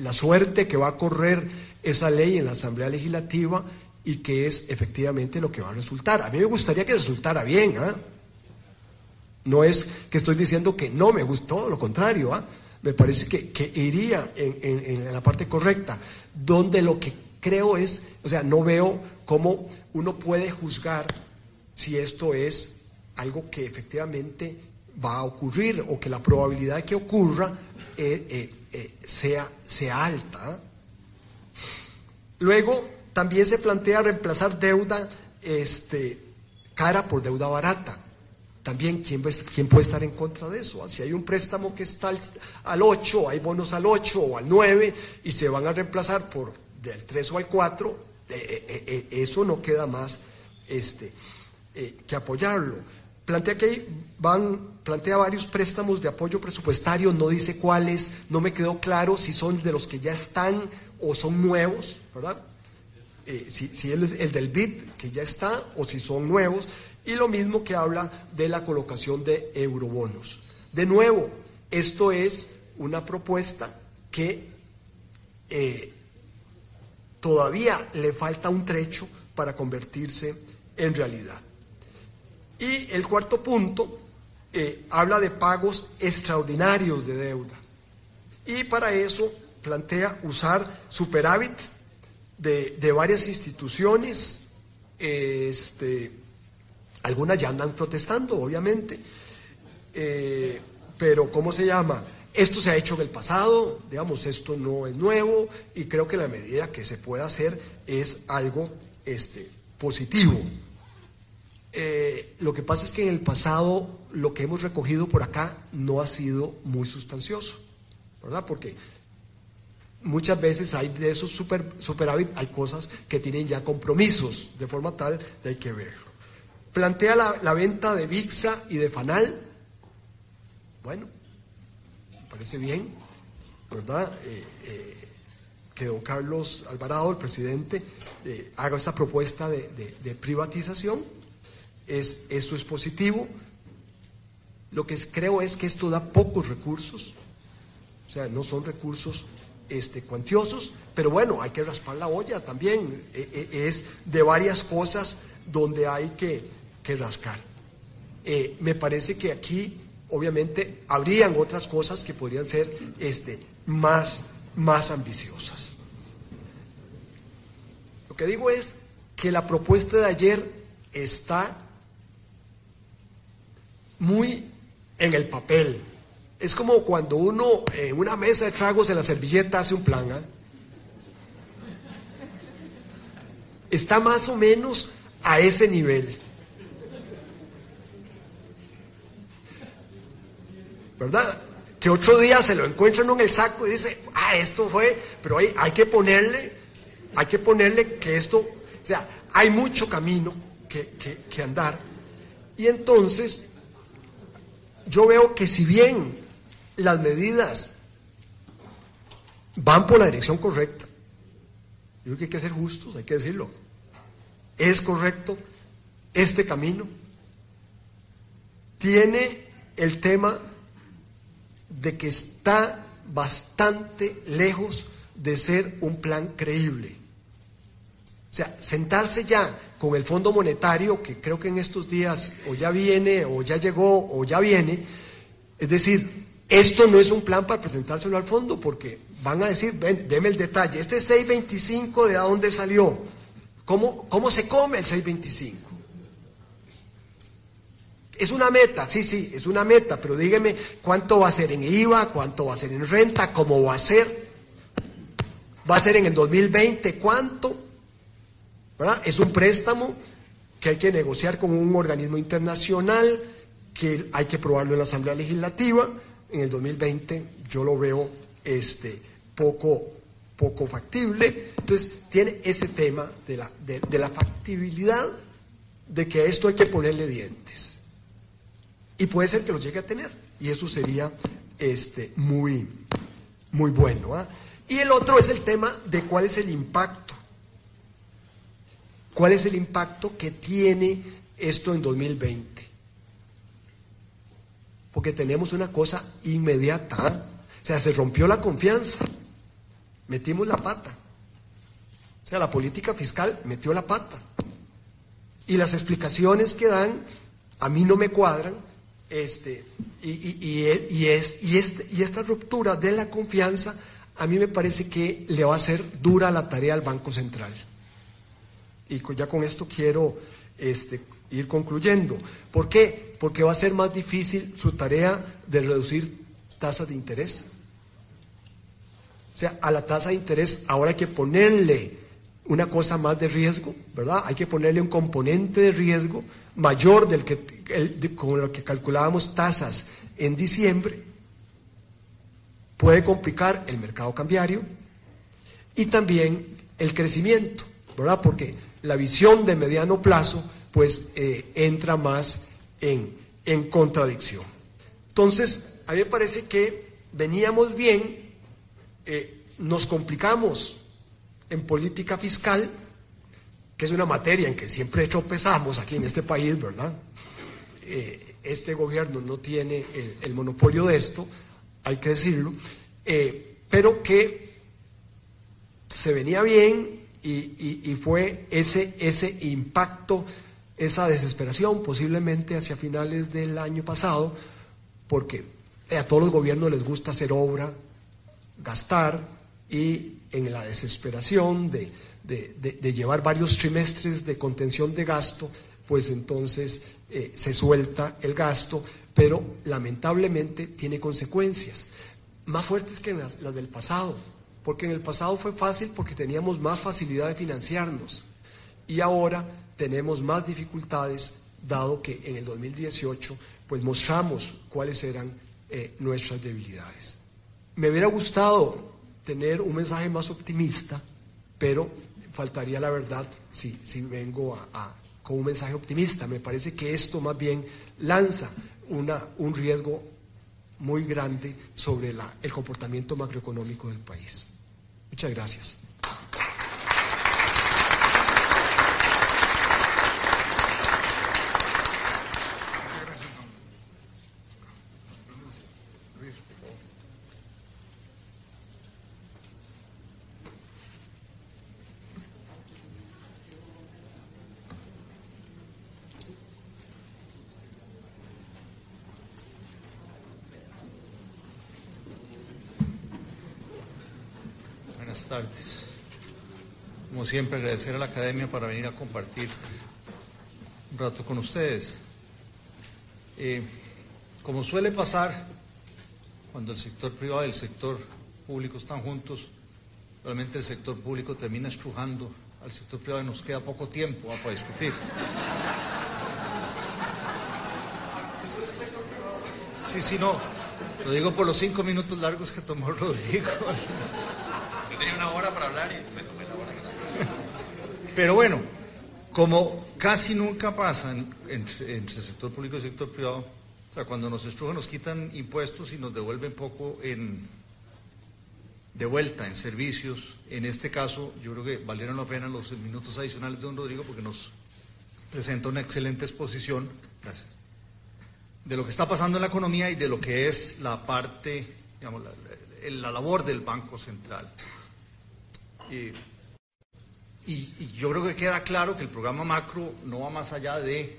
D: la suerte que va a correr esa ley en la Asamblea Legislativa y qué es efectivamente lo que va a resultar. A mí me gustaría que resultara bien. ¿ah? No es que estoy diciendo que no me gustó, lo contrario. ¿ah? Me parece que, iría en la parte correcta, donde lo que creo es, o sea, no veo cómo uno puede juzgar si esto es algo que efectivamente va a ocurrir o que la probabilidad de que ocurra eh, eh, eh, sea, sea alta. Luego, también se plantea reemplazar deuda este, cara por deuda barata. También, ¿quién, ¿quién, puede estar en contra de eso? Si hay un préstamo que está al, al 8, hay bonos al 8 o al 9 y se van a reemplazar por del 3 o al 4, eh, eh, eh, eso no queda más este, que apoyarlo. Plantea que van, plantea varios préstamos de apoyo presupuestario, no dice cuáles, no me quedó claro si son de los que ya están o son nuevos, ¿verdad? si, si es el del BID, que ya está, o si son nuevos, y lo mismo que habla de la colocación de eurobonos. De nuevo, esto es una propuesta que todavía le falta un trecho para convertirse en realidad. Y el cuarto punto eh, habla de pagos extraordinarios de deuda. Y para eso plantea usar superávit de, varias instituciones, este, algunas ya andan protestando, obviamente, eh, pero ¿cómo se llama? Esto se ha hecho en el pasado, digamos, esto no es nuevo y creo que la medida que se pueda hacer es algo este, positivo. Eh, lo que pasa es que en el pasado lo que hemos recogido por acá no ha sido muy sustancioso, ¿verdad? Porque muchas veces hay de esos super, superávit, hay cosas que tienen ya compromisos, de forma tal de hay que verlo. Plantea la, la venta de VIXA y de FANAL. Bueno, parece bien, ¿verdad? Eh, eh, que don Carlos Alvarado, el presidente, eh, haga esta propuesta de, privatización. Es, eso es positivo. Lo que creo es que esto da pocos recursos, o sea, no son recursos este, cuantiosos, pero bueno, hay que raspar la olla también. es de varias cosas donde hay que rascar. me parece que aquí obviamente habrían otras cosas que podrían ser este, más, más ambiciosas. Lo que digo es que la propuesta de ayer está muy en el papel. Es como cuando uno en una mesa de tragos en la servilleta hace un plan. ¿ah? Está más o menos a ese nivel. ¿Verdad? Que otro día se lo encuentran en el saco y dice, ah, esto fue, pero hay, hay que ponerle, hay que ponerle que esto O sea, hay mucho camino que, que andar. Y entonces, yo veo que si bien las medidas van por la dirección correcta, yo creo que hay que ser justos, hay que decirlo. Es correcto este camino. Tiene el tema de que está bastante lejos de ser un plan creíble. O sea, sentarse ya con el Fondo Monetario, que creo que en estos días o ya viene, o ya llegó, o ya viene, es decir, esto no es un plan para presentárselo al fondo, porque van a decir, ven, deme el detalle, este 625 de dónde salió, ¿Cómo, cómo se come el 625. Es una meta, sí, sí, es una meta, pero dígame cuánto va a ser en IVA, cuánto va a ser en renta, cómo va a ser. ¿Va a ser en el 2020? ¿Cuánto? Es un préstamo que hay que negociar con un organismo internacional, que hay que probarlo en la Asamblea Legislativa. En el 2020 yo lo veo este, poco, poco factible. Entonces tiene ese tema de la, de, la factibilidad de que a esto hay que ponerle dientes. Y puede ser que lo llegue a tener. Y eso sería este, muy, muy bueno. ¿ah? Y el otro es el tema de cuál es el impacto. ¿Cuál es el impacto que tiene esto en 2020? Porque tenemos una cosa inmediata. ¿ah? O sea, se rompió la confianza metimos la pata. O sea, la política fiscal metió la pata. Y las explicaciones que dan a mí no me cuadran. Este, y, y, y, es, y, este, y esta ruptura de la confianza a mí me parece que le va a ser dura la tarea al Banco Central. Y ya con esto quiero este, ir concluyendo. ¿Por qué? Porque va a ser más difícil su tarea de reducir tasas de interés. O sea, a la tasa de interés ahora hay que ponerle una cosa más de riesgo, ¿verdad? Hay que ponerle un componente de riesgo mayor del que, con lo que calculábamos tasas en diciembre. Puede complicar el mercado cambiario y también el crecimiento, ¿verdad? Porque la visión de mediano plazo, pues, eh, entra más en, en contradicción. Entonces, a mí me parece que veníamos bien eh, nos complicamos en política fiscal, que es una materia en que siempre tropezamos aquí en este país, ¿verdad? Eh, este gobierno no tiene el, monopolio de esto, hay que decirlo, eh, pero que se venía bien y, fue ese, ese impacto, esa desesperación posiblemente hacia finales del año pasado, porque a todos los gobiernos les gusta hacer obra, gastar y en la desesperación de, llevar varios trimestres de contención de gasto, pues entonces eh, se suelta el gasto, pero lamentablemente tiene consecuencias más fuertes que las, las del pasado, porque en el pasado fue fácil porque teníamos más facilidad de financiarnos y ahora tenemos más dificultades dado que en el 2018 pues mostramos cuáles eran eh, nuestras debilidades. Me hubiera gustado tener un mensaje más optimista, pero faltaría la verdad si, si vengo a, con un mensaje optimista. Me parece que esto más bien lanza una, un riesgo muy grande sobre la, el comportamiento macroeconómico del país. Muchas gracias.
E: Tardes. Como siempre, agradecer a la Academia para venir a compartir un rato con ustedes. Eh, como suele pasar cuando el sector privado y el sector público están juntos, realmente el sector público termina estrujando al sector privado y nos queda poco tiempo para discutir. Sí, sí, no. Lo digo por los cinco minutos largos que tomó Rodrigo.
C: Tenía una hora para hablar y me tomé la hora [laughs]
E: pero bueno, como casi nunca pasa entre, el sector público y el sector privado, o sea, cuando nos estrujan nos quitan impuestos y nos devuelven poco en, de vuelta en servicios. En este caso, yo creo que valieron la pena los minutos adicionales de don Rodrigo porque nos presenta una excelente exposición, gracias, de lo que está pasando en la economía y de lo que es la parte, digamos, la, labor del Banco Central. Y, yo creo que queda claro que el programa macro no va más allá de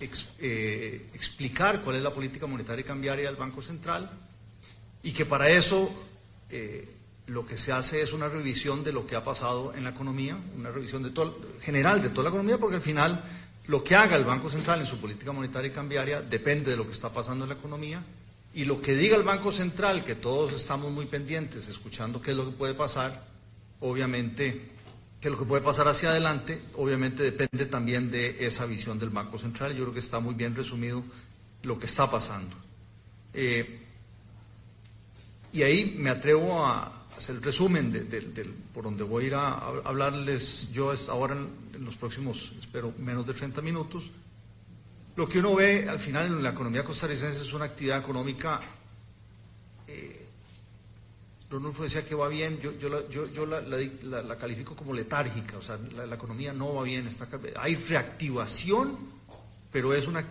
E: eh, explicar cuál es la política monetaria y cambiaria del Banco Central y que para eso eh, lo que se hace es una revisión de lo que ha pasado en la economía, una revisión de todo, general de toda la economía, porque al final lo que haga el Banco Central en su política monetaria y cambiaria depende de lo que está pasando en la economía y lo que diga el Banco Central, que todos estamos muy pendientes, escuchando qué es lo que puede pasar, obviamente, qué es lo que puede pasar hacia adelante, obviamente depende también de esa visión del Banco Central. Yo creo que está muy bien resumido lo que está pasando. Eh, y ahí me atrevo a hacer el resumen de, por donde voy a ir a, hablarles yo es ahora en, los próximos, espero, menos de 30 minutos. Lo que uno ve al final en la economía costarricense es una actividad económica. Rodolfo decía que va bien, yo, yo, la, califico como letárgica, o sea, la, economía no va bien, está, hay reactivación, pero es una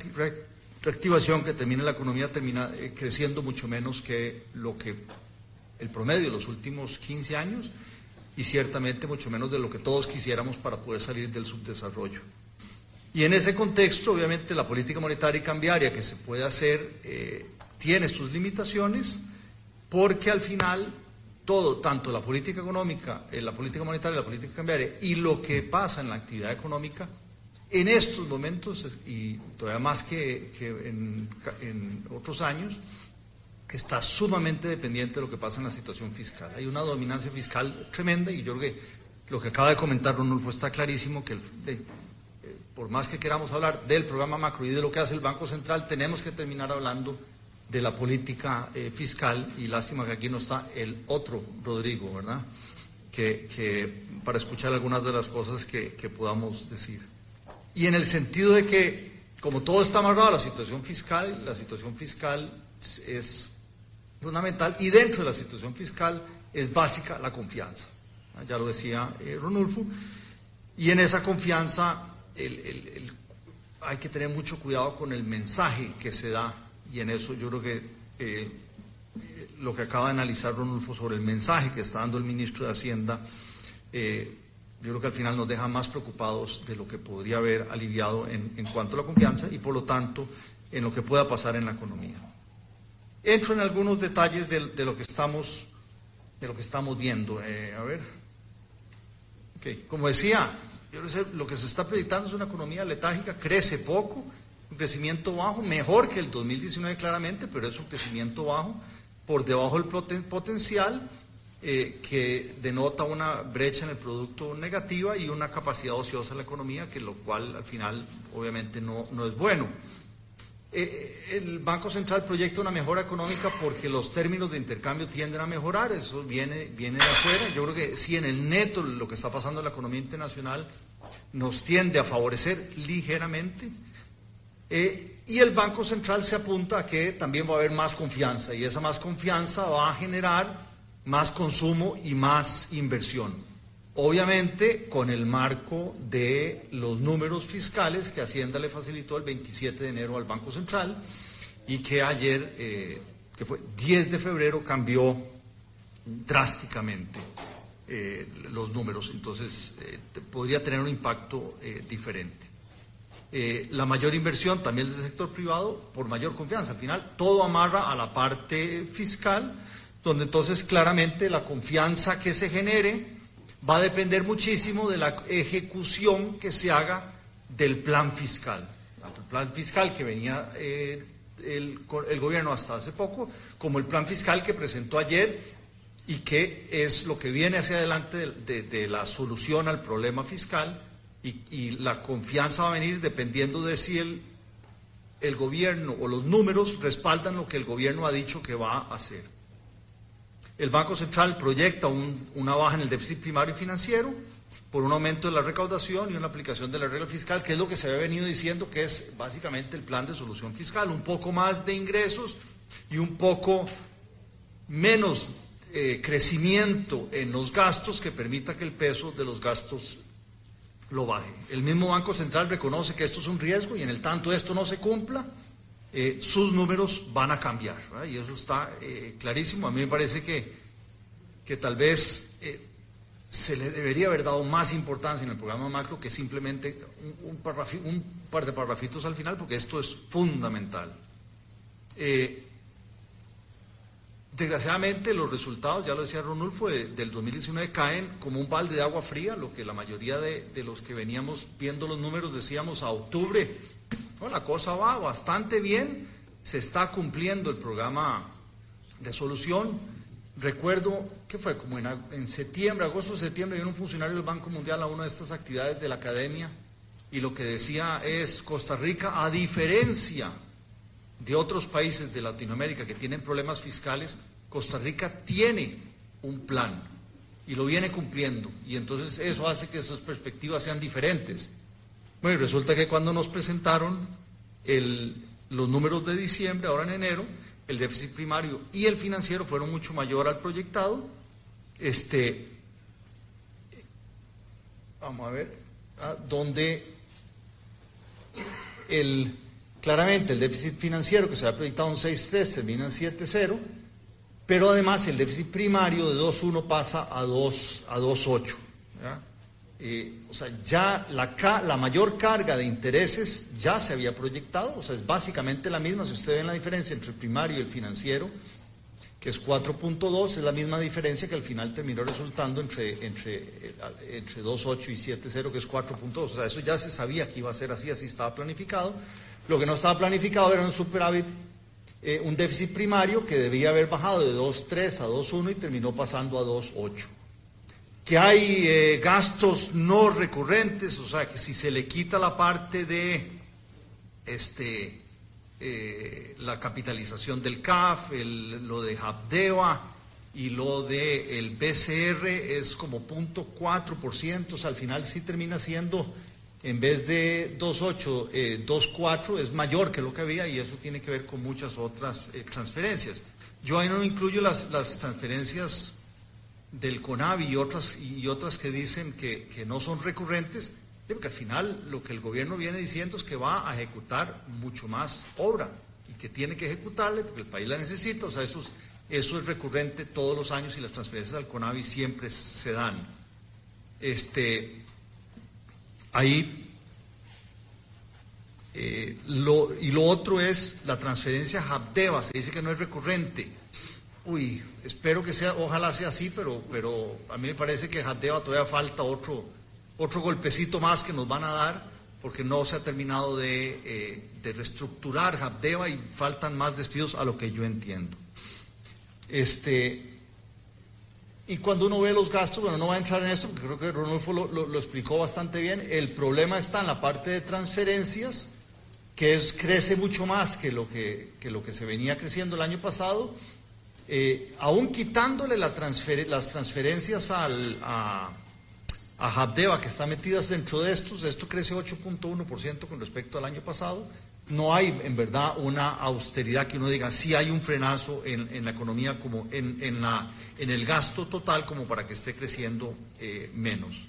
E: reactivación que termina la economía termina eh, creciendo mucho menos que lo que el promedio de los últimos 15 años y ciertamente mucho menos de lo que todos quisiéramos para poder salir del subdesarrollo. Y en ese contexto, obviamente, la política monetaria y cambiaria que se puede hacer eh, tiene sus limitaciones porque al final todo, tanto la política económica, eh, la política monetaria, la política cambiaria y lo que pasa en la actividad económica, en estos momentos, y todavía más que, en, otros años, está sumamente dependiente de lo que pasa en la situación fiscal. Hay una dominancia fiscal tremenda y yo creo que lo que acaba de comentar Ronulfo está clarísimo que eh, por más que queramos hablar del programa macro y de lo que hace el Banco Central, tenemos que terminar hablando de la política eh, fiscal y lástima que aquí no está el otro Rodrigo, ¿verdad? Que, para escuchar algunas de las cosas que podamos decir. Y en el sentido de que, como todo está amarrado la situación fiscal, la situación fiscal es fundamental y dentro de la situación fiscal es básica la confianza. Ya lo decía eh, Ronulfo. Y en esa confianza hay que tener mucho cuidado con el mensaje que se da y en eso yo creo que eh, lo que acaba de analizar Ronulfo sobre el mensaje que está dando el ministro de Hacienda eh, yo creo que al final nos deja más preocupados de lo que podría haber aliviado en, cuanto a la confianza y por lo tanto en lo que pueda pasar en la economía. Entro en algunos detalles de, lo que estamos de lo que estamos viendo. Eh, a ver, como decía, lo que se está proyectando es una economía letárgica, crece poco, un crecimiento bajo, mejor que el 2019 claramente, pero es un crecimiento bajo, por debajo del potencial eh, que denota una brecha en el producto negativa y una capacidad ociosa en la economía, que lo cual al final obviamente no, es bueno. Eh, el Banco Central proyecta una mejora económica porque los términos de intercambio tienden a mejorar, eso viene, viene de afuera. Yo creo que sí, en el neto lo que está pasando en la economía internacional nos tiende a favorecer ligeramente. Eh, y el Banco Central se apunta a que también va a haber más confianza y esa más confianza va a generar más consumo y más inversión. Obviamente con el marco de los números fiscales que Hacienda le facilitó el 27 de enero al Banco Central y que ayer, eh, que fue 10 de febrero, cambió drásticamente eh, los números. Entonces eh, podría tener un impacto diferente. La mayor inversión también del sector privado por mayor confianza. Al final todo amarra a la parte fiscal donde entonces claramente la confianza que se genere va a depender muchísimo de la ejecución que se haga del plan fiscal. El plan fiscal que venía eh, el, gobierno hasta hace poco, como el plan fiscal que presentó ayer y que es lo que viene hacia adelante de, la solución al problema fiscal y, y, la confianza va a venir dependiendo de si el, gobierno o los números respaldan lo que el gobierno ha dicho que va a hacer. El Banco Central proyecta una baja en el déficit primario financiero por un aumento de la recaudación y una aplicación de la regla fiscal, que es lo que se había venido diciendo que es básicamente el plan de solución fiscal, un poco más de ingresos y un poco menos eh, crecimiento en los gastos que permita que el peso de los gastos lo baje. El mismo Banco Central reconoce que esto es un riesgo y en el tanto esto no se cumpla, eh, sus números van a cambiar. Y eso está eh, clarísimo. A mí me parece que, que tal vez se le debería haber dado más importancia en el programa macro que simplemente un, par de parrafitos al final, porque esto es fundamental. Eh, desgraciadamente los resultados, ya lo decía Ronulfo, del 2019 caen como un balde de agua fría, lo que la mayoría de, los que veníamos viendo los números decíamos a octubre, la cosa va bastante bien, se está cumpliendo el programa de solución, Recuerdo que fue como en, septiembre, agosto, septiembre, vino un funcionario del Banco Mundial a una de estas actividades de la academia y lo que decía es Costa Rica, a diferencia de otros países de Latinoamérica que tienen problemas fiscales, Costa Rica tiene un plan y lo viene cumpliendo y entonces eso hace que esas perspectivas sean diferentes. Bueno, y resulta que cuando nos presentaron los números de diciembre, ahora en enero, el déficit primario y el financiero fueron mucho mayor al proyectado. Este, vamos a ver, ah, donde el, claramente el déficit financiero que se ha proyectado en 6.3 termina en 7.0, pero además el déficit primario de 2.1 pasa a 2 a 2.8. Eh, o sea, ya la, la, mayor carga de intereses ya se había proyectado, o sea, es básicamente la misma. Si ustedes ven la diferencia entre el primario y el financiero, que es 4.2, es la misma diferencia que al final terminó resultando entre, entre, eh, entre 2.8 y 7.0, que es 4.2. O sea, eso ya se sabía que iba a ser así, así estaba planificado. Lo que no estaba planificado era un superávit, eh, un déficit primario que debía haber bajado de 2.3 a 2.1 y terminó pasando a 2.8 que hay eh, gastos no recurrentes, o sea, que si se le quita la parte de este, eh, la capitalización del CAF, lo de Habdeba y lo de el PCR es como 0.4%, o sea, al final sí termina siendo, en vez de 2.8, eh, 2.4, es mayor que lo que había y eso tiene que ver con muchas otras eh, transferencias. Yo ahí no incluyo las, las transferencias del CONAVI y otras, y otras que dicen que, no son recurrentes, porque al final lo que el gobierno viene diciendo es que va a ejecutar mucho más obra y que tiene que ejecutarle porque el país la necesita, o sea, eso es, eso es recurrente todos los años y las transferencias al CONAVI siempre se dan. Este, ahí, eh, lo, y lo otro es la transferencia a se dice que no es recurrente Uy, espero que sea, ojalá sea así, pero, pero a mí me parece que Jateva todavía falta otro, otro golpecito más que nos van a dar, porque no se ha terminado de, eh, de reestructurar Jateva y faltan más despidos a lo que yo entiendo. Este, y cuando uno ve los gastos, bueno, no va a entrar en esto, porque creo que Ronolfo lo, explicó bastante bien, el problema está en la parte de transferencias, que es, crece mucho más que lo que, que lo que se venía creciendo el año pasado, eh, aún quitándole las transferencias al, a, a Habdeba, que está metidas dentro de estos, esto crece 8.1% con respecto al año pasado. No hay en verdad una austeridad que uno diga, sí hay un frenazo en, la economía, como en, en, la, en, el gasto total, como para que esté creciendo eh, menos.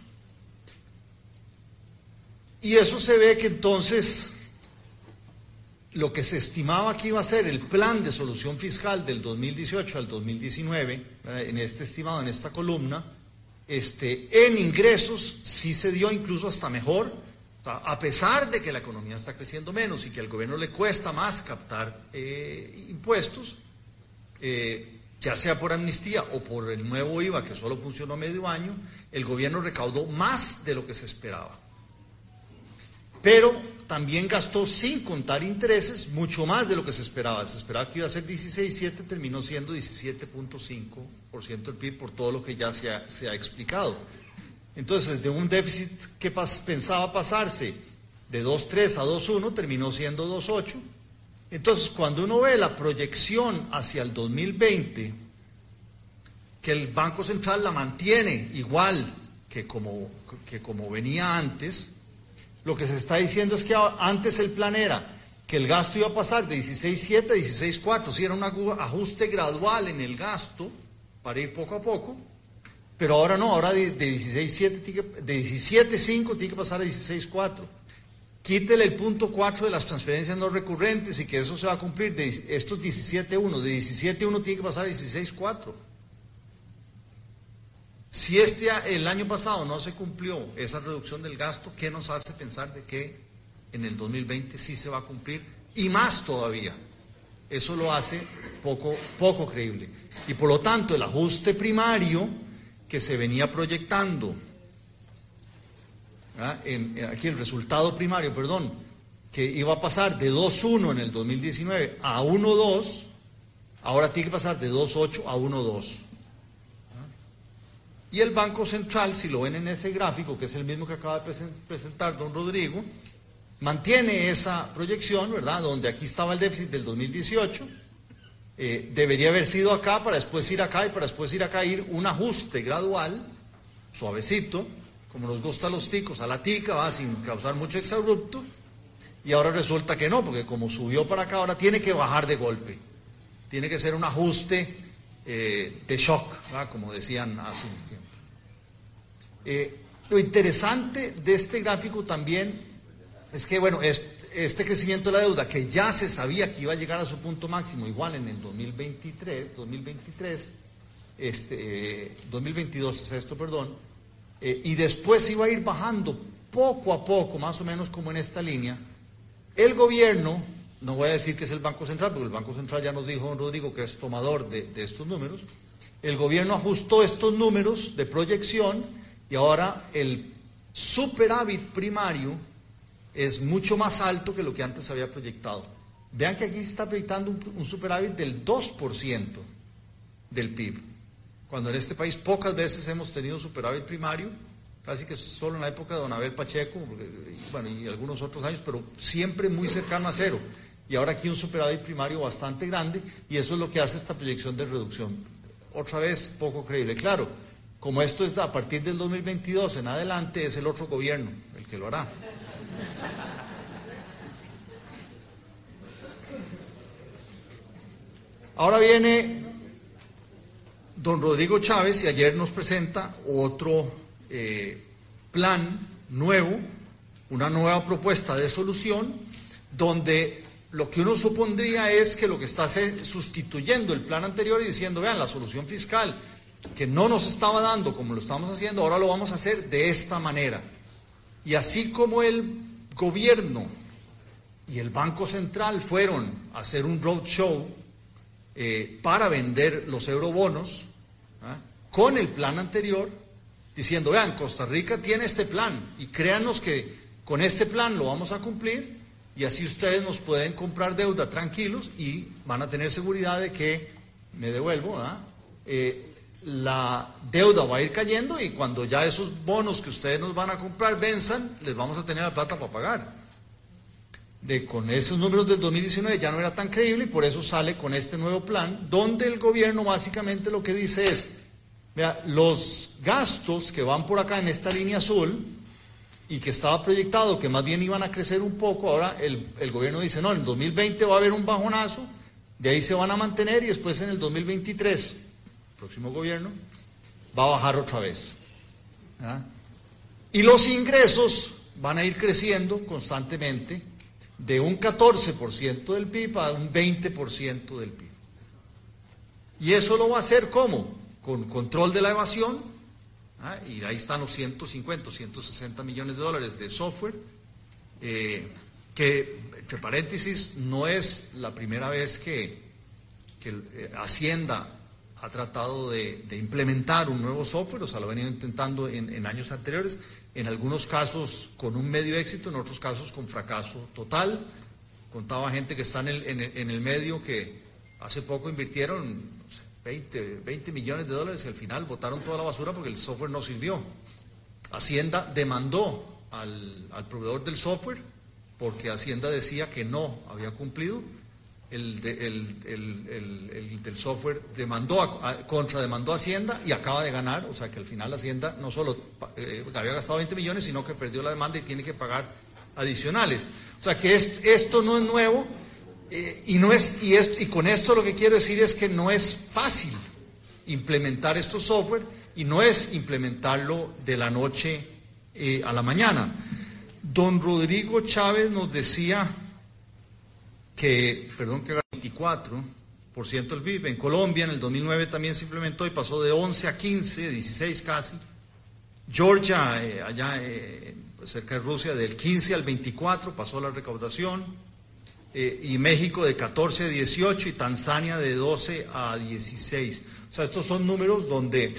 E: Y eso se ve que entonces lo que se estimaba que iba a ser el plan de solución fiscal del 2018 al 2019, en este estimado, en esta columna, este, en ingresos sí se dio incluso hasta mejor, a pesar de que la economía está creciendo menos y que al gobierno le cuesta más captar eh, impuestos, eh, ya sea por amnistía o por el nuevo IVA que solo funcionó medio año, el gobierno recaudó más de lo que se esperaba. Pero también gastó sin contar intereses mucho más de lo que se esperaba. Se esperaba que iba a ser 16,7, terminó siendo 17.5% del PIB por todo lo que ya se ha, se ha explicado. Entonces, de un déficit que pensaba pasarse de 2,3 a 2,1, terminó siendo 2,8. Entonces, cuando uno ve la proyección hacia el 2020, que el Banco Central la mantiene igual que como, que como venía antes, lo que se está diciendo es que antes el plan era que el gasto iba a pasar de 16.7 a 16.4, si era un ajuste gradual en el gasto para ir poco a poco, pero ahora no, ahora de, de 16.5 de 17.5 tiene que pasar a 16.4. Quítele el punto 4 de las transferencias no recurrentes y que eso se va a cumplir de estos 17.1, de 17.1 tiene que pasar a 16.4. Si este el año pasado no se cumplió esa reducción del gasto, ¿qué nos hace pensar de que en el 2020 sí se va a cumplir y más todavía. Eso lo hace poco, poco creíble. Y por lo tanto, el ajuste primario que se venía proyectando, aquí el resultado primario, perdón, que iba a pasar de 2.1 en el 2019 a 1.2, ahora tiene que pasar de 2.8 a 1.2. Y el Banco Central, si lo ven en ese gráfico, que es el mismo que acaba de presentar don Rodrigo, mantiene esa proyección, ¿verdad? Donde aquí estaba el déficit del 2018, eh, debería haber sido acá para después ir acá y para después ir acá, ir un ajuste gradual, suavecito, como nos gusta a los ticos, a la tica, va sin causar mucho exabrupto, y ahora resulta que no, porque como subió para acá, ahora tiene que bajar de golpe, tiene que ser un ajuste eh, de shock, como decían hace un tiempo. Eh, lo interesante de este gráfico también es que, bueno, este crecimiento de la deuda, que ya se sabía que iba a llegar a su punto máximo, igual en el 2023, 2023, este, 2022 es esto, perdón, eh, y después iba a ir bajando poco a poco, más o menos como en esta línea, el gobierno, no voy a decir que es el Banco Central, porque el Banco Central ya nos dijo don Rodrigo que es tomador de, de estos números, el gobierno ajustó estos números de proyección y ahora el superávit primario es mucho más alto que lo que antes había proyectado. Vean que aquí se está proyectando un, superávit del 2% del PIB, cuando en este país pocas veces hemos tenido superávit primario, casi que solo en la época de Don Abel Pacheco, y, y algunos otros años, pero siempre muy cercano a cero. Y ahora aquí un superávit primario bastante grande, y eso es lo que hace esta proyección de reducción. Otra vez, poco creíble. Claro, como esto es a partir del 2022 en adelante, es el otro gobierno el que lo hará. Ahora viene don Rodrigo Chávez y ayer nos presenta otro eh, plan nuevo, una nueva propuesta de solución, donde lo que uno supondría es que lo que está sustituyendo el plan anterior y diciendo, vean, la solución fiscal que no nos estaba dando como lo estamos haciendo, ahora lo vamos a hacer de esta manera. Y así como el gobierno y el Banco Central fueron a hacer un roadshow eh, para vender los eurobonos ¿ah? con el plan anterior, diciendo, vean, Costa Rica tiene este plan y créanos que con este plan lo vamos a cumplir y así ustedes nos pueden comprar deuda tranquilos y van a tener seguridad de que, me devuelvo, ¿ah? eh, la deuda va a ir cayendo y cuando ya esos bonos que ustedes nos van a comprar venzan, les vamos a tener la plata para pagar. De, con esos números del 2019 ya no era tan creíble y por eso sale con este nuevo plan, donde el gobierno básicamente lo que dice es, vea, los gastos que van por acá en esta línea azul y que estaba proyectado que más bien iban a crecer un poco, ahora el, el gobierno dice, no, en el 2020 va a haber un bajonazo, de ahí se van a mantener y después en el 2023 próximo gobierno, va a bajar otra vez. ¿ah? Y los ingresos van a ir creciendo constantemente de un 14% del PIB a un 20% del PIB. Y eso lo va a hacer ¿cómo? Con control de la evasión, ¿ah? y ahí están los 150, 160 millones de dólares de software, eh, que, entre paréntesis, no es la primera vez que, que eh, Hacienda ha tratado de, implementar un nuevo software, o sea, lo ha venido intentando en, años anteriores, en algunos casos con un medio éxito, en otros casos con fracaso total. Contaba gente que está en el, medio que hace poco invirtieron 20, 20 millones de dólares y al final botaron toda la basura porque el software no sirvió. Hacienda demandó al proveedor del software porque Hacienda decía que no había cumplido el, del software demandó a, contrademandó a Hacienda y acaba de ganar, o sea que al final Hacienda no solo eh, había gastado 20 millones, sino que perdió la demanda y tiene que pagar adicionales. O sea que esto no es nuevo eh, y, no es, y, y con esto lo que quiero decir es que no es fácil implementar estos software y no es implementarlo de la noche eh, a la mañana. Don Rodrigo Chávez nos decía que, perdón, que 24% el PIB. En Colombia en el 2009 también se implementó y pasó de 11 a 15, 16 casi. Georgia, eh, allá eh, cerca de Rusia, del 15 al 24 pasó la recaudación. Eh, y México de 14 a 18 y Tanzania de 12 a 16. O sea, estos son números donde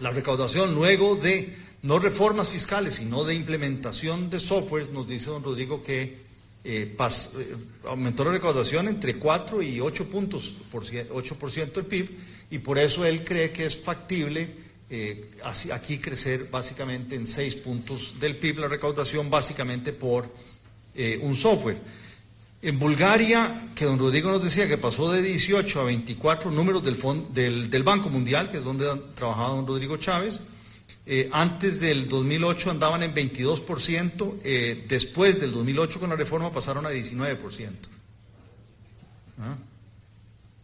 E: la recaudación luego de no reformas fiscales, sino de implementación de softwares, nos dice don Rodrigo que eh, eh, aumentó la recaudación entre 4 y 8 puntos, por 8% del PIB, y por eso él cree que es factible eh, aquí crecer básicamente en 6 puntos del PIB la recaudación, básicamente por un software. En Bulgaria, que don Rodrigo nos decía que pasó de 18 a 24 números del, del, del Banco Mundial, que es donde trabajaba don Rodrigo Chávez, eh, antes del 2008 andaban en 22%, eh, después del 2008 con la reforma pasaron a 19%. ¿Ah?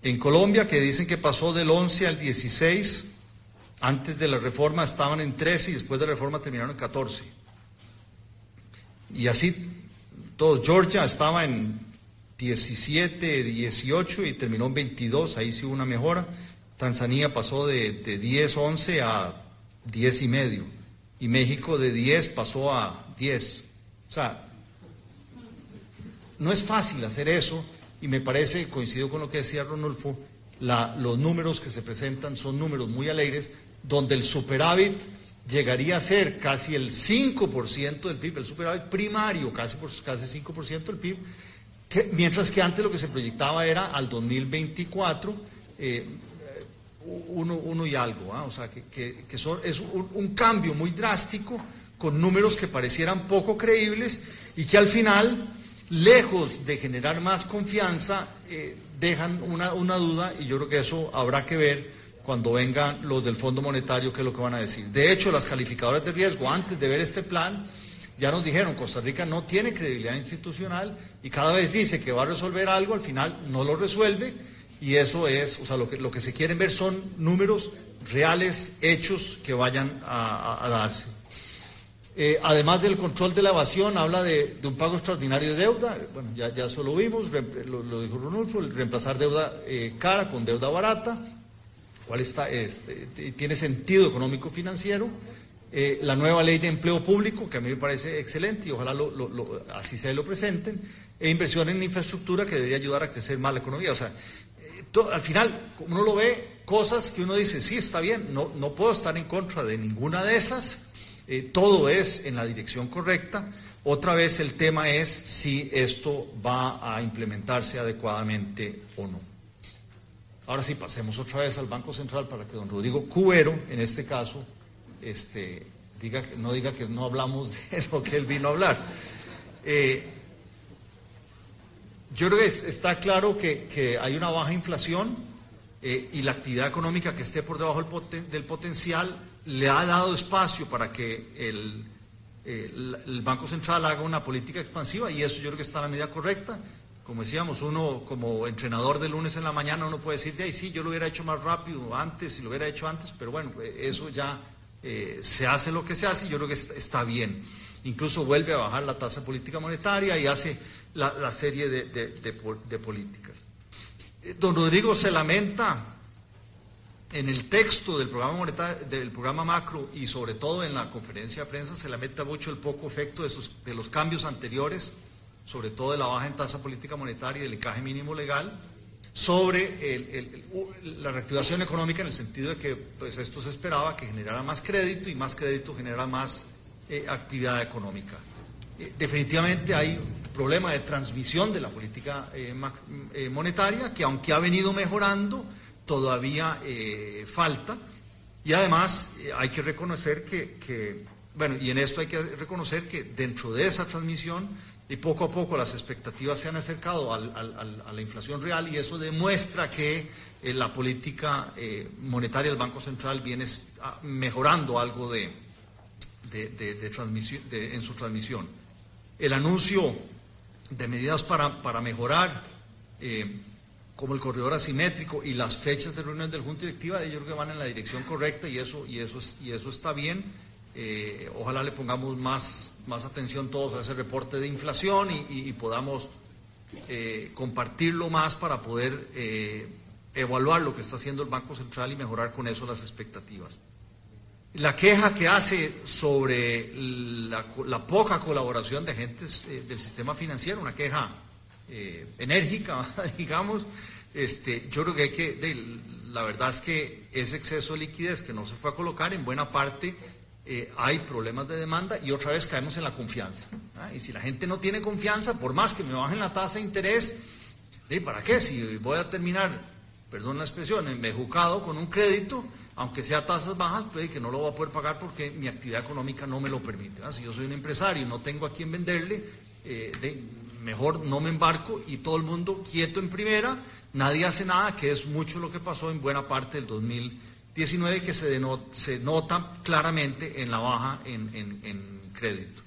E: En Colombia, que dicen que pasó del 11 al 16, antes de la reforma estaban en 13 y después de la reforma terminaron en 14. Y así. Georgia estaba en 17, 18 y terminó en 22, ahí sí hubo una mejora. Tanzania pasó de, de 10, 11 a 10 y medio. Y México de 10 pasó a 10. O sea, no es fácil hacer eso y me parece, coincido con lo que decía Ronulfo, los números que se presentan son números muy alegres, donde el superávit llegaría a ser casi el 5% del PIB, el superávit primario, casi, por, casi 5% del PIB, mientras que antes lo que se proyectaba era al 2024 eh, uno, uno y algo, ¿ah? o sea, que, que, son, es un, cambio muy drástico con números que parecieran poco creíbles y que al final, lejos de generar más confianza, eh, dejan una, una duda y yo creo que eso habrá que ver cuando vengan los del Fondo Monetario qué es lo que van a decir. De hecho, las calificadoras de riesgo, antes de ver este plan, ya nos dijeron, Costa Rica no tiene credibilidad institucional y cada vez dice que va a resolver algo, al final no lo resuelve y eso es, o sea, lo que, lo que se quieren ver son números reales, hechos que vayan a, darse. Eh, además del control de la evasión, habla de, un pago extraordinario de deuda, bueno, ya, ya eso lo vimos, lo, dijo Ronulfo, reemplazar deuda eh, cara con deuda barata, cuál está, este, tiene sentido económico financiero, eh, la nueva ley de empleo público, que a mí me parece excelente y ojalá así se lo presenten, e inversión en infraestructura que debería ayudar a crecer más la economía. O sea, al final uno lo ve cosas que uno dice, sí, está bien, no, no puedo estar en contra de ninguna de esas, eh, todo es en la dirección correcta. Otra vez el tema es si esto va a implementarse adecuadamente o no. Ahora sí, pasemos otra vez al Banco Central para que don Rodrigo Cubero, en este caso, este, diga, no diga que no hablamos [laughs] de lo que él vino a hablar. Eh, yo creo que está claro que, hay una baja inflación eh, y la actividad económica que esté por debajo del, potencial le ha dado espacio para que el, Banco Central haga una política expansiva y eso yo creo que está la medida correcta. Como decíamos, uno como entrenador de lunes en la mañana uno puede decir, de ahí sí, yo lo hubiera hecho más rápido antes, y lo hubiera hecho antes, pero bueno, eh, eso ya eh, se hace lo que se hace y yo creo que está bien. Incluso vuelve a bajar la tasa política monetaria y hace la, serie de, políticas. Eh, don Rodrigo se lamenta en el texto del programa, monetario, del programa macro y sobre todo en la conferencia de prensa se lamenta mucho el poco efecto de, de los cambios anteriores, sobre todo de la baja en tasa política monetaria y del encaje mínimo legal, sobre la reactivación económica en el sentido de que pues, esto se esperaba que generara más crédito y más crédito genera más eh, actividad económica. Eh, definitivamente hay problema de transmisión de la política eh, eh, monetaria, que aunque ha venido mejorando, todavía eh, falta. Y además hay que reconocer que, bueno, y en esto hay que reconocer que dentro de esa transmisión y poco a poco las expectativas se han acercado a la inflación real y eso demuestra que la política monetaria del Banco Central viene ah, mejorando algo de, transmisión, en su transmisión. El anuncio de medidas para, para mejorar, eh, como el corredor asimétrico y las fechas de reunión del Junta Directiva, yo creo que van en la dirección correcta y eso, y eso, y eso está bien. Eh, ojalá le pongamos más, más atención todos a ese reporte de inflación y, podamos eh, compartirlo más para poder evaluar lo que está haciendo el Banco Central y mejorar con eso las expectativas. La queja que hace sobre la, poca colaboración de agentes eh, del sistema financiero, una queja eh, enérgica, [laughs] digamos, este, yo creo que hay que, la verdad es que ese exceso de liquidez que no se fue a colocar, en buena parte eh, hay problemas de demanda y otra vez caemos en la confianza. Y si la gente no tiene confianza, por más que me bajen la tasa de interés, ¿para qué? Si voy a terminar, perdón la expresión, embejucado con un crédito, aunque sea tasas bajas, puede que no lo va a poder pagar porque mi actividad económica no me lo permite. Si yo soy un empresario y no tengo a quién venderle, eh, mejor no me embarco y todo el mundo quieto en primera, nadie hace nada, que es mucho lo que pasó en buena parte del 2019, que se, se nota claramente en la baja en crédito.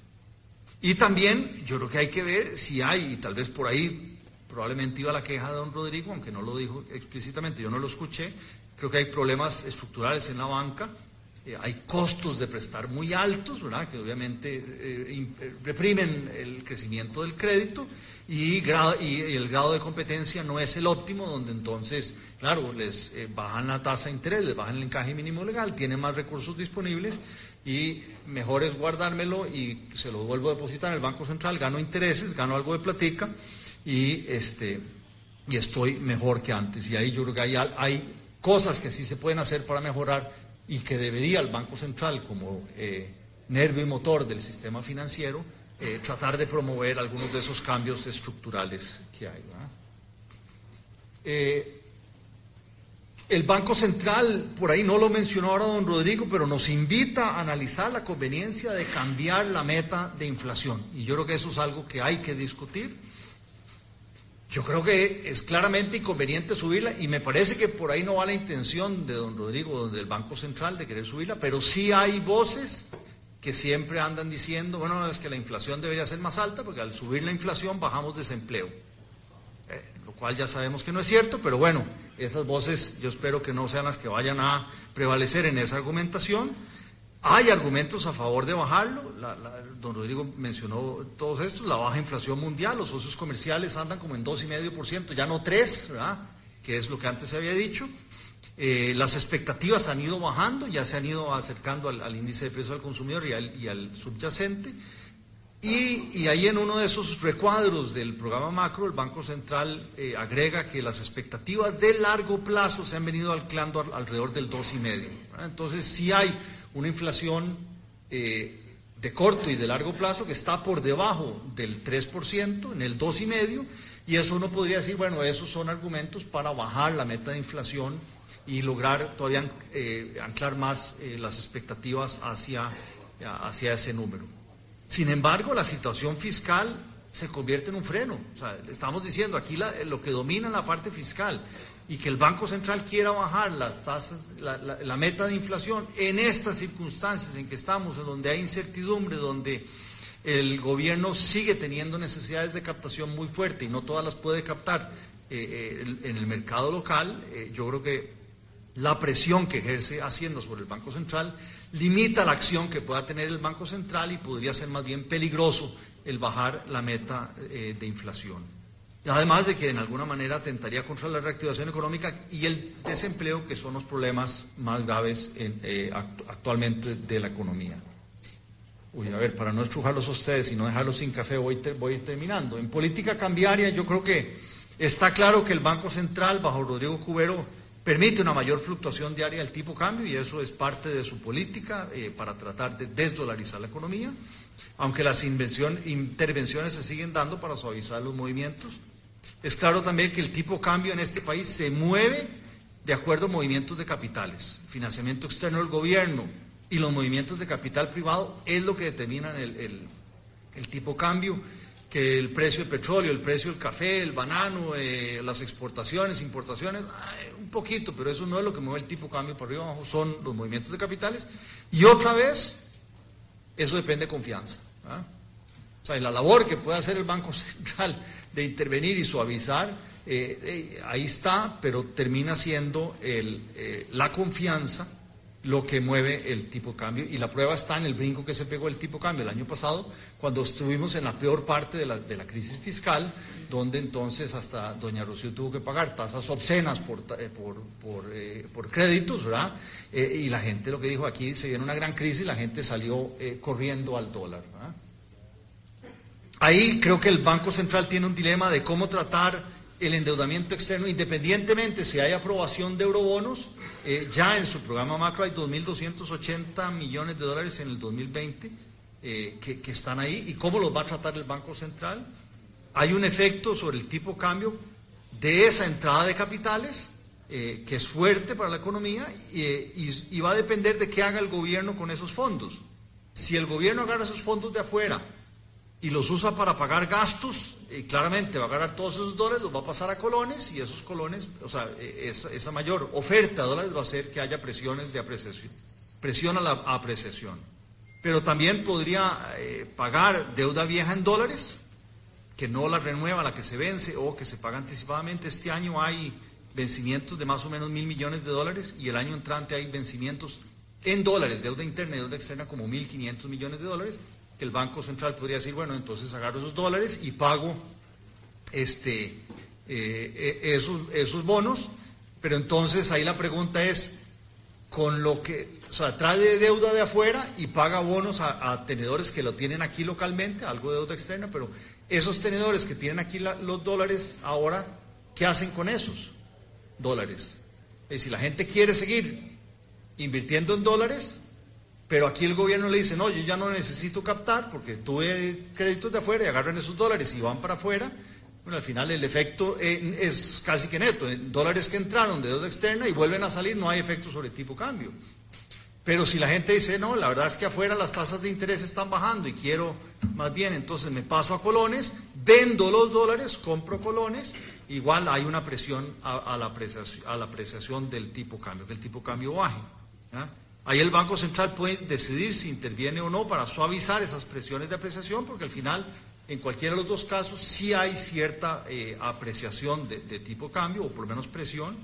E: Y también yo creo que hay que ver si hay, y tal vez por ahí probablemente iba la queja de don Rodrigo, aunque no lo dijo explícitamente, yo no lo escuché, Creo que hay problemas estructurales en la banca, eh, hay costos de prestar muy altos, ¿verdad? que obviamente eh, eh, reprimen el crecimiento del crédito y, el grado de competencia no es el óptimo, donde entonces, claro, les bajan la tasa de interés, les bajan el encaje mínimo legal, tienen más recursos disponibles y mejor es guardármelo y se lo vuelvo a depositar en el Banco Central, gano intereses, gano algo de platica y, este, estoy mejor que antes. Y ahí yo creo que hay cosas que sí se pueden hacer para mejorar y que debería el Banco Central, como eh, nervio y motor del sistema financiero, eh, tratar de promover algunos de esos cambios estructurales que hay. Eh, el Banco Central, por ahí no lo mencionó ahora don Rodrigo, pero nos invita a analizar la conveniencia de cambiar la meta de inflación. Y yo creo que eso es algo que hay que discutir yo creo que es claramente inconveniente subirla y me parece que por ahí no va la intención de don Rodrigo, del Banco Central, de querer subirla, pero sí hay voces que siempre andan diciendo, bueno, es que la inflación debería ser más alta porque al subir la inflación bajamos desempleo. Eh, lo cual ya sabemos que no es cierto, pero bueno, esas voces yo espero que no sean las que vayan a prevalecer en esa argumentación. Hay argumentos a favor de bajarlo. don Rodrigo mencionó todos estos. La baja inflación mundial, los socios comerciales andan como en 2,5%, ya no 3, ¿verdad? Que es lo que antes se había dicho. Eh, las expectativas han ido bajando, ya se han ido acercando al, índice de precio al consumidor y al, subyacente. Y, ahí en uno de esos recuadros del programa macro, el Banco Central eh, agrega que las expectativas de largo plazo se han venido anclando alrededor del 2,5. Entonces, sí hay una inflación eh, de corto y de largo plazo que está por debajo del 3%, en el 2,5%, y eso uno podría decir, bueno, esos son argumentos para bajar la meta de inflación y lograr todavía eh, anclar más eh, las expectativas hacia, hacia ese número. Sin embargo, la situación fiscal se convierte en un freno. O sea, estamos diciendo aquí lo que domina la parte fiscal y que el Banco Central quiera bajar las tasas, la, meta de inflación en estas circunstancias en que estamos, en donde hay incertidumbre, donde el gobierno sigue teniendo necesidades de captación muy fuerte y no todas las puede captar eh, eh, en el mercado local, eh, yo creo que la presión que ejerce Hacienda sobre el Banco Central limita la acción que pueda tener el Banco Central y podría ser más bien peligroso el bajar la meta de inflación. Además de que en alguna manera atentaría contra la reactivación económica y el desempleo, que son los problemas más graves eh, actualmente de la economía. Uy, a ver, para no estrujarlos a ustedes y no dejarlos sin café, voy, voy terminando. En política cambiaria, yo creo que está claro que el Banco Central, bajo Rodrigo Cubero, permite una mayor fluctuación diaria del tipo cambio y eso es parte de su política eh, para tratar de desdolarizar la economía, aunque las intervenciones se siguen dando para suavizar los movimientos. Es claro también que el tipo cambio en este país se mueve de acuerdo a movimientos de capitales. Financiamiento externo del gobierno y los movimientos de capital privado es lo que determinan el, tipo cambio. que el precio del petróleo, el precio del café, el banano, eh, las exportaciones, importaciones, un poquito, pero eso no es lo que mueve el tipo de cambio por arriba abajo, son los movimientos de capitales. Y otra vez, eso depende de confianza. ¿Ah? O sea, la labor que puede hacer el Banco [laughs] Central de intervenir y suavizar, eh, eh, ahí está, pero termina siendo el, la confianza lo que mueve el tipo de cambio. Y la prueba está en el brinco que se pegó el tipo de cambio el año pasado, cuando estuvimos en la peor parte de la, de la crisis fiscal, donde entonces hasta doña Rocío tuvo que pagar tasas obscenas por, eh, por, por, eh, por créditos, ¿verdad? Eh, y la gente lo que dijo aquí, se viene una gran crisis, la gente salió corriendo al dólar. Ahí creo que el Banco Central tiene un dilema de cómo tratar el endeudamiento externo, independientemente si hay aprobación de eurobonos, eh, ya en su programa macro hay 2.280 millones de dólares en el 2020 eh, que, están ahí. ¿Y cómo los va a tratar el Banco Central? Hay un efecto sobre el tipo de cambio de esa entrada de capitales, eh, que es fuerte para la economía, y va a depender de qué haga el gobierno con esos fondos. Si el gobierno agarra esos fondos de afuera y los usa para pagar gastos, y claramente va a ganar todos esos dólares, los va a pasar a colones y esos colones, o sea, e, esa, mayor oferta de dólares va a hacer que haya presiones de apreciación, presión a la apreciación. Pero también podría eh, pagar deuda vieja en dólares, que no la renueva, la que se vence o que se paga anticipadamente. Este año hay vencimientos de más o menos mil millones de dólares y el año entrante hay vencimientos en dólares, deuda interna y deuda externa como mil quinientos millones de dólares que el Banco Central podría decir, bueno, entonces agarro esos dólares y pago este, eh, eh, esos, esos bonos, pero entonces ahí la pregunta es, con lo que, trae deuda de afuera y paga bonos a, tenedores que lo tienen aquí localmente, algo de deuda externa, pero esos tenedores que tienen aquí los dólares ahora, ¿qué hacen con esos dólares? Y si la gente quiere seguir invirtiendo en dólares, pero aquí el gobierno le dice, no, yo ya no necesito captar porque tuve créditos de afuera y agarran esos dólares y van para afuera. Bueno, al final el efecto eh, es casi que neto. dólares que entraron de deuda externa y vuelven a salir, no hay efecto sobre tipo cambio. Pero si la gente dice, no, la verdad es que afuera las tasas de interés están bajando y quiero más bien, entonces me paso a colones, vendo los dólares, compro colones, igual hay una presión a, la, apreciación, a la apreciación del tipo cambio, que el tipo cambio baje. Ahí el Banco Central puede decidir si interviene o no para suavizar esas presiones de apreciación, porque al final, en cualquiera de los dos casos, sí hay cierta eh, apreciación de, tipo cambio, o por lo menos presión,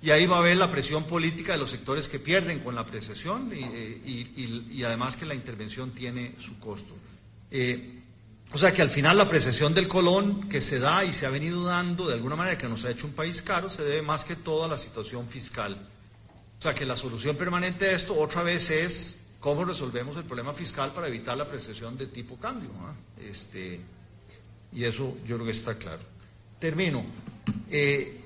E: y ahí va a haber la presión política de los sectores que pierden con la apreciación y, además que la intervención tiene su costo. Eh, o sea que al final la apreciación del colón que se da y se ha venido dando de alguna manera que nos ha hecho un país caro se debe más que todo a la situación fiscal o sea que la solución permanente a esto otra vez es cómo resolvemos el problema fiscal para evitar la apreciación de tipo cambio. Este, y eso yo creo que está claro. Termino. Eh,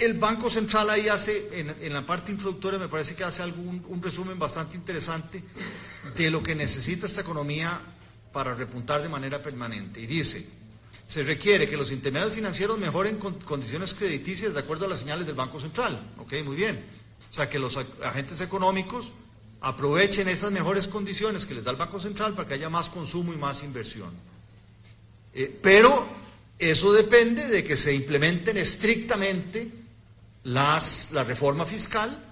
E: el Banco Central ahí hace, en, la parte introductoria, me parece que hace algún, un resumen bastante interesante de lo que necesita esta economía para repuntar de manera permanente. Y dice, se requiere que los intermediarios financieros mejoren condiciones crediticias de acuerdo a las señales del Banco Central. Ok, muy bien. O sea, que los agentes económicos aprovechen esas mejores condiciones que les da el Banco Central para que haya más consumo y más inversión. Eh, pero eso depende de que se implementen estrictamente las, la reforma fiscal,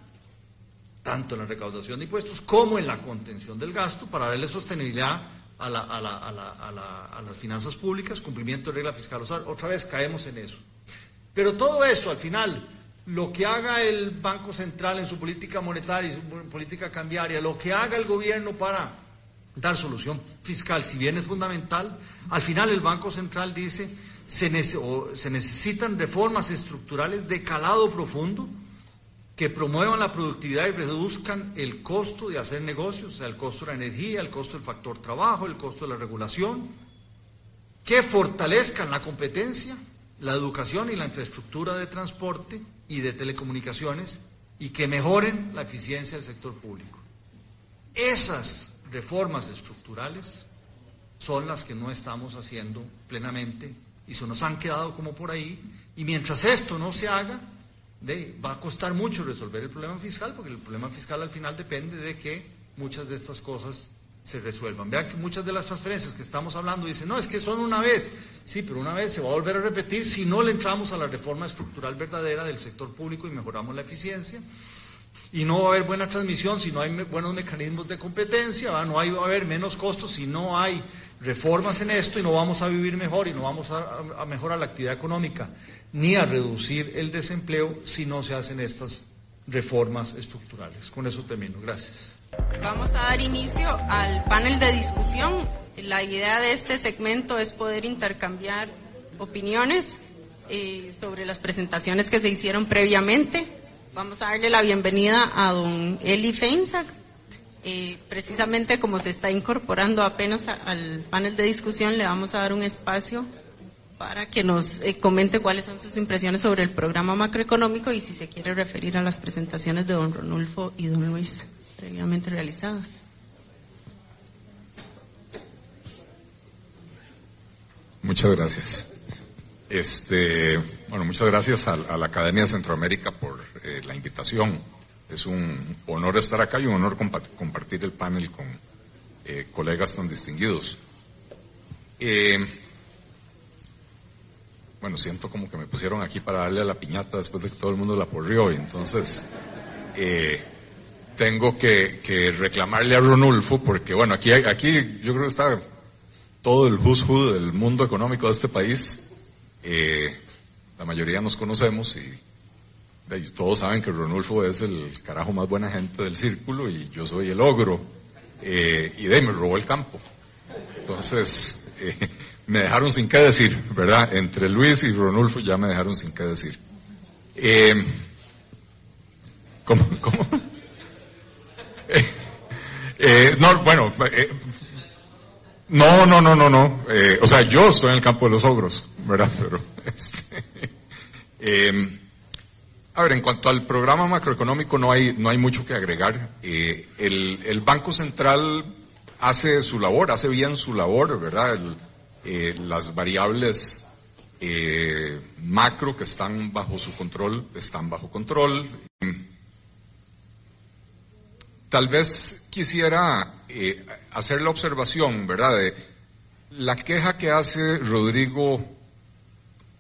E: tanto en la recaudación de impuestos como en la contención del gasto, para darle sostenibilidad a, las finanzas públicas, cumplimiento de regla fiscal. O otra vez caemos en eso. Pero todo eso al final lo que haga el Banco Central en su política monetaria y su política cambiaria, lo que haga el gobierno para dar solución fiscal, si bien es fundamental, al final el Banco Central dice se, se necesitan reformas estructurales de calado profundo que promuevan la productividad y reduzcan el costo de hacer negocios, o sea, el costo de la energía, el costo del factor trabajo, el costo de la regulación, que fortalezcan la competencia, la educación y la infraestructura de transporte, y de telecomunicaciones y que mejoren la eficiencia del sector público. Esas reformas estructurales son las que no estamos haciendo plenamente y se nos han quedado como por ahí. Y mientras esto no se haga, va a costar mucho resolver el problema fiscal, porque el problema fiscal al final depende de que muchas de estas cosas se resuelvan. Vean que muchas de las transferencias que estamos hablando dicen, no, es que son una vez. Sí, pero una vez se va a volver a repetir si no le entramos a la reforma estructural verdadera del sector público y mejoramos la eficiencia. Y no va a haber buena transmisión si no hay buenos mecanismos de competencia, no hay, va a haber menos costos si no hay reformas en esto y no vamos a vivir mejor y no vamos a mejorar la actividad económica ni a reducir el desempleo si no se hacen estas reformas estructurales. Con eso termino. Gracias.
F: Vamos a dar inicio al panel de discusión. La idea de este segmento es poder intercambiar opiniones eh, sobre las presentaciones que se hicieron previamente. Vamos a darle la bienvenida a don Eli Feinsack. Eh, precisamente como se está incorporando apenas al panel de discusión, le vamos a dar un espacio para que nos eh, comente cuáles son sus impresiones sobre el programa macroeconómico y si se quiere referir a las presentaciones de don Ronulfo y don Luis previamente realizadas.
G: Muchas gracias. Este, bueno, muchas gracias a, la Academia de Centroamérica por eh, la invitación. Es un honor estar acá y un honor compartir el panel con eh, colegas tan distinguidos. Eh, bueno, siento como que me pusieron aquí para darle a la piñata después de que todo el mundo la porrió entonces tengo que, reclamarle a Ronulfo porque, bueno, aquí, aquí yo creo que está todo el who's del mundo económico de este país. Eh, la mayoría nos conocemos y, todos saben que Ronulfo es el carajo más buena gente del círculo y yo soy el ogro. Eh, y de me robó el campo. Entonces, eh, [laughs] me dejaron sin qué decir, ¿verdad? Entre Luis y Ronulfo ya me dejaron sin qué decir. ¿Cómo? ¿Cómo? Eh, no, bueno, eh, no, no, no, no, no. Eh, o sea, yo estoy en el campo de los ogros, ¿verdad? [laughs] Pero, este, em, a ver, en cuanto al programa macroeconómico no hay, no hay mucho que agregar. El, el, Banco Central hace su labor, hace bien su labor, ¿verdad? las variables macro que están bajo su control están bajo control. Tal vez quisiera eh, hacer la observación, ¿verdad? De la queja que hace Rodrigo,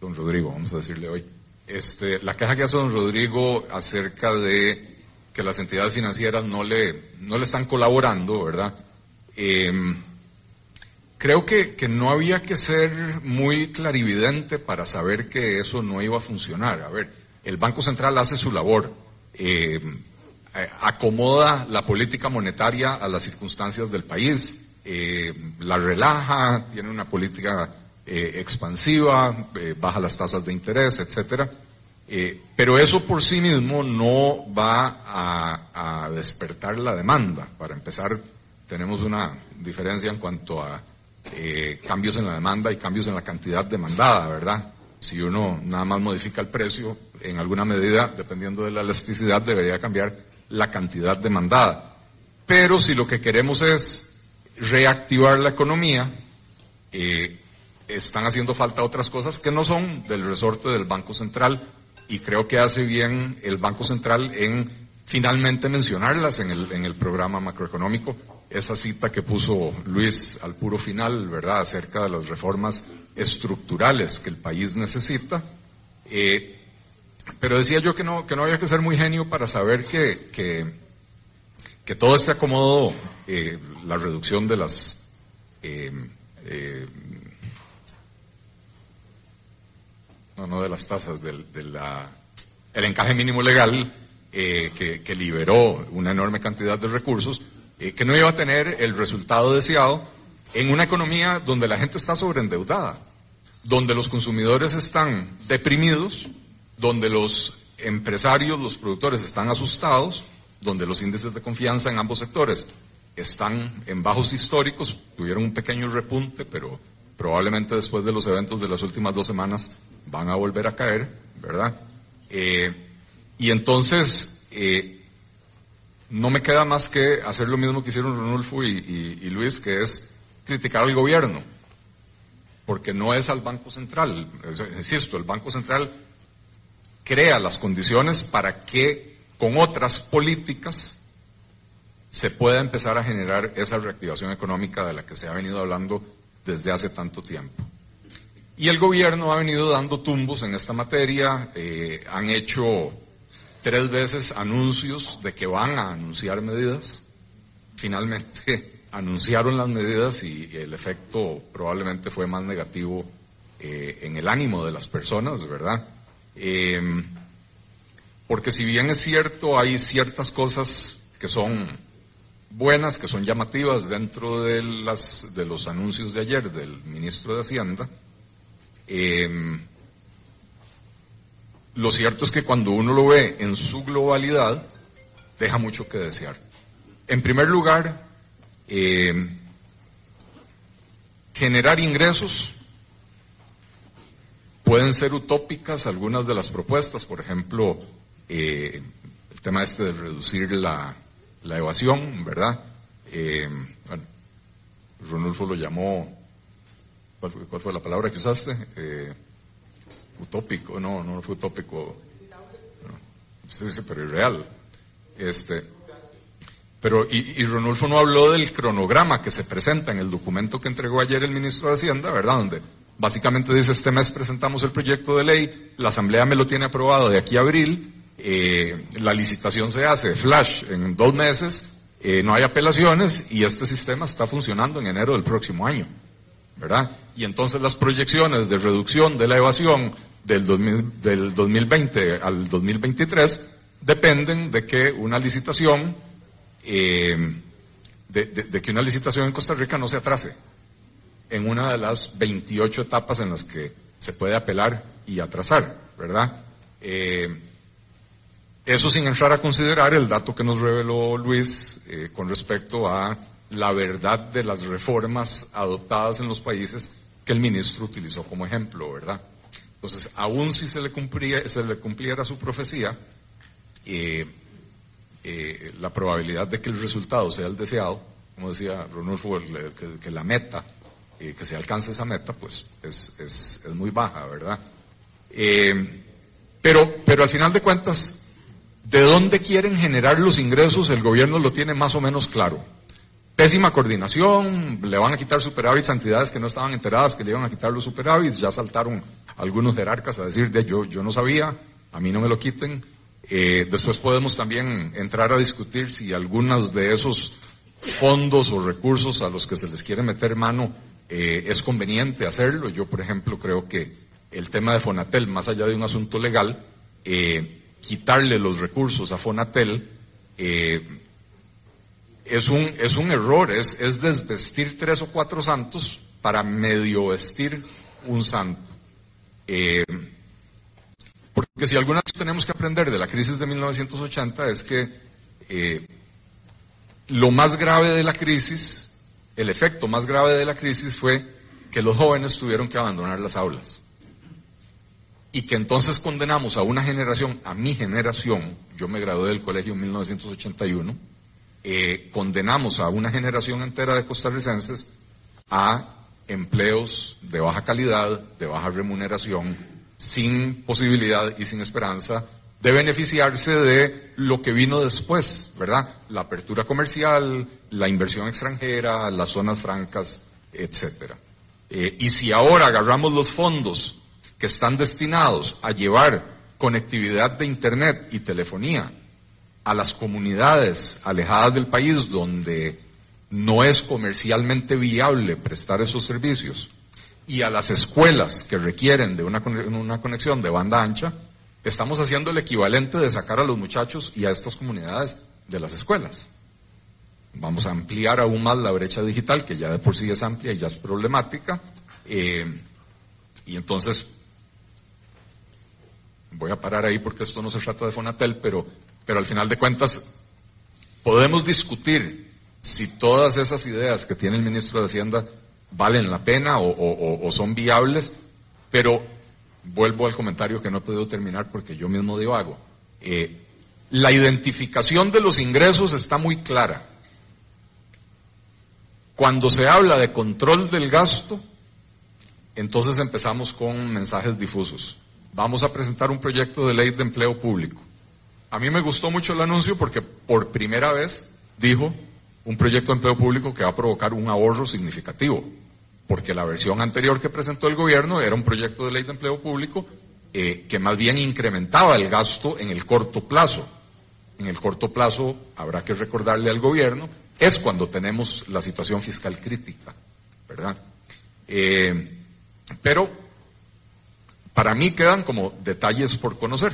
G: don Rodrigo, vamos a decirle hoy, este, la queja que hace don Rodrigo acerca de que las entidades financieras no le, no le están colaborando, ¿verdad? Em, creo que, que, no había que ser muy clarividente para saber que eso no iba a funcionar. A ver, el Banco Central hace su labor. Eh, eh, acomoda la política monetaria a las circunstancias del país, eh, la relaja, tiene una política eh, expansiva, baja las tasas de interés, etcétera. pero eso por sí mismo no va a, a, despertar la demanda. Para empezar, tenemos una diferencia en cuanto a cambios en la demanda y cambios en la cantidad demandada, ¿verdad? Si uno nada más modifica el precio, en alguna medida, dependiendo de la elasticidad, debería cambiar la cantidad demandada. Pero si lo que queremos es reactivar la economía, eh, están haciendo falta otras cosas que no son del resorte del Banco Central y creo que hace bien el Banco Central en finalmente mencionarlas en el, en el programa macroeconómico. Esa cita que puso Luis al puro final, ¿verdad?, acerca de las reformas estructurales que el país necesita. Eh, pero decía yo que no, que no había que ser muy genio para saber que, que, todo este acomodo, eh, la reducción de las eh, eh, no, no de las tasas, del, de la, el encaje mínimo legal que, que, liberó una enorme cantidad de recursos, que no iba a tener el resultado deseado en una economía donde la gente está sobreendeudada, donde los consumidores están deprimidos, donde los empresarios, los productores están asustados, donde los índices de confianza en ambos sectores están en bajos históricos, tuvieron un pequeño repunte, pero probablemente después de los eventos de las últimas dos semanas van a volver a caer, ¿verdad? Eh, y entonces, eh, no me queda más que hacer lo mismo que hicieron Ronulfo y, Luis, que es criticar al gobierno, porque no es al Banco Central. Insisto, el Banco Central crea las condiciones para que con otras políticas se pueda empezar a generar esa reactivación económica de la que se ha venido hablando desde hace tanto tiempo. Y el gobierno ha venido dando tumbos en esta materia, eh, han hecho tres veces anuncios de que van a anunciar medidas. Finalmente [laughs] anunciaron las medidas y el efecto probablemente fue más negativo eh, en el ánimo de las personas, ¿verdad? Em, porque si bien es cierto, hay ciertas cosas que son buenas, que son llamativas dentro de, las, de los anuncios de ayer del ministro de Hacienda, em, lo cierto es que cuando uno lo ve en su globalidad, deja mucho que desear. En primer lugar, em, generar ingresos pueden ser utópicas algunas de las propuestas, por ejemplo, eh, el tema este de reducir la, la evasión, ¿verdad? Eh, Ronulfo lo llamó, ¿cuál fue, la palabra que usaste? Eh, utópico, no, no fue utópico, no, sí, pero irreal. Este, pero, y, y, Ronulfo no habló del cronograma que se presenta en el documento que entregó ayer el ministro de Hacienda, ¿verdad? Básicamente dice, este mes presentamos el proyecto de ley, la Asamblea me lo tiene aprobado de aquí a abril, eh, la licitación se hace flash en dos meses, eh, no hay apelaciones y este sistema está funcionando en enero del próximo año, ¿verdad? Y entonces las proyecciones de reducción de la evasión del, del 2020 al 2023 dependen de que una licitación, eh, de, de que una licitación en Costa Rica no se atrase en una de las 28 etapas en las que se puede apelar y atrasar, ¿verdad? Eh, eso sin entrar a considerar el dato que nos reveló Luis eh, con respecto a la verdad de las reformas adoptadas en los países que el ministro utilizó como ejemplo, ¿verdad? Entonces, aún si se le, cumplía, se le cumpliera su profecía, eh, eh, la probabilidad de que el resultado sea el deseado, como decía Ronulfo, que, que la meta, que se alcance esa meta, pues es, es, es muy baja, ¿verdad? pero, pero al final de cuentas, de dónde quieren generar los ingresos, el gobierno lo tiene más o menos claro. Pésima coordinación, le van a quitar superávits a entidades que no estaban enteradas que le iban a quitar los superávits, ya saltaron algunos jerarcas a decir de yo, yo no sabía, a mí no me lo quiten. Eh, después podemos también entrar a discutir si algunos de esos fondos o recursos a los que se les quiere meter mano eh, es conveniente hacerlo. Yo, por ejemplo, creo que el tema de Fonatel, más allá de un asunto legal, eh, quitarle los recursos a Fonatel eh, es, un, es un error, es, es desvestir tres o cuatro santos para medio vestir un santo. Porque si alguna vez tenemos que aprender de la crisis de 1980 es que lo más grave de la crisis, el efecto más grave de la crisis fue que los jóvenes tuvieron que abandonar las aulas. Y que entonces condenamos a una generación, a mi generación, yo me gradué del colegio en 1981, eh, condenamos a una generación entera de costarricenses a empleos de baja calidad, de baja remuneración, sin posibilidad y sin esperanza de beneficiarse de lo que vino después, ¿verdad? La apertura comercial, la inversión extranjera, las zonas francas, etcétera. Eh, y si ahora agarramos los fondos que están destinados a llevar conectividad de Internet y telefonía a las comunidades alejadas del país donde no es comercialmente viable prestar esos servicios y a las escuelas que requieren de una, una conexión de banda ancha, estamos haciendo el equivalente de sacar a los muchachos y a estas comunidades de las escuelas. Vamos a ampliar aún más la brecha digital, que ya de por sí es amplia y ya es problemática. Eh, y entonces voy a parar ahí porque esto no se trata de Fonatel, pero, pero al final de cuentas podemos discutir si todas esas ideas que tiene el ministro de Hacienda valen la pena o, son viables, pero vuelvo al comentario que no he podido terminar porque yo mismo divago. Eh, la identificación de los ingresos está muy clara. Cuando se habla de control del gasto, entonces empezamos con mensajes difusos vamos a presentar un proyecto de ley de empleo público. A mí me gustó mucho el anuncio porque por primera vez dijo un proyecto de empleo público que va a provocar un ahorro significativo, porque la versión anterior que presentó el gobierno era un proyecto de ley de empleo público eh, que más bien incrementaba el gasto en el corto plazo. En el corto plazo habrá que recordarle al gobierno, es cuando tenemos la situación fiscal crítica, ¿verdad? Eh, pero para mí quedan como detalles por conocer.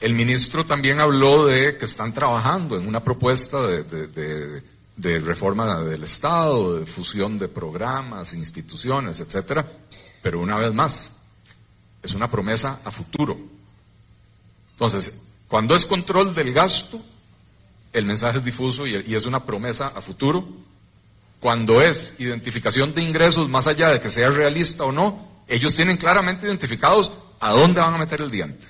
G: El ministro también habló de que están trabajando en una propuesta de, reforma del Estado, de fusión de programas, instituciones, etcétera, pero una vez más, es una promesa a futuro. Entonces, cuando es control del gasto, el mensaje es difuso y, es una promesa a futuro. Cuando es identificación de ingresos, más allá de que sea realista o no, ellos tienen claramente identificados a dónde van a meter el diente.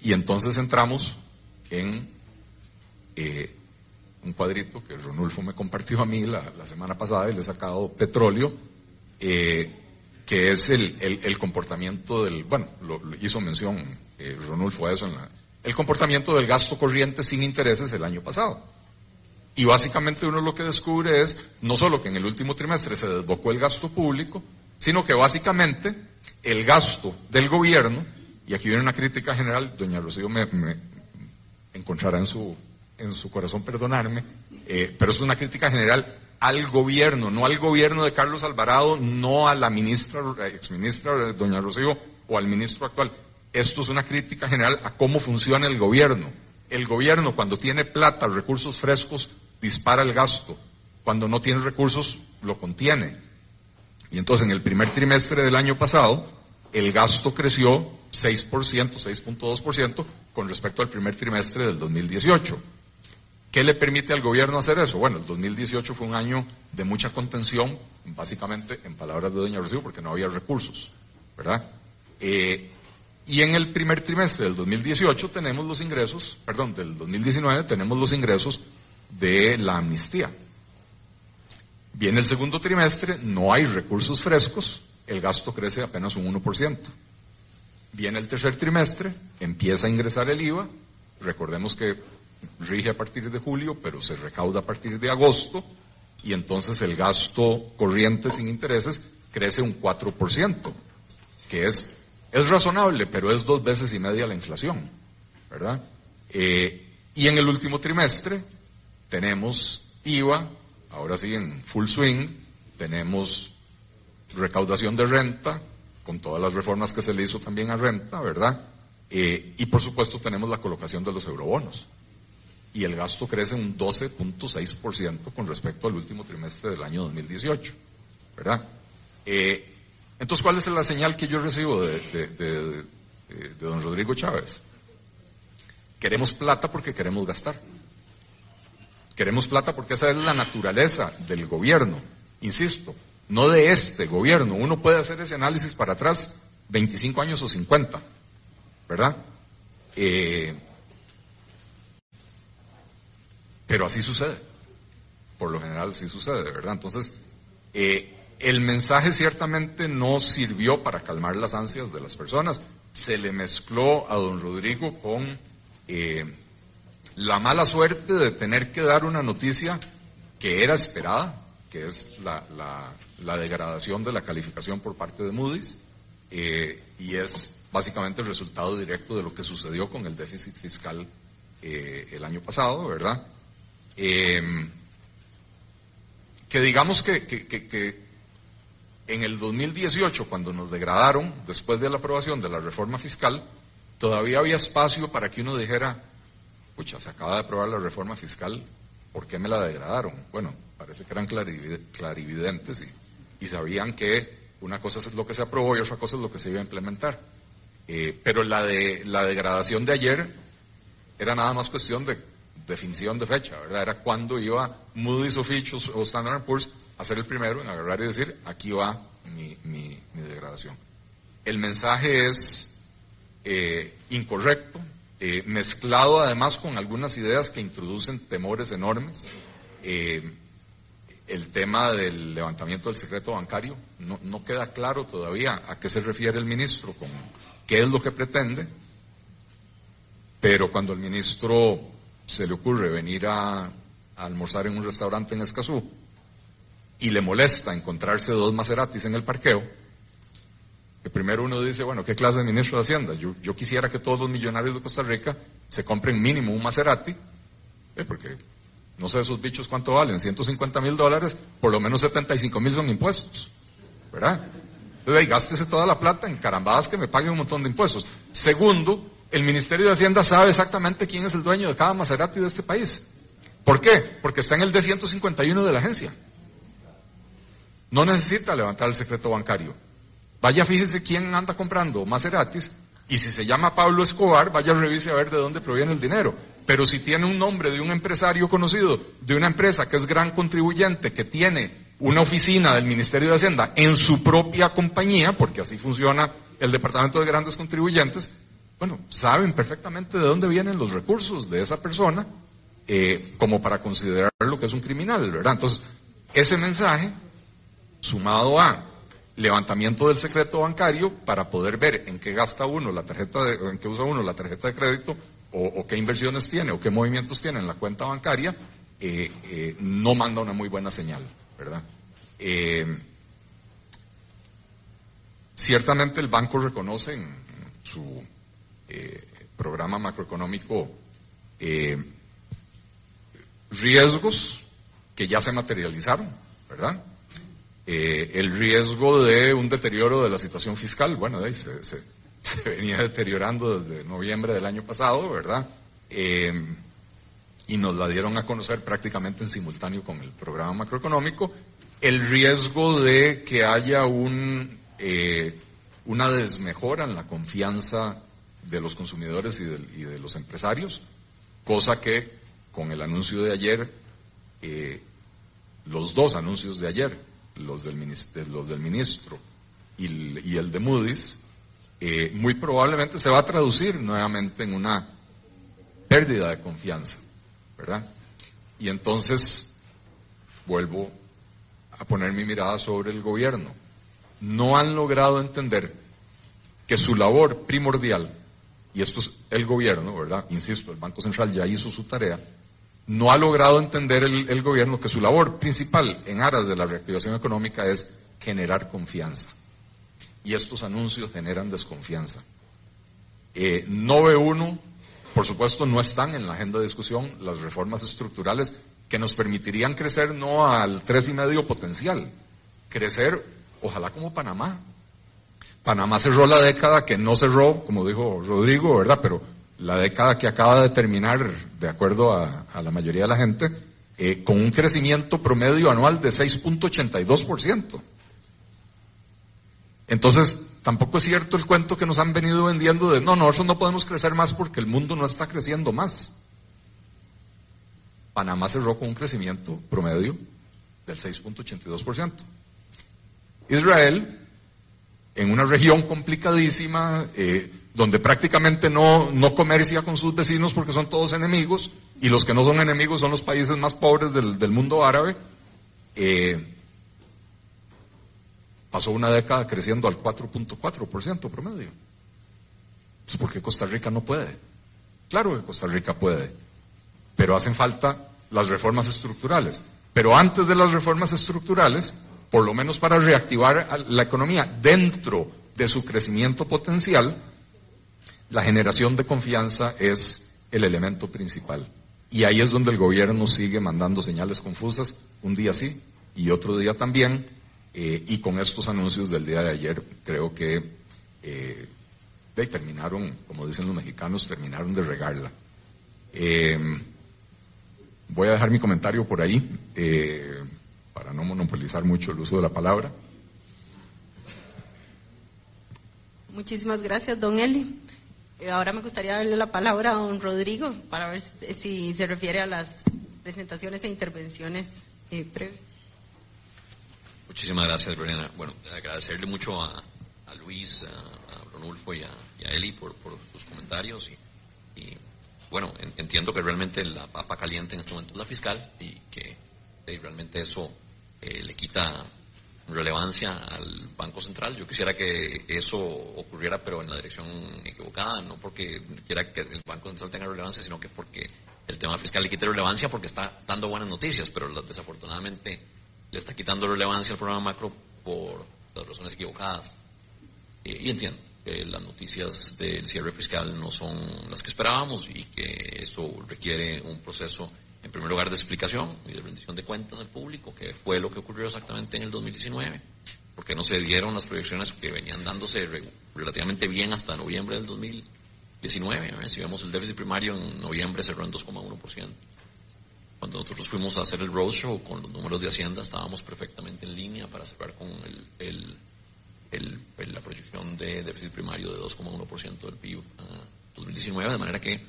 G: Y entonces entramos en eh, un cuadrito que Ronulfo me compartió a mí la, semana pasada y le he sacado petróleo, eh, que es el, comportamiento del, bueno, lo, hizo mención eh, Ronulfo a eso en la, el comportamiento del gasto corriente sin intereses el año pasado. Y básicamente uno lo que descubre es no solo que en el último trimestre se desbocó el gasto público, sino que básicamente el gasto del gobierno y aquí viene una crítica general, doña Rocío me, encontrará en su, en su corazón perdonarme, eh, pero es una crítica general al gobierno, no al gobierno de Carlos Alvarado, no a la ministra, exministra doña Rocío o al ministro actual. Esto es una crítica general a cómo funciona el gobierno. El gobierno cuando tiene plata, recursos frescos, dispara el gasto. Cuando no tiene recursos, lo contiene. Y entonces en el primer trimestre del año pasado, el gasto creció 6%, 6.2% con respecto al primer trimestre del 2018. ¿Qué le permite al gobierno hacer eso? Bueno, el 2018 fue un año de mucha contención, básicamente en palabras de doña Rocío, porque no había recursos, ¿verdad? Eh, y en el primer trimestre del 2018 tenemos los ingresos, perdón, del 2019 tenemos los ingresos de la amnistía. Viene el segundo trimestre, no hay recursos frescos, el gasto crece apenas un 1%. Viene el tercer trimestre, empieza a ingresar el IVA, recordemos que rige a partir de julio, pero se recauda a partir de agosto, y entonces el gasto corriente sin intereses crece un 4%, que es, es razonable, pero es dos veces y media la inflación, ¿verdad? Eh, y en el último trimestre tenemos IVA, ahora sí en full swing, tenemos recaudación de renta, con todas las reformas que se le hizo también a renta, ¿verdad? Eh, y por supuesto tenemos la colocación de los eurobonos. Y el gasto crece un 12.6% con respecto al último trimestre del año 2018, ¿verdad? Eh, entonces, ¿cuál es la señal que yo recibo de, de don Rodrigo Chávez? Queremos plata porque queremos gastar. Queremos plata porque esa es la naturaleza del gobierno. Insisto, no de este gobierno. Uno puede hacer ese análisis para atrás 25 años o 50, ¿verdad? Eh, pero así sucede. Por lo general sí sucede, ¿verdad? Entonces, eh, el mensaje ciertamente no sirvió para calmar las ansias de las personas. Se le mezcló a don Rodrigo con eh, la mala suerte de tener que dar una noticia que era esperada, que es la, degradación de la calificación por parte de Moody's, eh, y es básicamente el resultado directo de lo que sucedió con el déficit fiscal el año pasado, ¿verdad? Em, que digamos que, que, que, en el 2018, cuando nos degradaron, después de la aprobación de la reforma fiscal, todavía había espacio para que uno dijera, pucha, se acaba de aprobar la reforma fiscal, ¿por qué me la degradaron? Bueno, parece que eran clarividentes y, sabían que una cosa es lo que se aprobó y otra cosa es lo que se iba a implementar. Eh, pero la, de, la degradación de ayer era nada más cuestión de definición de fecha, ¿verdad? Era cuando iba Moody's o o Standard Poor's a ser el primero en agarrar y decir, aquí va mi, mi, degradación. El mensaje es eh, incorrecto, eh, mezclado además con algunas ideas que introducen temores enormes. Eh, el tema del levantamiento del secreto bancario. No, queda claro todavía a qué se refiere el ministro, con qué es lo que pretende, pero cuando el ministro se le ocurre venir a, almorzar en un restaurante en Escazú y le molesta encontrarse dos Maseratis en el parqueo, que primero uno dice, bueno, ¿qué clase de ministro de Hacienda? Yo, quisiera que todos los millonarios de Costa Rica se compren mínimo un Maserati, eh, porque no sé esos bichos cuánto valen, 150 mil dólares, por lo menos 75 mil son impuestos, ¿verdad? Entonces gástese toda la plata en carambadas que me paguen un montón de impuestos. Segundo, el Ministerio de Hacienda sabe exactamente quién es el dueño de cada Maserati de este país. ¿Por qué? Porque está en el D151 de la agencia. No necesita levantar el secreto bancario. Vaya, fíjese quién anda comprando Maseratis y si se llama Pablo Escobar, vaya revise a ver de dónde proviene el dinero. Pero si tiene un nombre de un empresario conocido, de una empresa que es gran contribuyente, que tiene una oficina del Ministerio de Hacienda en su propia compañía, porque así funciona el Departamento de Grandes Contribuyentes, bueno, saben perfectamente de dónde vienen los recursos de esa persona eh, como para considerar lo que es un criminal, ¿verdad? Entonces, ese mensaje, sumado a levantamiento del secreto bancario para poder ver en qué gasta uno la tarjeta de, en qué usa uno la tarjeta de crédito o, qué inversiones tiene o qué movimientos tiene en la cuenta bancaria, eh, eh, no manda una muy buena señal, ¿verdad? Ciertamente el banco reconoce en su programa macroeconómico riesgos que ya se materializaron, ¿verdad? Eh, el riesgo de un deterioro de la situación fiscal, bueno, se, [laughs] se, venía deteriorando desde noviembre del año pasado, ¿verdad? Eh, y nos la dieron a conocer prácticamente en simultáneo con el programa macroeconómico. El riesgo de que haya un, eh, una desmejora en la confianza de los consumidores y de, y de los empresarios, cosa que con el anuncio de ayer, los dos anuncios de ayer, los del, los del ministro y, el de Moody's, eh, muy probablemente se va a traducir nuevamente en una pérdida de confianza, ¿verdad? Y entonces vuelvo a poner mi mirada sobre el gobierno. No han logrado entender que su labor primordial, y esto es el gobierno, ¿verdad? Insisto, el Banco Central ya hizo su tarea, no ha logrado entender el, gobierno que su labor principal en aras de la reactivación económica es generar confianza. Y estos anuncios generan desconfianza. Eh, no ve uno, por supuesto, no están en la agenda de discusión las reformas estructurales que nos permitirían crecer no al tres y medio potencial, crecer, ojalá como Panamá. Panamá cerró la década que no cerró, como dijo Rodrigo, ¿verdad? Pero la década que acaba de terminar, de acuerdo a, la mayoría de la gente, eh, con un crecimiento promedio anual de 6.82%. Entonces, tampoco es cierto el cuento que nos han venido vendiendo de, no, nosotros no podemos crecer más porque el mundo no está creciendo más. Panamá cerró con un crecimiento promedio del 6.82%. Israel, en una región complicadísima, eh, donde prácticamente no, no comercia con sus vecinos porque son todos enemigos, y los que no son enemigos son los países más pobres del, del mundo árabe, eh, pasó una década creciendo al 4.4% promedio. Pues porque Costa Rica no puede. Claro que Costa Rica puede, pero hacen falta las reformas estructurales. Pero antes de las reformas estructurales, por lo menos para reactivar la economía dentro de su crecimiento potencial, la generación de confianza es el elemento principal. Y ahí es donde el gobierno sigue mandando señales confusas, un día sí y otro día también, eh, y con estos anuncios del día de ayer creo que eh, terminaron, como dicen los mexicanos, terminaron de regarla. Eh, voy a dejar mi comentario por ahí, eh, para no monopolizar mucho el uso de la palabra.
F: Muchísimas gracias, don Eli. Eh, ahora me gustaría darle la palabra a don Rodrigo para ver si se refiere a las presentaciones e intervenciones eh, previas.
C: Muchísimas gracias, Lorena. Bueno, agradecerle mucho a, Luis, a, a, Ronulfo y a, Eli por, sus comentarios. Y, bueno, entiendo que realmente la papa caliente en este momento es la fiscal y que realmente eso eh, le quita relevancia al Banco Central. Yo quisiera que eso ocurriera, pero en la dirección equivocada, no porque quiera que el Banco Central tenga relevancia, sino que porque el tema fiscal le quite relevancia porque está dando buenas noticias, pero desafortunadamente le está quitando relevancia al programa macro por las razones equivocadas. Y entiendo que las noticias del cierre fiscal no son las que esperábamos y que eso requiere un proceso, en primer lugar, de explicación y de rendición de cuentas al público, que fue lo que ocurrió exactamente en el 2019, porque no se dieron las proyecciones que venían dándose relativamente bien hasta noviembre del 2019. Si vemos el déficit primario en noviembre cerró en 2,1%. Cuando nosotros fuimos a hacer el roadshow con los números de Hacienda, estábamos perfectamente en línea para cerrar con el la proyección de déficit primario de 2,1% del PIB a 2019, de manera que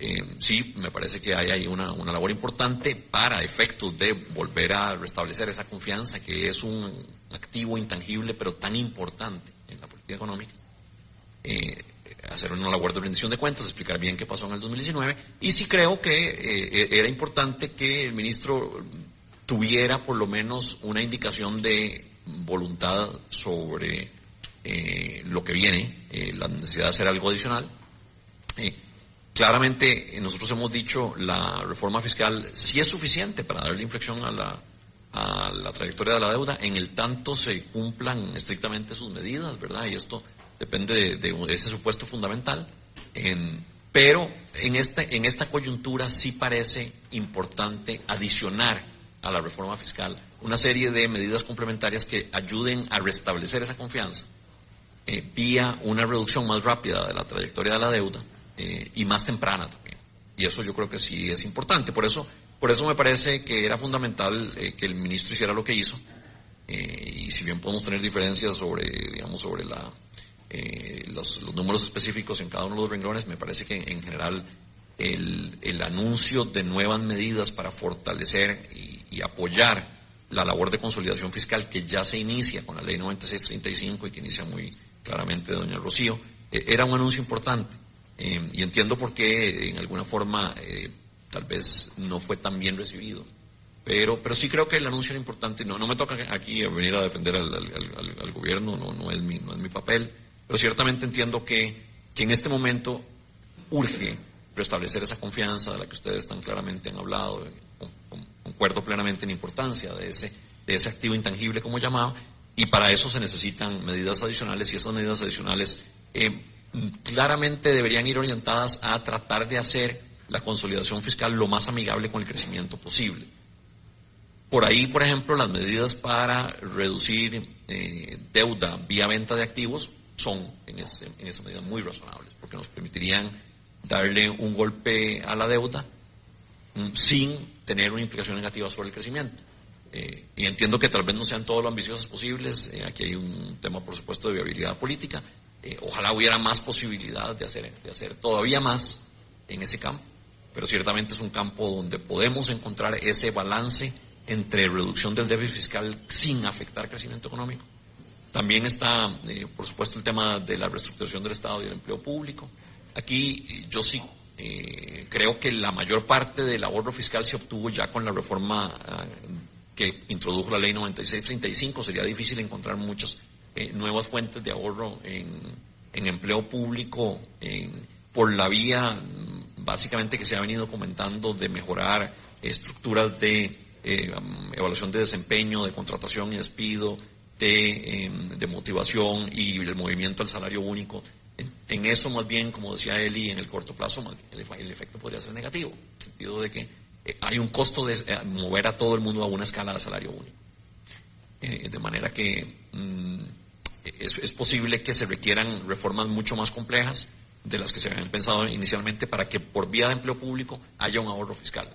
C: eh, sí, me parece que hay ahí una, una, labor importante para efectos de volver a restablecer esa confianza, que es un activo intangible, pero tan importante en la política económica. Eh, hacer una labor de rendición de cuentas, explicar bien qué pasó en el 2019, y sí creo que eh, era importante que el ministro tuviera por lo menos una indicación de voluntad sobre lo que viene, la necesidad de hacer algo adicional. Eh, claramente nosotros hemos dicho la reforma fiscal sí es suficiente para darle inflexión a la, a la trayectoria de la deuda en el tanto se cumplan estrictamente sus medidas, ¿verdad? Y esto depende de, ese supuesto fundamental. pero en esta, en esta coyuntura sí parece importante adicionar a la reforma fiscal una serie de medidas complementarias que ayuden a restablecer esa confianza eh, vía una reducción más rápida de la trayectoria de la deuda eh, y más temprana también. Y eso yo creo que sí es importante. Por eso, por eso me parece que era fundamental eh, que el ministro hiciera lo que hizo. y si bien podemos tener diferencias sobre, digamos, sobre la, los, números específicos en cada uno de los renglones, me parece que en general el, el anuncio de nuevas medidas para fortalecer y, apoyar la labor de consolidación fiscal que ya se inicia con la ley 9635 y que inicia muy claramente doña Rocío, eh, era un anuncio importante. Eh, y entiendo por qué en alguna forma eh, tal vez no fue tan bien recibido. Pero, pero sí creo que el anuncio era importante. No, no me toca aquí venir a defender al, gobierno, no, no, es mi, no es mi papel. Pero ciertamente entiendo que, que en este momento urge restablecer esa confianza de la que ustedes tan claramente han hablado, concuerdo plenamente en importancia de ese, de ese activo intangible como llamaba, y para eso se necesitan medidas adicionales y esas medidas adicionales eh, claramente deberían ir orientadas a tratar de hacer la consolidación fiscal lo más amigable con el crecimiento posible. Por ahí, por ejemplo, las medidas para reducir eh, deuda vía venta de activos son en, esa medida muy razonables, porque nos permitirían darle un golpe a la deuda mm, sin tener una implicación negativa sobre el crecimiento. Eh, y entiendo que tal vez no sean todos lo ambiciosos posibles. Eh, aquí hay un tema, por supuesto, de viabilidad política. Eh, ojalá hubiera más posibilidad de hacer, de hacer todavía más en ese campo. Pero ciertamente es un campo donde podemos encontrar ese balance entre reducción del déficit fiscal sin afectar crecimiento económico. También está, por supuesto, el tema de la reestructuración del Estado y el empleo público. Aquí yo sí eh, creo que la mayor parte del ahorro fiscal se obtuvo ya con la reforma eh, que introdujo la ley 9635. Sería difícil encontrar muchas eh, nuevas fuentes de ahorro en, empleo público por la vía mm, básicamente que se ha venido comentando de mejorar estructuras de evaluación de desempeño, de contratación y despido, de, em, motivación y el movimiento al salario único en, eso más bien, como decía Eli, en el corto plazo el, efecto podría ser negativo, en el sentido de que eh, hay un costo de eh, mover a todo el mundo a una escala de salario único. Eh, de manera que mm, es, posible que se requieran reformas mucho más complejas de las que se habían pensado inicialmente para que por vía de empleo público haya un ahorro fiscal.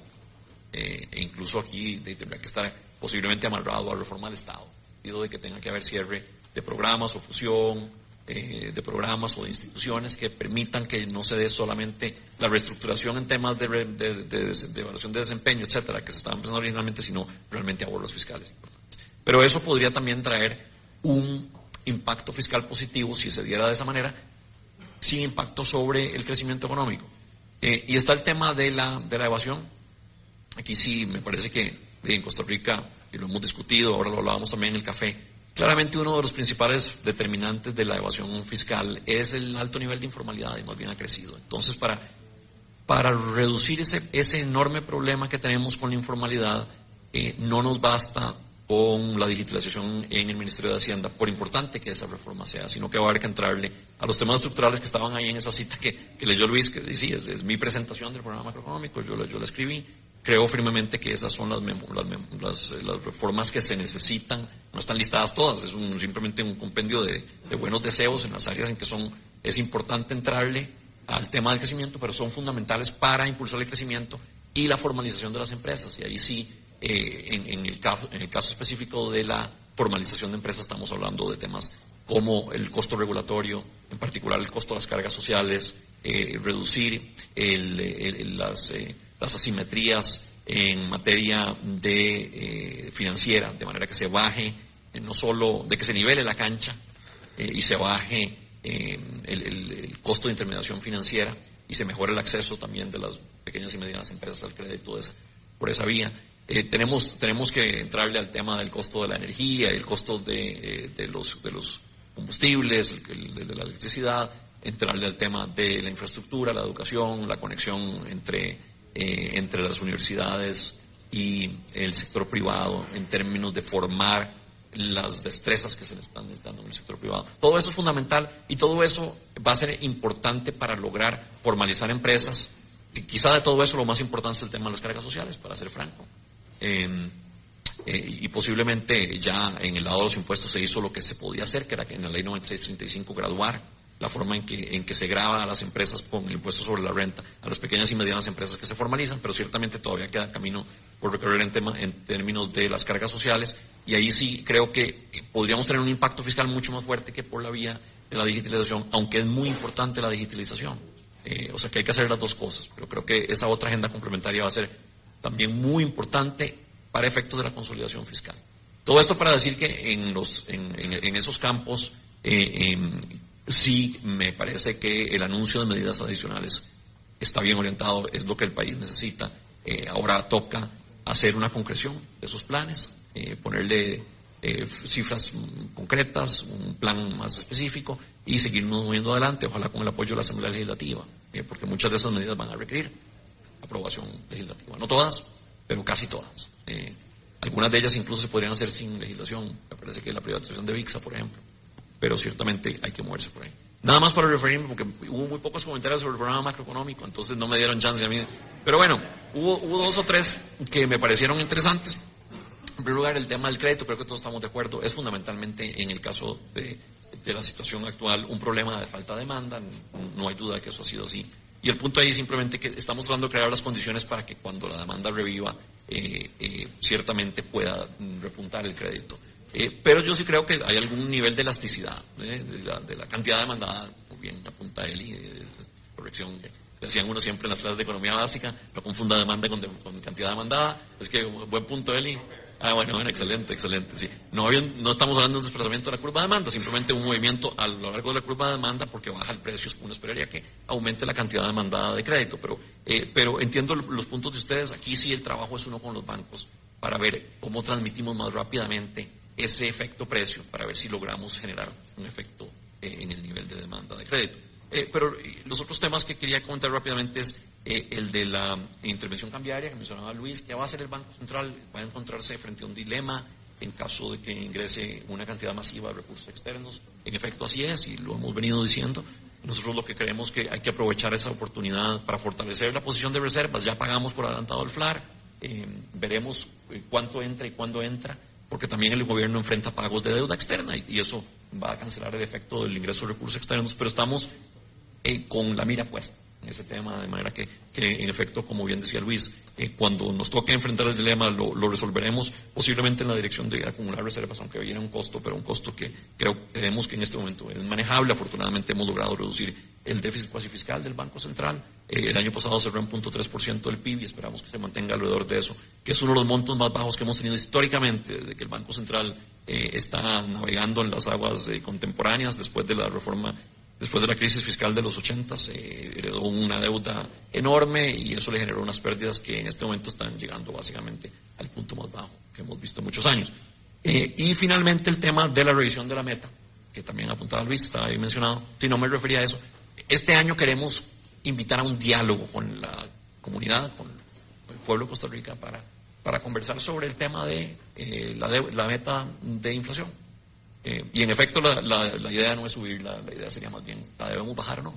C: e incluso aquí tendría que estar posiblemente amarrado a reforma del Estado, de que tenga que haber cierre de programas o fusión eh, de programas o de instituciones que permitan que no se dé solamente la reestructuración en temas de, evaluación de desempeño, etcétera, que se estaban pensando originalmente, sino realmente ahorros fiscales Pero eso podría también traer un impacto fiscal positivo si se diera de esa manera, sin impacto sobre el crecimiento económico. Eh, y está el tema de la, de la evasión. Aquí sí me parece que en Costa Rica, y lo hemos discutido, ahora lo hablábamos también en el café, Claramente uno de los principales determinantes de la evasión fiscal es el alto nivel de informalidad y más bien ha crecido. Entonces, para, para reducir ese, ese enorme problema que tenemos con la informalidad, eh, no nos basta con la digitalización en el Ministerio de Hacienda, por importante que esa reforma sea, sino que va a haber que entrarle a los temas estructurales que estaban ahí en esa cita que, que leyó Luis, que decía, es, mi presentación del programa macroeconómico, yo, yo la escribí, creo firmemente que esas son las, las, las, reformas que se necesitan, no están listadas todas, es un, simplemente un compendio de, de, buenos deseos en las áreas en que son, es importante entrarle al tema del crecimiento, pero son fundamentales para impulsar el crecimiento y la formalización de las empresas. Y ahí sí, eh, en, el caso, en el caso específico de la formalización de empresas, estamos hablando de temas como el costo regulatorio, en particular el costo de las cargas sociales, eh, reducir el, las, eh, las, asimetrías en materia de financiera, de manera que se baje, no solo de que se nivele la cancha y se baje el, costo de intermediación financiera y se mejore el acceso también de las pequeñas y medianas empresas al crédito por esa vía. Eh, tenemos, tenemos que entrarle al tema del costo de la energía, el costo de, eh, los, de los combustibles, de la electricidad, entrarle al tema de la infraestructura, la educación, la conexión entre, eh, entre las universidades y el sector privado en términos de formar las destrezas que se le están necesitando en el sector privado. Todo eso es fundamental y todo eso va a ser importante para lograr formalizar empresas. Y quizá de todo eso lo más importante es el tema de las cargas sociales, para ser franco. Em, eh, y posiblemente ya en el lado de los impuestos se hizo lo que se podía hacer, que era que en la ley 9635 graduar la forma en que, en que se graba a las empresas con el impuesto sobre la renta, a las pequeñas y medianas empresas que se formalizan, pero ciertamente todavía queda camino por recorrer en, tema, en términos de las cargas sociales y ahí sí creo que podríamos tener un impacto fiscal mucho más fuerte que por la vía de la digitalización, aunque es muy importante la digitalización. Eh, o sea que hay que hacer las dos cosas, pero creo que esa otra agenda complementaria va a ser también muy importante para efectos de la consolidación fiscal. Todo esto para decir que en, los, en, esos campos eh, em, sí me parece que el anuncio de medidas adicionales está bien orientado, es lo que el país necesita. Eh, ahora toca hacer una concreción de esos planes, eh, ponerle cifras concretas, un plan más específico y seguirnos moviendo adelante, ojalá con el apoyo de la Asamblea Legislativa, porque muchas de esas medidas van a requerir aprobación legislativa. No todas, pero casi todas. algunas de ellas incluso se podrían hacer sin legislación, me parece que la privatización de VIXA, por ejemplo, pero ciertamente hay que moverse por ahí. Nada más para referirme, porque hubo muy pocos comentarios sobre el programa macroeconómico, entonces no me dieron chance a mí. Pero bueno, hubo, dos o tres que me parecieron interesantes. En primer lugar, el tema del crédito, creo que todos estamos de acuerdo, es fundamentalmente en el caso de, la situación actual un problema de falta de demanda, no hay duda que eso ha sido así. Y el punto ahí es simplemente que estamos tratando de crear las condiciones para que cuando la demanda reviva, eh, eh, ciertamente pueda repuntar el crédito. Eh, pero yo sí creo que hay algún nivel de elasticidad de la, cantidad demandada, muy bien apunta él y corrección decían uno siempre en las clases de economía básica, no confunda demanda con, con cantidad demandada, es que buen punto Eli, Ah, bueno, bueno, excelente, excelente. Sí. No, no estamos hablando de un desplazamiento de la curva de demanda, simplemente un movimiento a lo largo de la curva de demanda porque baja el precio. Uno esperaría que aumente la cantidad demandada de crédito, pero, eh, pero entiendo los puntos de ustedes. Aquí sí el trabajo es uno con los bancos para ver cómo transmitimos más rápidamente ese efecto precio, para ver si logramos generar un efecto eh, en el nivel de demanda de crédito. Eh, pero los otros temas que quería comentar rápidamente es eh, el de la intervención cambiaria que mencionaba Luis, que va a hacer el Banco Central, va a encontrarse frente a un dilema en caso de que ingrese una cantidad masiva de recursos externos. En efecto, así es, y lo hemos venido diciendo. Nosotros lo que creemos que hay que aprovechar esa oportunidad para fortalecer la posición de reservas. Ya pagamos por adelantado el FLAR, eh, veremos cuánto entra y cuándo entra, porque también el gobierno enfrenta pagos de deuda externa y, y eso va a cancelar el efecto del ingreso de recursos externos, pero estamos eh, con la mira puesta en ese tema, de manera que, en efecto, como bien decía Luis, eh, cuando nos toque enfrentar el dilema lo, resolveremos posiblemente en la dirección de acumular reservas, aunque viene un costo, pero un costo que creo, creemos que en este momento es manejable. Afortunadamente hemos logrado reducir el déficit cuasi fiscal del Banco Central. Eh, el año pasado cerró en 0.3% del PIB y esperamos que se mantenga alrededor de eso, que es uno de los montos más bajos que hemos tenido históricamente desde que el Banco Central está navegando en las aguas contemporáneas después de la reforma Después de la crisis fiscal de los 80 se heredó una deuda enorme y eso le generó unas pérdidas que en este momento están llegando básicamente al punto más bajo que hemos visto en muchos años. Eh, y finalmente el tema de la revisión de la meta, que también apuntaba Luis, estaba ahí mencionado, si no me refería a eso. Este año queremos invitar a un diálogo con la comunidad, con el pueblo de Costa Rica para, para conversar sobre el tema de, eh, la, la, meta de inflación. Eh, y en efecto la, la, idea no es subirla, la idea sería más bien, la debemos bajar, ¿no?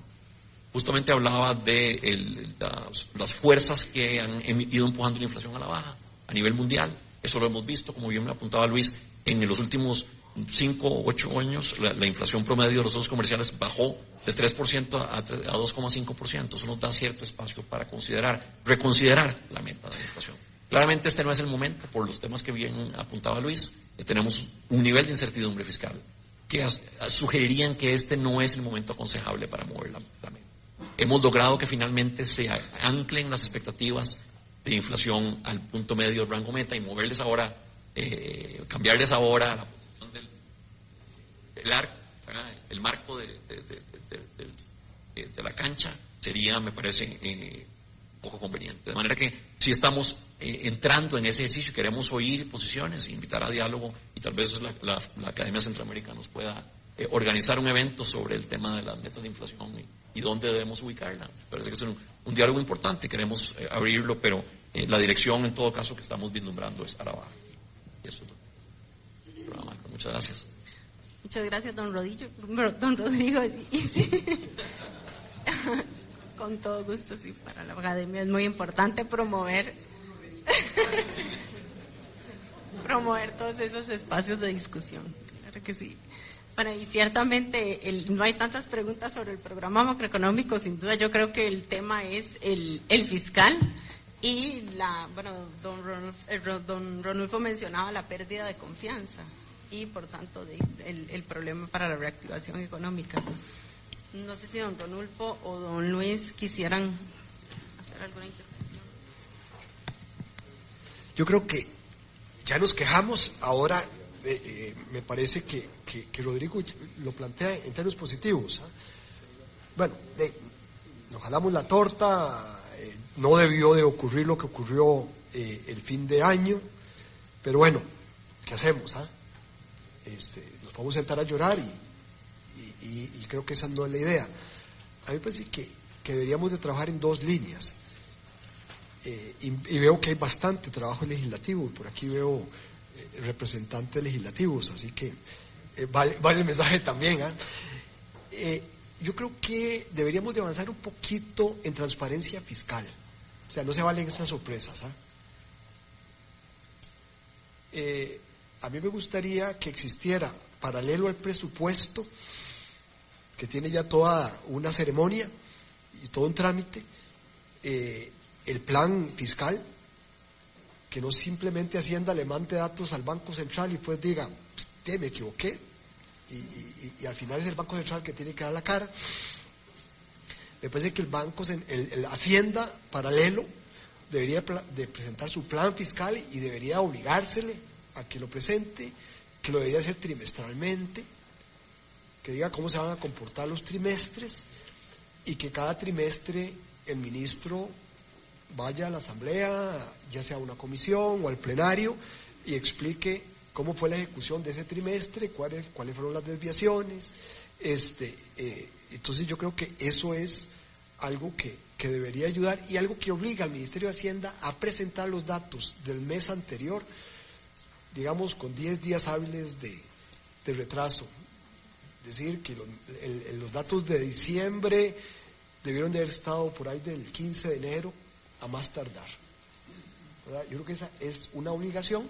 C: Justamente hablaba de las, las, fuerzas que han ido empujando la inflación a la baja a nivel mundial. Eso lo hemos visto, como bien me apuntaba Luis, en los últimos 5 o 8 años la, inflación promedio de los socios comerciales bajó de 3% a, a 2,5%. Eso nos da cierto espacio para considerar, reconsiderar la meta de la inflación. Claramente este no es el momento, por los temas que bien apuntaba Luis, tenemos un nivel de incertidumbre fiscal que sugerirían que este no es el momento aconsejable para mover la, meta. Hemos logrado que finalmente se anclen las expectativas de inflación al punto medio del rango meta y moverles ahora, eh, cambiarles ahora la el arco, el marco de, de, la cancha sería, me parece, eh, poco conveniente. De manera que si estamos eh, entrando en ese ejercicio, queremos oír posiciones, invitar a diálogo y tal vez la, Academia Centroamericana nos pueda eh, organizar un evento sobre el tema de las metas de inflación y, dónde debemos ubicarla. Parece que es un, diálogo importante, queremos abrirlo, pero la dirección en todo caso que estamos vislumbrando es a la. Y Muchas gracias.
F: Muchas gracias, don, Rodillo, don Rodrigo. [laughs] Con todo gusto, sí, para la academia es muy importante promover [laughs] promover todos esos espacios de discusión. Claro que sí. Bueno, y ciertamente no hay tantas preguntas sobre el programa macroeconómico, sin duda yo creo que el tema es el, el fiscal y la, bueno, don, eh, don Ronulfo mencionaba la pérdida de confianza y por tanto de, el, problema para la reactivación económica. No sé si don Ronulfo o don Luis quisieran hacer alguna intervención.
D: Yo creo que ya nos quejamos, ahora eh, eh, me parece que, que, Rodrigo lo plantea en términos positivos. ¿ah? Bueno, nos jalamos la torta, eh, no debió de ocurrir lo que ocurrió el fin de año, pero bueno, ¿qué hacemos? Ah? este, nos podemos sentar a llorar y, creo que esa no es la idea. A mí me parece que, deberíamos de trabajar en dos líneas. Eh, y, veo que hay bastante trabajo legislativo, por aquí veo eh, representantes legislativos, así que eh, vale, el mensaje también. ¿ah? yo creo que deberíamos de avanzar un poquito en transparencia fiscal, o sea, no se valen esas sorpresas. ¿ah? a mí me gustaría que existiera, paralelo al presupuesto, que tiene ya toda una ceremonia y todo un trámite, el plan fiscal, que no simplemente Hacienda le mande datos al Banco Central y pues diga, te me equivoqué, y, al final es el Banco Central que tiene que dar la cara. Me parece que el Banco, el, Hacienda paralelo, debería de presentar su plan fiscal y debería obligársele a que lo presente, que lo debería hacer trimestralmente, que diga cómo se van a comportar los trimestres y que cada trimestre el ministro vaya a la asamblea, ya sea a una comisión o al plenario, y explique cómo fue la ejecución de ese trimestre, cuáles, cuáles fueron las desviaciones. Este, eh, entonces yo creo que eso es algo que, que debería ayudar y algo que obliga al Ministerio de Hacienda a presentar los datos del mes anterior digamos, con 10 días hábiles de, retraso. Es decir, que los datos de diciembre debieron de haber estado por ahí del 15 de enero a más tardar. Yo creo que esa es una obligación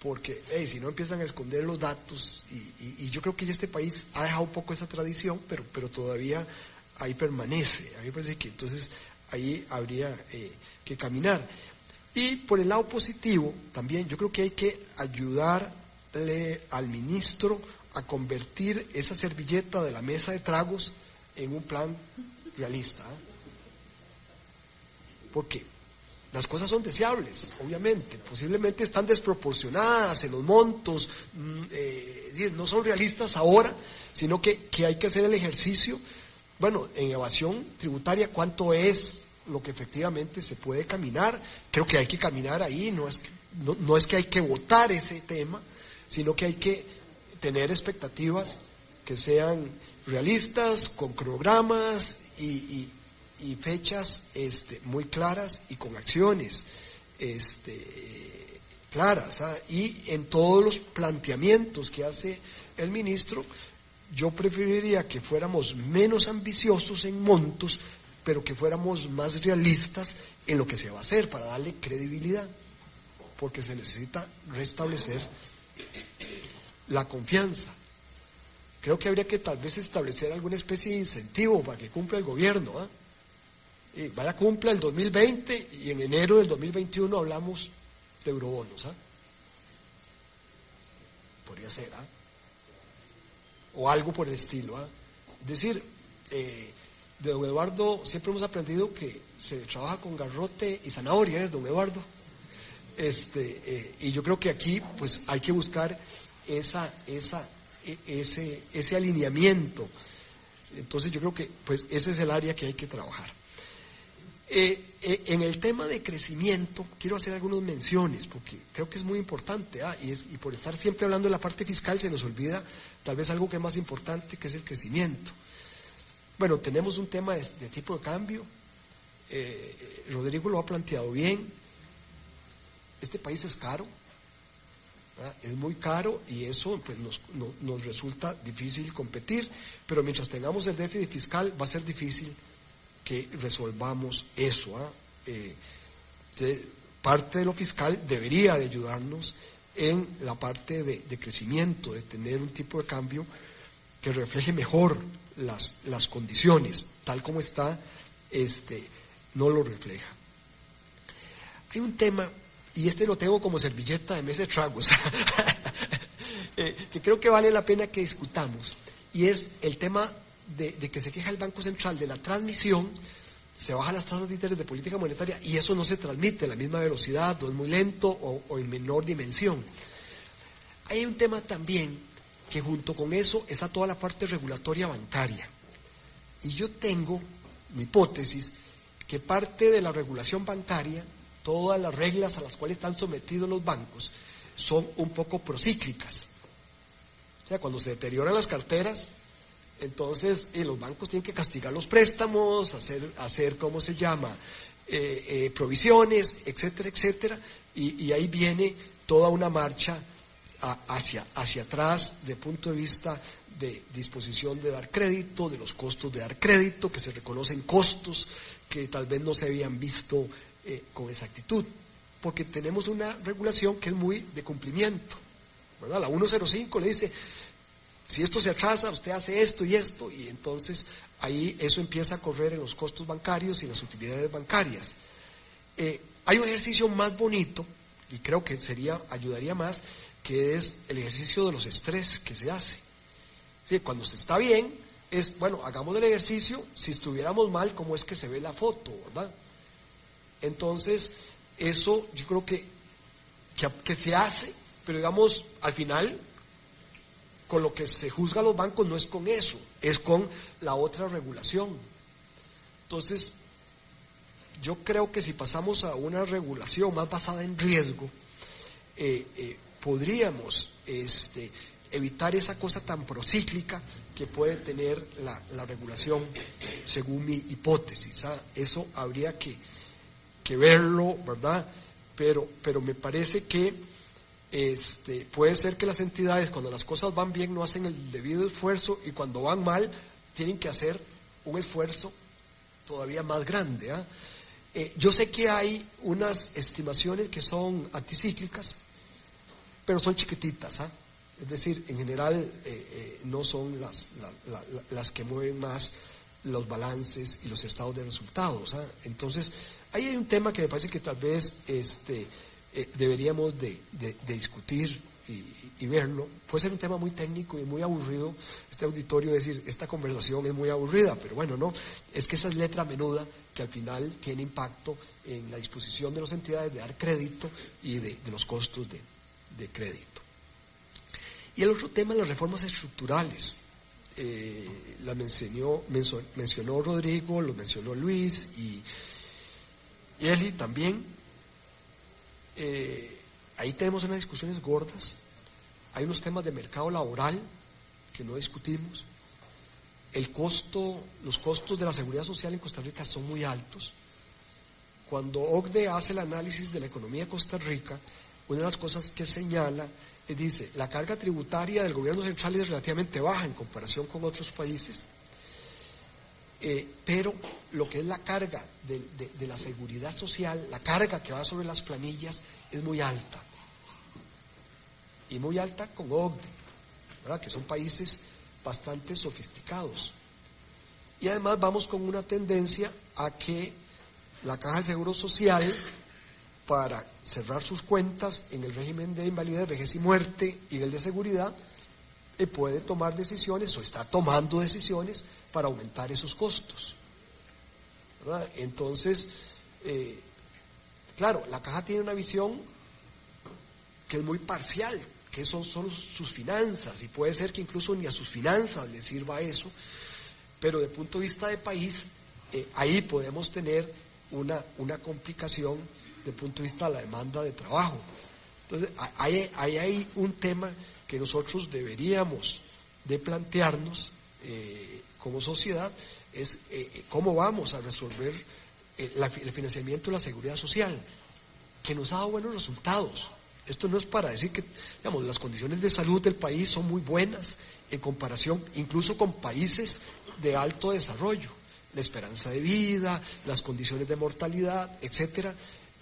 D: porque si no empiezan a esconder los datos, y, yo creo que este país ha dejado un poco esa tradición, pero, pero todavía ahí permanece. A mí me parece que entonces ahí habría eh, que caminar. Y por el lado positivo, también yo creo que hay que ayudarle al ministro a convertir esa servilleta de la mesa de tragos en un plan realista. ¿eh? Porque las cosas son deseables, obviamente, posiblemente están desproporcionadas en los montos, mm, eh, no son realistas ahora, sino que, que hay que hacer el ejercicio. Bueno, en evasión tributaria, ¿cuánto es lo que efectivamente se puede caminar. Creo que hay que caminar ahí, no es que, no, es que hay que votar ese tema, sino que hay que tener expectativas que sean realistas, con cronogramas y fechas este, muy claras y con acciones este, claras. ¿ah? Y en todos los planteamientos que hace el ministro, yo preferiría que fuéramos menos ambiciosos en montos, pero que fuéramos más realistas en lo que se va a hacer para darle credibilidad, porque se necesita restablecer la confianza. Creo que habría que tal vez establecer alguna especie de incentivo para que cumpla el gobierno. ¿ah? Vaya cumpla el 2020 y en enero del 2021 hablamos de eurobonos. ¿ah? Podría ser, ¿ah? O algo por el estilo. ¿ah? Es decir, eh, de don Eduardo siempre hemos aprendido que se trabaja con garrote y zanahoria, ¿es don Eduardo? Este, eh, y yo creo que aquí pues hay que buscar esa, esa, e, ese, ese alineamiento. Entonces yo creo que pues ese es el área que hay que trabajar. Eh, eh, en el tema de crecimiento, quiero hacer algunas menciones, porque creo que es muy importante, ah, y, por estar siempre hablando de la parte fiscal se nos olvida tal vez algo que es más importante, que es el crecimiento. Bueno, tenemos un tema de, tipo de cambio, eh, Rodrigo lo ha planteado bien, este país es caro, es muy caro y eso pues, nos, no, nos resulta difícil competir, pero mientras tengamos el déficit fiscal va a ser difícil que resolvamos eso. ¿ah? Eh, parte de lo fiscal debería de ayudarnos en la parte de, crecimiento, de tener un tipo de cambio que refleje mejor las, las condiciones, tal como está, este, no lo refleja. Hay un tema, y este lo tengo como servilleta de mes de tragos, [laughs] eh, que creo que vale la pena que discutamos, y es el tema de, que se queja el Banco Central de la transmisión, se bajan las tasas de interés de política monetaria y eso no se transmite a la misma velocidad, o es muy lento o, o en menor dimensión. Hay un tema también que junto con eso está toda la parte regulatoria bancaria. Y yo tengo mi hipótesis que parte de la regulación bancaria, todas las reglas a las cuales están sometidos los bancos, son un poco procíclicas. O sea, cuando se deterioran las carteras, entonces, eh, los bancos tienen que castigar los préstamos, hacer, hacer ¿cómo se llama?, eh, eh, provisiones, etcétera, etcétera, y, ahí viene toda una marcha hacia, hacia atrás de punto de vista de disposición de dar crédito, de los costos de dar crédito, que se reconocen costos que tal vez no se habían visto con exactitud, porque tenemos una regulación que es muy de cumplimiento. ¿verdad? La 105 le dice, si esto se atrasa, usted hace esto y esto, y entonces ahí eso empieza a correr en los costos bancarios y las utilidades bancarias. Eh, hay un ejercicio más bonito, y creo que sería, ayudaría más, que es el ejercicio de los estrés que se hace. ¿Sí? Cuando se está bien, es, bueno, hagamos el ejercicio, si estuviéramos mal, ¿cómo es que se ve la foto, verdad? Entonces, eso yo creo que, que, que se hace, pero digamos, al final con lo que se juzga a los bancos no es con eso, es con la otra regulación. Entonces, yo creo que si pasamos a una regulación más basada en riesgo, eh, eh, podríamos este, evitar esa cosa tan procíclica que puede tener la, la regulación, según mi hipótesis. ¿ah? Eso habría que, que verlo, ¿verdad? Pero, pero me parece que este, puede ser que las entidades cuando las cosas van bien no hacen el debido esfuerzo y cuando van mal tienen que hacer un esfuerzo todavía más grande. ¿ah? Eh, yo sé que hay unas estimaciones que son anticíclicas, pero son chiquititas. ¿ah? Es decir, en general eh, eh, no son las, la, la, las que mueven más los balances y los estados de resultados. ¿ah? Entonces, ahí hay un tema que me parece que tal vez este, eh, deberíamos de, de, discutir y, verlo. Puede ser un tema muy técnico y muy aburrido, este auditorio decir, esta conversación es muy aburrida, pero bueno, no, es que esa es letra menuda que al final tiene impacto en la disposición de las entidades de dar crédito y de, los costos de, de, crédito. Y el otro tema, las reformas estructurales. Eh, la mencionó, mencionó Rodrigo, lo mencionó Luis y Eli también eh, ahí tenemos unas discusiones gordas, hay unos temas de mercado laboral que no discutimos, el costo, los costos de la seguridad social en Costa Rica son muy altos. Cuando OCDE hace el análisis de la economía de Costa Rica, una de las cosas que señala es, dice, la carga tributaria del gobierno central es relativamente baja en comparación con otros países, eh, pero lo que es la carga de, la seguridad social, la carga que va sobre las planillas, es muy alta. Y muy alta con OCDE, ¿verdad? que son países bastante sofisticados. Y además vamos con una tendencia a que la Caja del Seguro Social, para cerrar sus cuentas en el régimen de invalidez, vejez y muerte y el de seguridad, eh, puede tomar decisiones o está tomando decisiones para aumentar esos costos. Entonces, eh, claro, la caja tiene una visión que es muy parcial, que son solo sus finanzas, y puede ser que incluso ni a sus finanzas le sirva eso, pero de punto de vista de país, eh, ahí podemos tener una, una complicación de punto de vista de la demanda de trabajo. Entonces, ahí hay, un tema que nosotros deberíamos de plantearnos eh, como sociedad, es eh, cómo vamos a resolver el financiamiento de la seguridad social, que nos ha dado buenos resultados. Esto no es para decir que, las condiciones de salud del país son muy buenas en comparación incluso con países de alto desarrollo, la esperanza de vida, las condiciones de mortalidad, etcétera,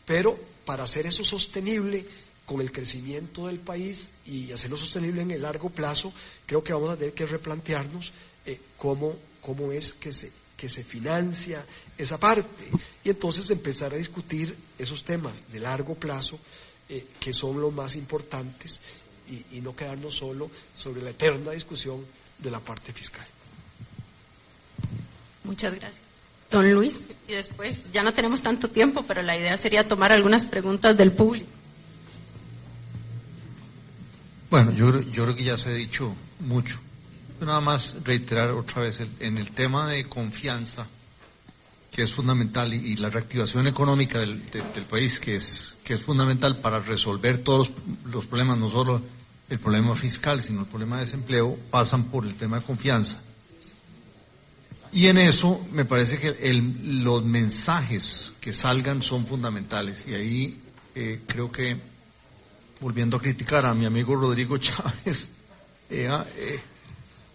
D: pero para hacer eso sostenible con el crecimiento del país y hacerlo sostenible en el largo plazo, creo que vamos a tener que replantearnos eh, cómo, cómo es que se, que se financia esa parte y entonces empezar a discutir esos temas de largo plazo eh, que son los más importantes y, no quedarnos solo sobre la eterna discusión de la parte fiscal.
F: Muchas gracias. Don Luis, y después ya no tenemos tanto tiempo, pero la idea sería tomar algunas preguntas del público.
E: Bueno, yo, yo creo que ya se ha dicho mucho. Nada más reiterar otra vez, en el tema de confianza, que es fundamental, y, la reactivación económica del, país, que es, que es fundamental para resolver todos los, problemas, no solo el problema fiscal, sino el problema de desempleo, pasan por el tema de confianza. Y en eso me parece que los mensajes que salgan son fundamentales. Y ahí eh, creo que, volviendo a criticar a mi amigo Rodrigo [laughs] Chávez, eh, ah, eh,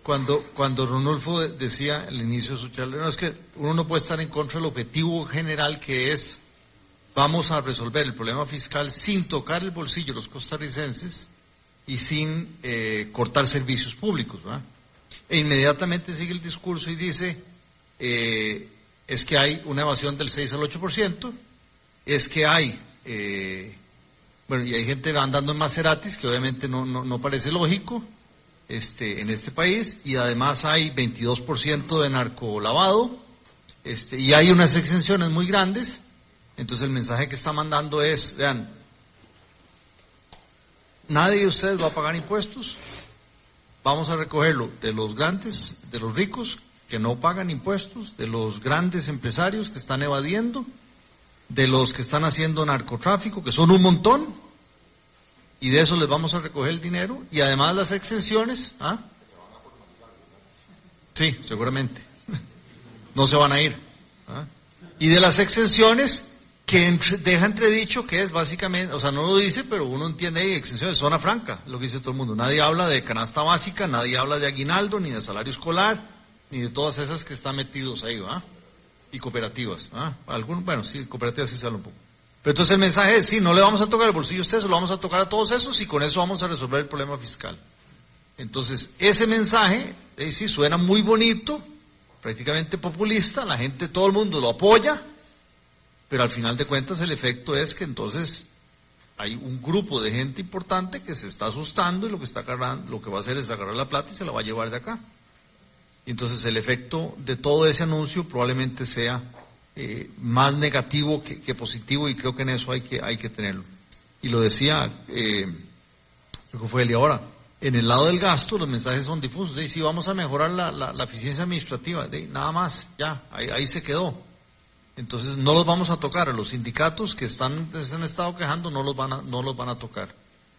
E: cuando, cuando Ronolfo decía al inicio de su charla, no, es que uno no puede estar en contra del objetivo general que es vamos a resolver el problema fiscal sin tocar el bolsillo de los costarricenses y sin eh, cortar servicios públicos. ¿verdad? E inmediatamente sigue el discurso y dice, es que hay una evasión del 6 al 8%, es que hay, bueno, y hay gente andando en Maseratis, que obviamente no, no, no parece lógico, este, en este país y además hay 22% de narcolavado este, y hay unas exenciones muy grandes. Entonces el mensaje que está mandando es, vean, nadie de ustedes va a pagar impuestos, vamos a recogerlo de los grandes, de los ricos que no pagan impuestos, de los grandes empresarios que están evadiendo, de los que están haciendo narcotráfico, que son un montón, y de eso les vamos a recoger el dinero y además las exenciones, ¿ah? Sí, seguramente. [laughs] No se van a ir. ¿ah? Y de las exenciones que deja entredicho que es básicamente, o sea, no lo dice, pero uno entiende ahí, exenciones, zona franca, lo que dice todo el mundo. Nadie habla de canasta básica, nadie habla de aguinaldo, ni de salario escolar, ni de todas esas que están metidos ahí, ¿ah? Y cooperativas, ¿ah? Bueno, sí, cooperativas sí salen un poco. Pero entonces el mensaje es, sí, no le vamos a tocar el bolsillo a ustedes, lo vamos a tocar a todos esos y con eso vamos a resolver el problema fiscal. Entonces, ese mensaje, eh, sí, suena muy bonito, prácticamente populista, la gente, todo el mundo lo apoya, pero al final de cuentas el efecto es que entonces hay un grupo de gente importante que se está asustando y lo que está agarrando, lo que va a hacer es agarrar la plata y se la va a llevar de acá. Entonces el efecto de todo ese anuncio probablemente sea eh, más negativo que, positivo y creo que en eso hay que, hay que tenerlo. Y lo decía, eh, fue ahora, en el lado del gasto los mensajes son difusos, si vamos a mejorar la, la, eficiencia administrativa, de, nada más, ya, ahí, ahí, se quedó. Entonces no los vamos a tocar, los sindicatos que están, se han estado quejando no los, van a, no los van a tocar.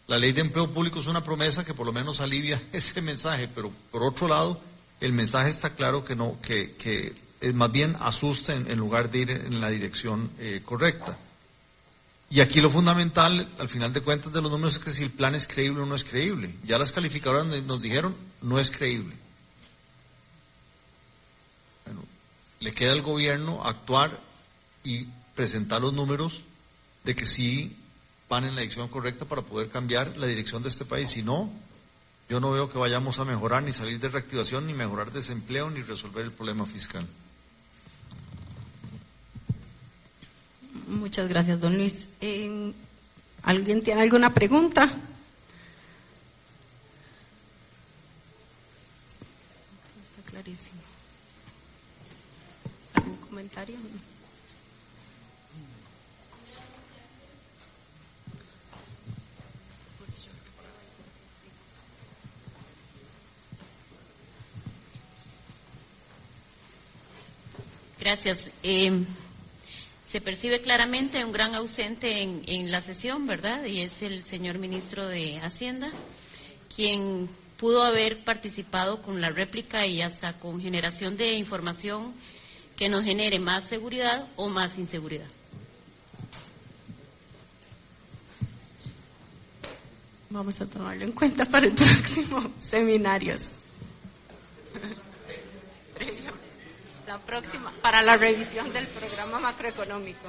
E: La ley de empleo público es una promesa que por lo menos alivia [laughs] ese mensaje, pero por otro lado, el mensaje está claro que no, que, más bien asusta en, lugar de ir en la dirección eh, correcta. Y aquí lo fundamental, al final de cuentas, de los números es que si el plan es creíble o no es creíble. Ya las calificadoras nos dijeron, no es creíble. Bueno, le queda al gobierno actuar y presentar los números de que sí van en la dirección correcta para poder cambiar la dirección de este país. Si no, yo no veo que vayamos a mejorar ni salir de reactivación, ni mejorar desempleo, ni resolver el problema fiscal.
F: Muchas gracias, don Luis. Eh, ¿Alguien tiene alguna pregunta? Está clarísimo. ¿Algún comentario?
H: Gracias. Eh, se percibe claramente un gran ausente en, la sesión, ¿verdad? Y es el señor ministro de Hacienda, quien pudo haber participado con la réplica y hasta con generación de información que nos genere más seguridad o más inseguridad.
F: Vamos a tomarlo en cuenta para el próximo [laughs] seminario. [laughs] próxima, para la revisión del programa macroeconómico.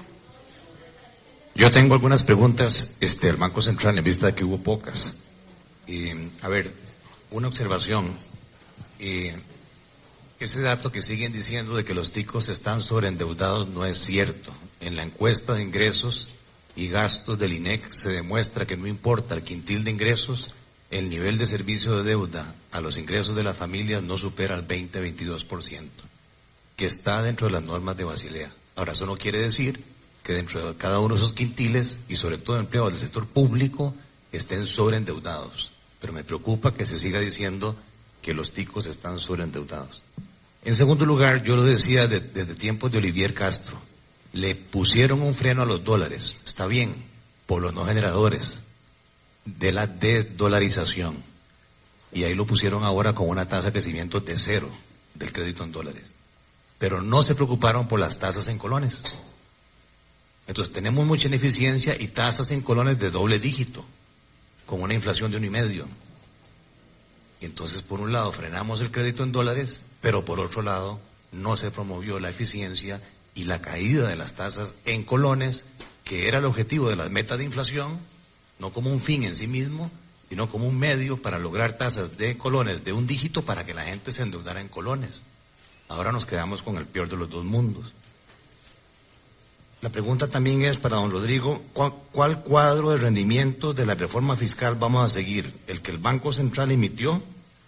I: Yo tengo algunas preguntas este, al Banco Central en vista de que hubo pocas. a ver, una observación. ese dato que siguen diciendo de que los ticos están sobreendeudados no es cierto. En la encuesta de ingresos y gastos del INEC se demuestra que no importa el quintil de ingresos, el nivel de servicio de deuda a los ingresos de las familias no supera el 20-22% que está dentro de las normas de Basilea. Ahora, eso no quiere decir que dentro de cada uno de esos quintiles, y sobre todo empleados del sector público, estén sobreendeudados. Pero me preocupa que se siga diciendo que los ticos están sobreendeudados. En segundo lugar, yo lo decía desde tiempos de Olivier Castro, le pusieron un freno a los dólares, está bien, por los no generadores, de la desdolarización. Y ahí lo pusieron ahora con una tasa de crecimiento de cero del crédito en dólares pero no se preocuparon por las tasas en colones. Entonces tenemos mucha ineficiencia y tasas en colones de doble dígito, con una inflación de uno y medio. Y entonces, por un lado, frenamos el crédito en dólares, pero por otro lado, no se promovió la eficiencia y la caída de las tasas en colones, que era el objetivo de las metas de inflación, no como un fin en sí mismo, sino como un medio para lograr tasas de colones de un dígito para que la gente se endeudara en colones. Ahora nos quedamos con el peor de los dos mundos. La pregunta también es para don Rodrigo, ¿cuál, cuadro de rendimiento de la reforma fiscal vamos a seguir? ¿El que el Banco Central emitió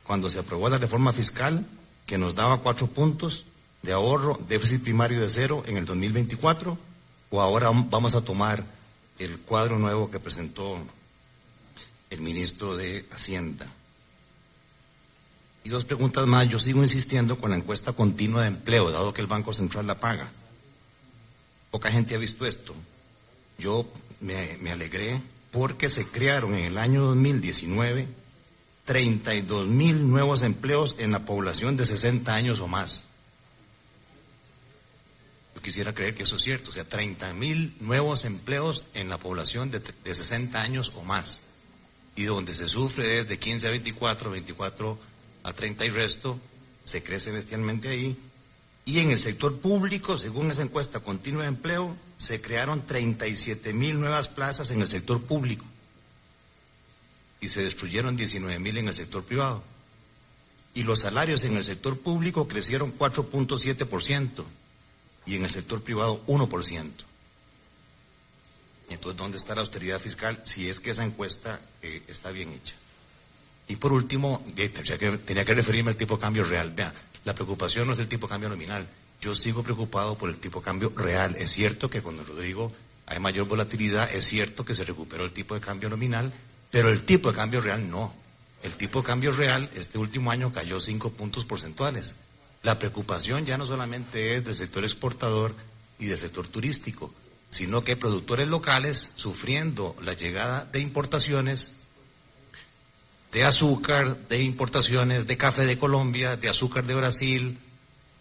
I: cuando se aprobó la reforma fiscal, que nos daba cuatro puntos de ahorro, déficit primario de cero en el 2024? ¿O ahora vamos a tomar el cuadro nuevo que presentó el ministro de Hacienda? Y dos preguntas más. Yo sigo insistiendo con la encuesta continua de empleo, dado que el Banco Central la paga. Poca gente ha visto esto. Yo me, alegré porque se crearon en el año 2019 32 mil nuevos empleos en la población de 60 años o más. Yo quisiera creer que eso es cierto, o sea, 30 mil nuevos empleos en la población de, de 60 años o más. Y donde se sufre desde 15 a 24, 24 a 30 y resto, se crece bestialmente ahí. Y en el sector público, según esa encuesta continua de empleo, se crearon 37 mil nuevas plazas en el sector público y se destruyeron 19 mil en el sector privado. Y los salarios en el sector público crecieron 4.7% y en el sector privado 1%. Entonces, ¿dónde está la austeridad fiscal si es que esa encuesta eh, está bien hecha? Y por último, tenía que, referirme al tipo de cambio real. Vea, la preocupación no es el tipo de cambio nominal. Yo sigo preocupado por el tipo de cambio real. Es cierto que cuando Rodrigo hay mayor volatilidad, es cierto que se recuperó el tipo de cambio nominal, pero el tipo de cambio real no. El tipo de cambio real este último año cayó cinco puntos porcentuales. La preocupación ya no solamente es del sector exportador y del sector turístico, sino que productores locales sufriendo la llegada de importaciones de azúcar, de importaciones, de café de Colombia, de azúcar de Brasil,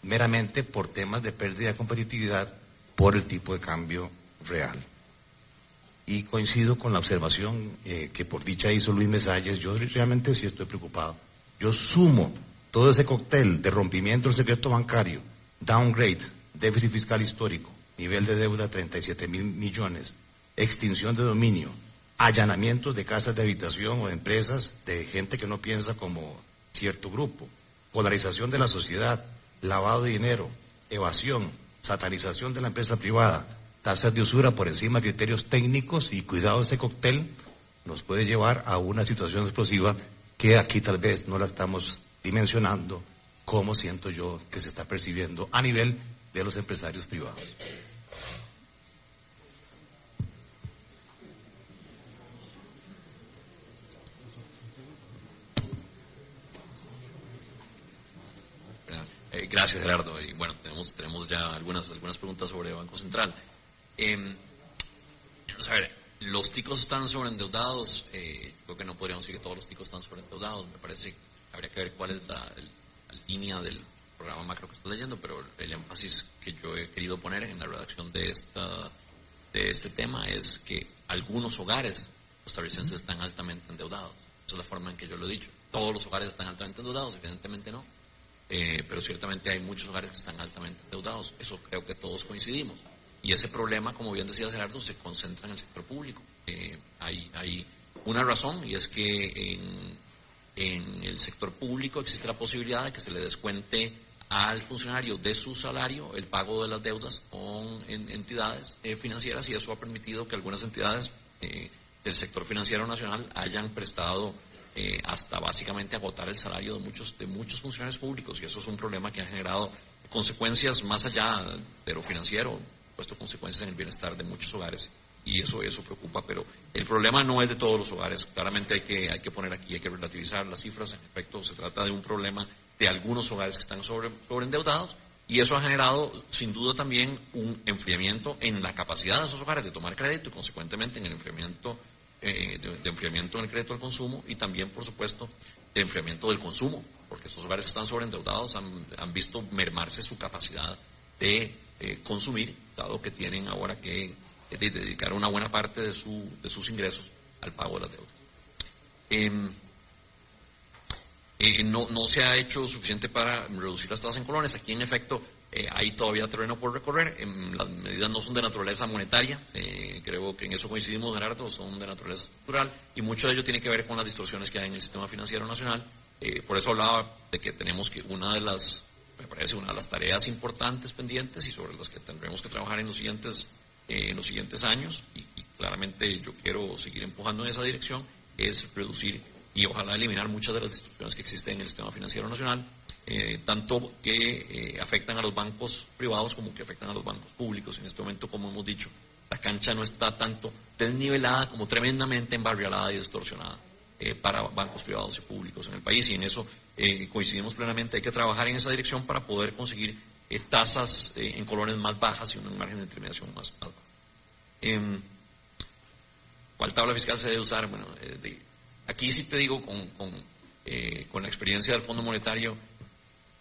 I: meramente por temas de pérdida de competitividad por el tipo de cambio real. Y coincido con la observación eh, que por dicha hizo Luis Mesalles, yo realmente sí estoy preocupado. Yo sumo todo ese cóctel de rompimiento del secreto bancario, downgrade, déficit fiscal histórico, nivel de deuda 37 mil millones, extinción de dominio, allanamientos de casas de habitación o de empresas de gente que no piensa como cierto grupo, polarización de la sociedad, lavado de dinero, evasión, satanización de la empresa privada, tasas de usura por encima de criterios técnicos y cuidado ese cóctel nos puede llevar a una situación explosiva que aquí tal vez no la estamos dimensionando como siento yo que se está percibiendo a nivel de los empresarios privados.
C: Eh, gracias, Gerardo. Y bueno, tenemos, tenemos ya algunas, algunas preguntas sobre Banco Central. Eh, a ver, los ticos están sobreendeudados. Eh, creo que no podríamos decir que todos los ticos están sobreendeudados. Me parece que habría que ver cuál es la, línea del programa macro que estoy leyendo, pero el énfasis que yo he querido poner en la redacción de, esta, de este tema es que algunos hogares costarricenses están altamente endeudados. Esa es la forma en que yo lo he dicho. Todos los hogares están altamente endeudados, evidentemente no eh, pero ciertamente hay muchos hogares que están altamente endeudados. Eso creo que todos coincidimos. Y ese problema, como bien decía Gerardo, se concentra en el sector público. Eh, hay, hay una razón y es que en, el sector público existe la posibilidad de que se le descuente al funcionario de su salario el pago de las deudas con entidades eh, financieras y eso ha permitido que algunas entidades del sector financiero nacional hayan prestado eh, hasta básicamente agotar el salario de muchos, de muchos funcionarios públicos. Y eso es un problema que ha generado consecuencias más allá de lo financiero, puesto consecuencias en el bienestar de muchos hogares. Y eso eso preocupa, pero el problema no es de todos los hogares, claramente hay que hay que poner aquí, hay que relativizar las cifras, en efecto se trata de un problema de algunos hogares que están sobre sobreendeudados. Y eso ha generado sin duda también un enfriamiento en la capacidad de esos hogares de tomar crédito y consecuentemente en el enfriamiento eh, de, enfriamiento en el crédito al consumo y también, por supuesto, de enfriamiento del consumo, porque esos hogares que están sobreendeudados han, han visto mermarse su capacidad de eh, consumir, dado que tienen ahora que eh, dedicar una buena parte de, su, de sus ingresos al pago de las deudas. Em, no, no se ha hecho suficiente para reducir las tasas en colones. Aquí, en efecto, eh, hay todavía terreno por recorrer. las medidas no son de naturaleza monetaria, eh, creo que en eso coincidimos, Gerardo, son de naturaleza estructural y mucho de ello tiene que ver con las distorsiones que hay en el sistema financiero nacional. Eh, por eso hablaba de que tenemos que una de las, me parece, una de las tareas importantes pendientes y sobre las que tendremos que trabajar en los siguientes, en los siguientes años, y, y claramente yo quiero seguir empujando en esa dirección, es reducir y ojalá eliminar muchas de las distorsiones que existen en el sistema financiero nacional, eh, tanto que eh, afectan a los bancos privados como que afectan a los bancos públicos. En este momento, como hemos dicho, la cancha no está tanto desnivelada como tremendamente embarrialada y distorsionada eh, para bancos privados y públicos en el país y en eso coincidimos plenamente. Hay que trabajar en esa dirección para poder conseguir tasas en colores más bajas y un margen de intermediación más, bajo. Em, ¿Cuál tabla fiscal se debe usar? Bueno, de, Aquí sí te digo, eh, con, la experiencia del Fondo Monetario,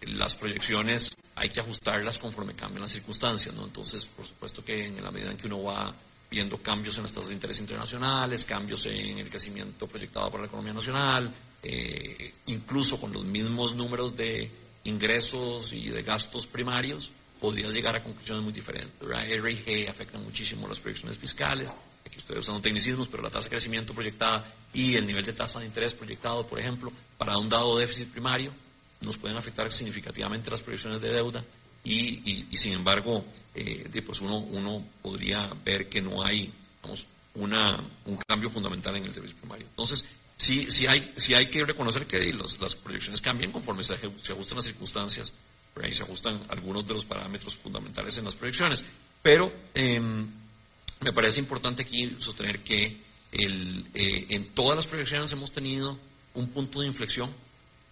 C: las proyecciones hay que ajustarlas conforme cambian las circunstancias, ¿no? Entonces, por supuesto que en la medida en que uno va viendo cambios en las tasas de interés internacionales, cambios en el crecimiento proyectado por la economía nacional, eh, incluso con los mismos números de ingresos y de gastos primarios, podrías llegar a conclusiones muy diferentes. R y G afectan muchísimo las proyecciones fiscales, aquí estoy usando tecnicismos, pero la tasa de crecimiento proyectada y el nivel de tasa de interés proyectado, por ejemplo, para un dado déficit primario, nos pueden afectar significativamente las proyecciones de deuda y, sin embargo, eh, pues uno, uno podría ver que no hay vamos, una, un cambio fundamental en el déficit primario. Entonces, sí, sí, hay, sí hay que reconocer que las proyecciones cambian conforme se, ajustan las circunstancias, por ahí se ajustan algunos de los parámetros fundamentales en las proyecciones, pero em, me parece importante aquí sostener que eh, en todas las proyecciones hemos tenido un punto de inflexión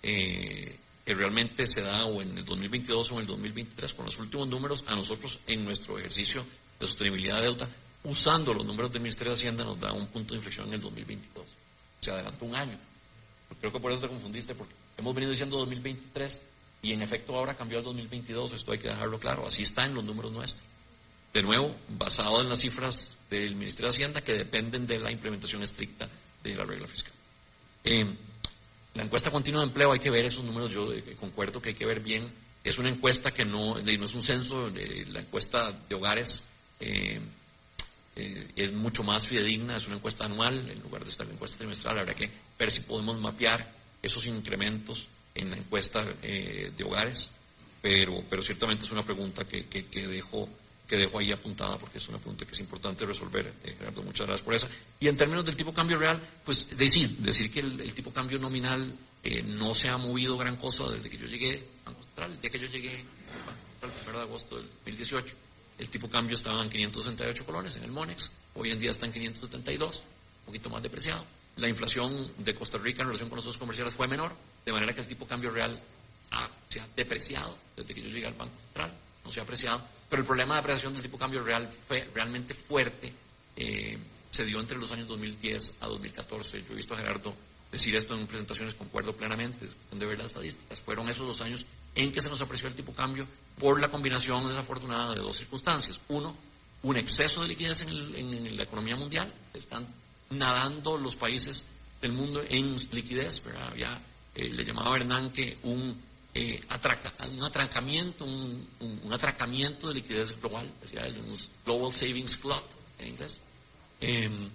C: eh, que realmente se da o en el 2022 o en el 2023 con los últimos números a nosotros en nuestro ejercicio de sostenibilidad de deuda usando los números del Ministerio de Hacienda nos da un punto de inflexión en el 2022 se adelantó un año. Creo que por eso te confundiste, porque hemos venido diciendo 2023 y en efecto ahora cambió al 2022, esto hay que dejarlo claro, así está en los números nuestros. De nuevo, basado en las cifras del Ministerio de Hacienda que dependen de la implementación estricta de la regla fiscal. Eh, la encuesta continua de empleo hay que ver esos números, yo eh, concuerdo que hay que ver bien. Es una encuesta que no, no es un censo, la encuesta de hogares eh, es mucho más fidedigna, es una encuesta anual en lugar de estar en encuesta trimestral. Habrá que ver si podemos mapear esos incrementos en la encuesta de hogares, pero, pero ciertamente es una pregunta que, que, que dejo que dejo ahí apuntada porque es una pregunta que es importante resolver. Eh, Gerardo, muchas gracias por esa. Y en términos del tipo cambio real, pues decir, decir que el, tipo cambio nominal eh, no se ha movido gran cosa desde que yo llegué a el día que yo llegué al 1 de agosto del 2018. El tipo cambio estaba en 568 colones en el MONEX, hoy en día está en 572, un poquito más depreciado. La inflación de Costa Rica en relación con los socios comerciales fue menor, de manera que el tipo cambio real se ha depreciado desde que yo llegué al Banco Central no se ha apreciado, pero el problema de apreciación del tipo de cambio real fue realmente fuerte, eh, se dio entre los años 2010 a 2014. Yo he visto a Gerardo decir esto en presentaciones, concuerdo plenamente, es de ver las estadísticas. Fueron esos dos años en que se nos apreció el tipo de cambio por la combinación desafortunada de dos circunstancias. Uno, un exceso de liquidez en, la economía mundial, están nadando los países del mundo en liquidez, había, eh, le llamaba Hernán que un eh, un atrancamiento, un, atracamiento de liquidez global, decía él, un Global Savings Flood en inglés. Em,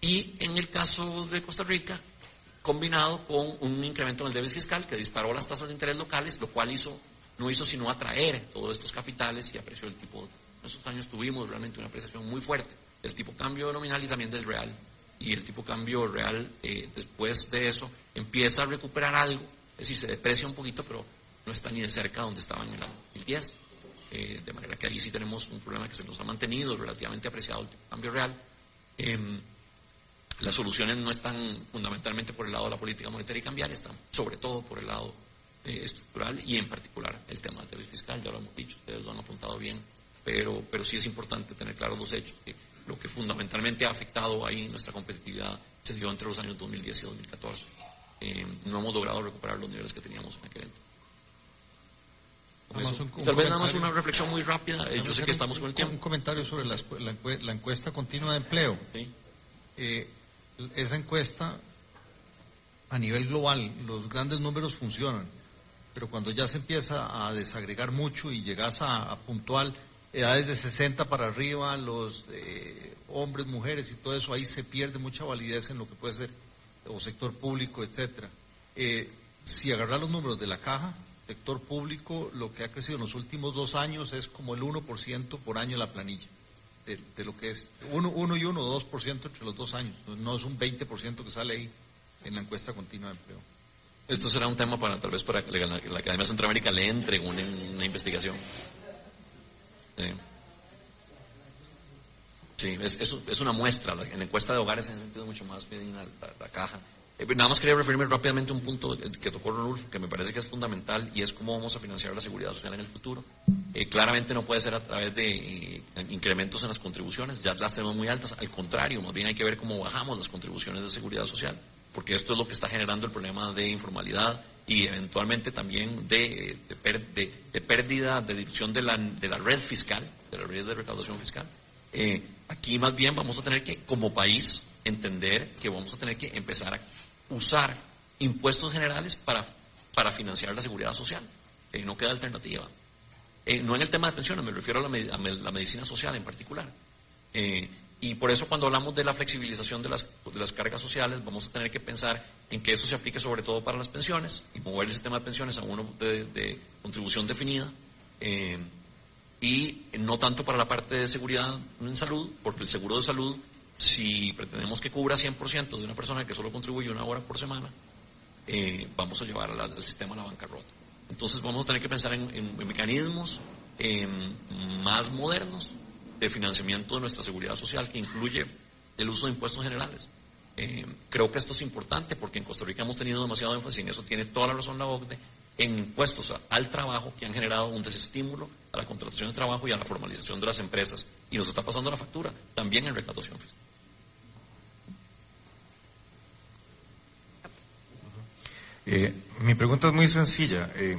C: y en el caso de Costa Rica, combinado con un incremento en el déficit fiscal que disparó las tasas de interés locales, lo cual hizo, no hizo sino atraer todos estos capitales y apreció el tipo. En esos años tuvimos realmente una apreciación muy fuerte del tipo cambio nominal y también del real. Y el tipo cambio real, eh, después de eso, empieza a recuperar algo es decir, se deprecia un poquito, pero no está ni de cerca donde estaba en el 2010. Eh, de manera que ahí sí tenemos un problema que se nos ha mantenido relativamente apreciado el cambio real. Em, las soluciones no están fundamentalmente por el lado de la política monetaria y cambiaria, están sobre todo por el lado eh, estructural y en particular el tema del déficit fiscal, ya lo hemos dicho, ustedes lo han apuntado bien, pero, pero sí es importante tener claros los hechos, que lo que fundamentalmente ha afectado ahí nuestra competitividad se dio entre los años 2010 y 2014. Eh, no hemos logrado recuperar los niveles que teníamos en aquel entonces. tal vez nada más una reflexión muy rápida, eh, yo sé que estamos con el tiempo.
E: Un comentario sobre la, encuesta continua de empleo. Eh, esa encuesta, a nivel global, los grandes números funcionan, pero cuando ya se empieza a desagregar mucho y llegas a, puntual, edades de 60 para arriba, los hombres, mujeres y todo eso, ahí se pierde mucha validez en lo que puede ser o sector público, etcétera. Eh, si agarrar los números de la caja, sector público, lo que ha crecido en los últimos dos años es como el 1% por año la planilla, de, lo que es 1 uno, y 1, 2% entre los dos años, no es un 20% que sale ahí en la encuesta continua de empleo.
C: Esto será un tema para tal vez para que la, Academia de Centroamérica le entre una, una investigación. Sí, es, una muestra. En la encuesta de hogares en sentido mucho más bien la, la, caja. Eh, nada más quería referirme rápidamente a un punto que tocó Ronulfo, que me parece que es fundamental, y es cómo vamos a financiar la seguridad social en el futuro. Eh, claramente no puede ser a través de eh, incrementos en las contribuciones, ya las tenemos muy altas. Al contrario, más bien hay que ver cómo bajamos las contribuciones de seguridad social, porque esto es lo que está generando el problema de informalidad y eventualmente también de, de, pérdida, de dilución de la, de la red fiscal, de la red de recaudación fiscal. Eh, aquí más bien vamos a tener que, como país, entender que vamos a tener que empezar a usar impuestos generales para, para financiar la seguridad social. Eh, no queda alternativa. Eh, no en el tema de pensiones, me refiero a la, medicina social en particular. Y por eso cuando hablamos de la flexibilización de las, de las cargas sociales, vamos a tener que pensar en que eso se aplique sobre todo para las pensiones y mover el sistema de pensiones a uno de, de contribución definida y no tanto para la parte de seguridad en salud, porque el seguro de salud, si pretendemos que cubra 100% de una persona que solo contribuye una hora por semana, eh, vamos a llevar al, sistema a la bancarrota. Entonces vamos a tener que pensar en, mecanismos más modernos de financiamiento de nuestra seguridad social que incluye el uso de impuestos generales. Eh, creo que esto es importante porque en Costa Rica hemos tenido demasiado énfasis en eso, tiene toda la razón la OCDE, en impuestos al trabajo que han generado un desestímulo a la contratación de trabajo y a la formalización de las empresas. Y nos está pasando la factura también en recaudación fiscal.
J: Eh, mi pregunta es muy sencilla. Eh,